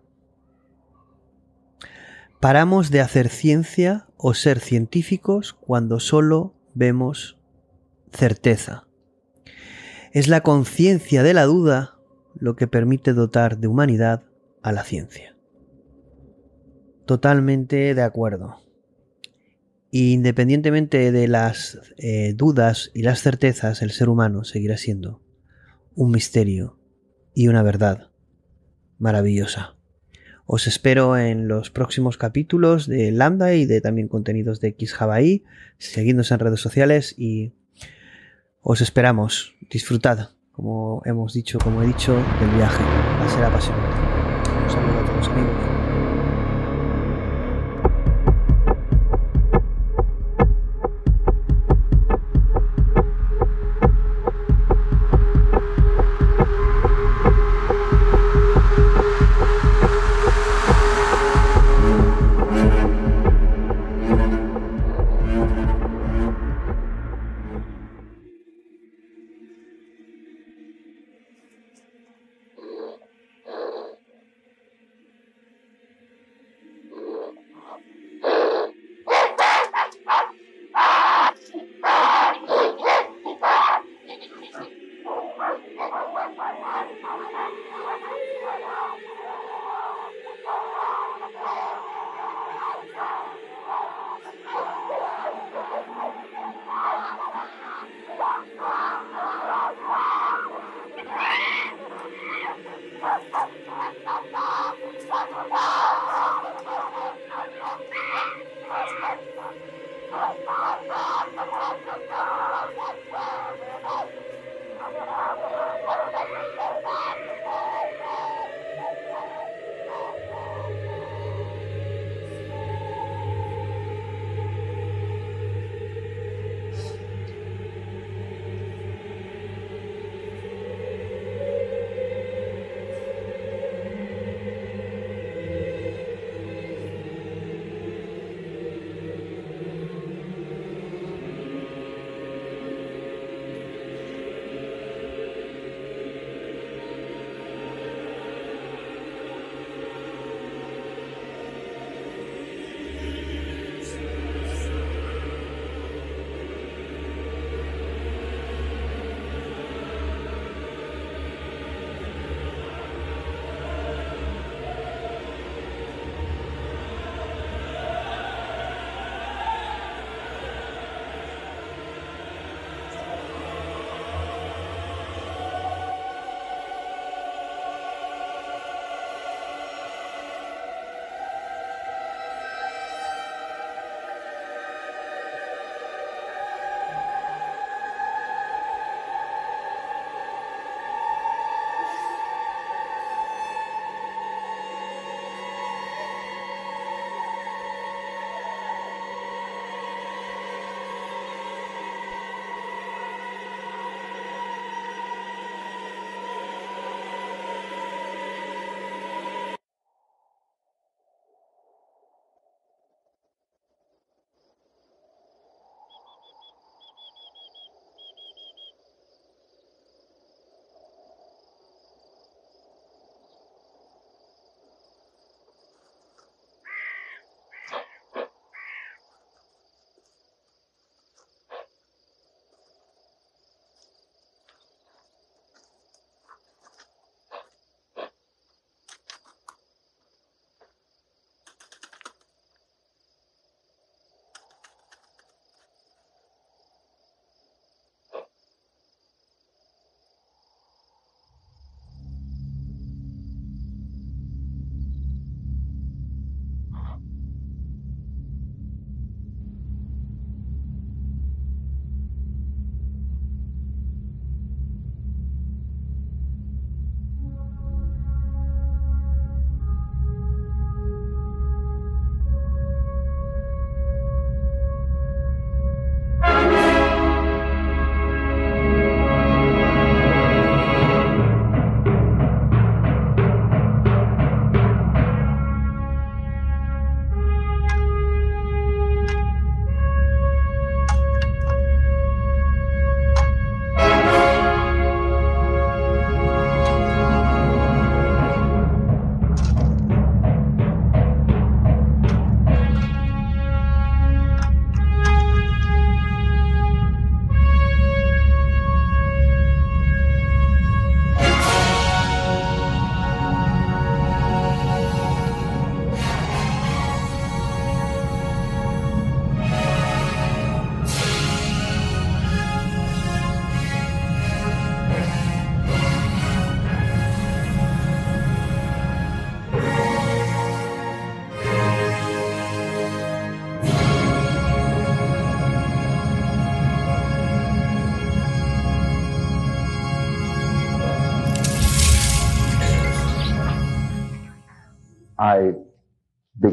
Paramos de hacer ciencia o ser científicos cuando solo vemos certeza. Es la conciencia de la duda lo que permite dotar de humanidad a la ciencia. Totalmente de acuerdo. Independientemente de las eh, dudas y las certezas, el ser humano seguirá siendo un misterio y una verdad maravillosa. Os espero en los próximos capítulos de Lambda y de también contenidos de X Hawaii. Seguidnos en redes sociales y os esperamos. Disfrutad, como hemos dicho, como he dicho, del viaje. Va a ser apasionante. Un saludo a todos amigos.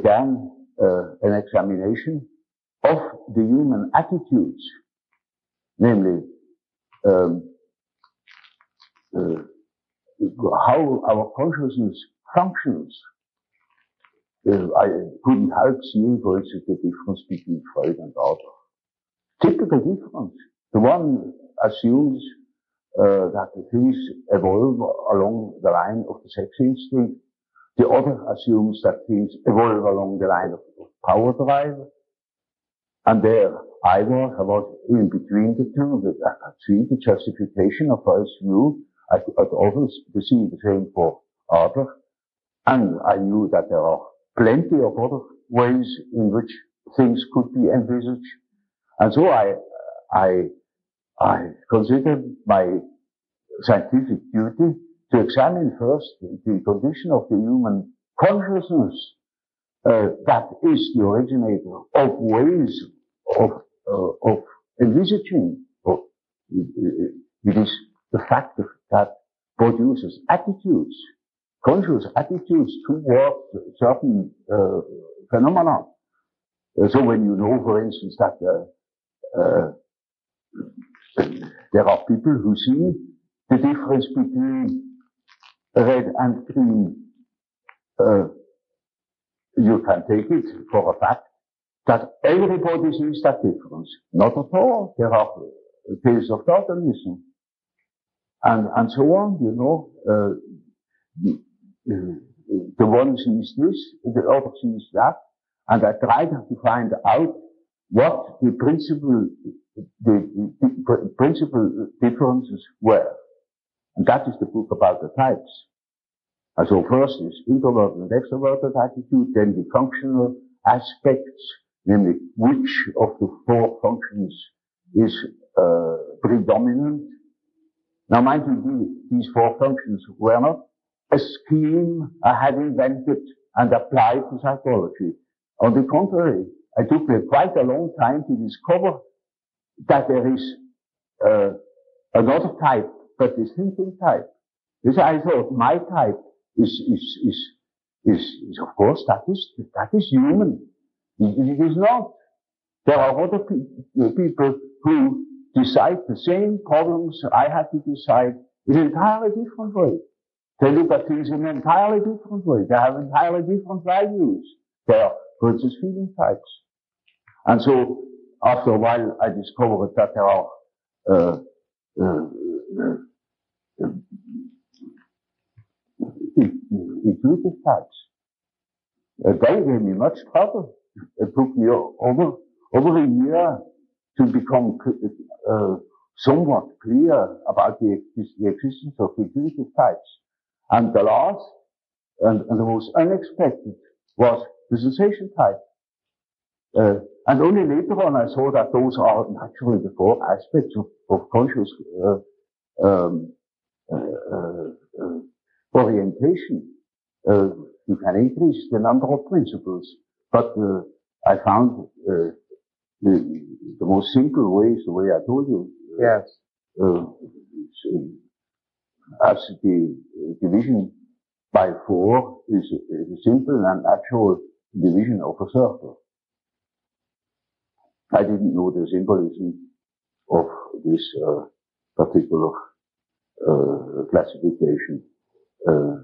Began uh, an examination of the human attitudes, namely um, uh, how our consciousness functions. Uh, I couldn't help seeing, for instance, the difference between Freud and Adler. Typical difference. The one assumes uh, that things evolve along the line of the sex instinct. The other assumes that things evolve along the line of, power drive. And there, I was, was in between the two. I could see the justification of first view. I could also see the same for Adler. And I knew that there are plenty of other ways in which things could be envisaged. And so I, I, I considered my scientific duty to examine first the condition of the human consciousness uh, that is the originator of ways of, uh, of envisaging. Or it is the fact that produces attitudes, conscious attitudes towards certain uh, phenomena. Uh, so when you know, for instance, that uh, uh, there are people who see the difference between red and green, uh, you can take it for a fact that everybody sees that difference. Not at all. There are cases of Darwinism and, and so on, you know. Uh, the, uh, the one sees this, the other sees that, and I tried to find out what the principal, the, the, the principal differences were. And that is the book about the types. And so first is introverted and extroverted attitude, then the functional aspects, namely which of the four functions is uh, predominant. Now mind you, these four functions were not a scheme I had invented and applied to psychology. On the contrary, I took quite a long time to discover that there is uh, another type, but the thinking type. This I thought my type is, is, is, is, is of course, that is, that is human. It, it is not. There are other pe- people who decide the same problems I had to decide in an entirely different way. They look at things in an entirely different way. They have entirely different values. They are, instance, feeling types. And so, after a while, I discovered that there are uh, uh, uh, intuitive types. Uh, they gave me much trouble. It took me over, over a year to become uh, somewhat clear about the, the, existence of intuitive types. And the last and, and, the most unexpected was the sensation type. Uh, and only later on I saw that those are naturally the four aspects of, of conscious uh, um, uh, uh, uh orientation. Uh, you can increase the number of principles, but uh, I found uh, the, the, most simple way is the way I told you. Yes. as the division by four is, is a simple and actual division of a circle. I didn't know the symbolism of this uh, particular uh, classification. Uh,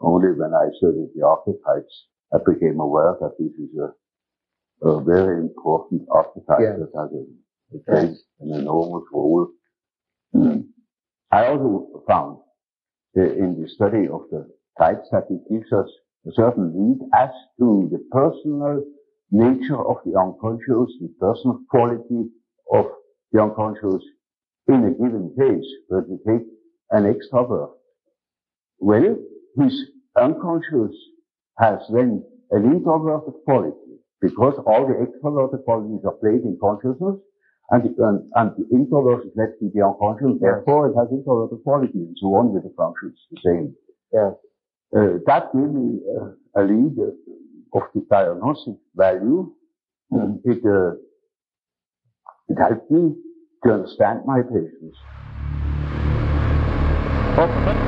only when I studied the archetypes, I became aware that this is a, a very important archetype yes. that has a, plays an enormous role. Mm. I also found uh, in the study of the types that it gives us a certain lead as to the personal nature of the unconscious, the personal quality of the unconscious in a given case. But we take an extrovert well, his unconscious has then an introverted quality because all the extroverted qualities are played in consciousness and the, and, and the is left in the unconscious. Therefore, it has introverted qualities and so on with the functions the same. Yeah. Uh, that gave me uh, a lead uh, of the diagnostic value. Mm. It, uh, it helped me to understand my patients. Okay.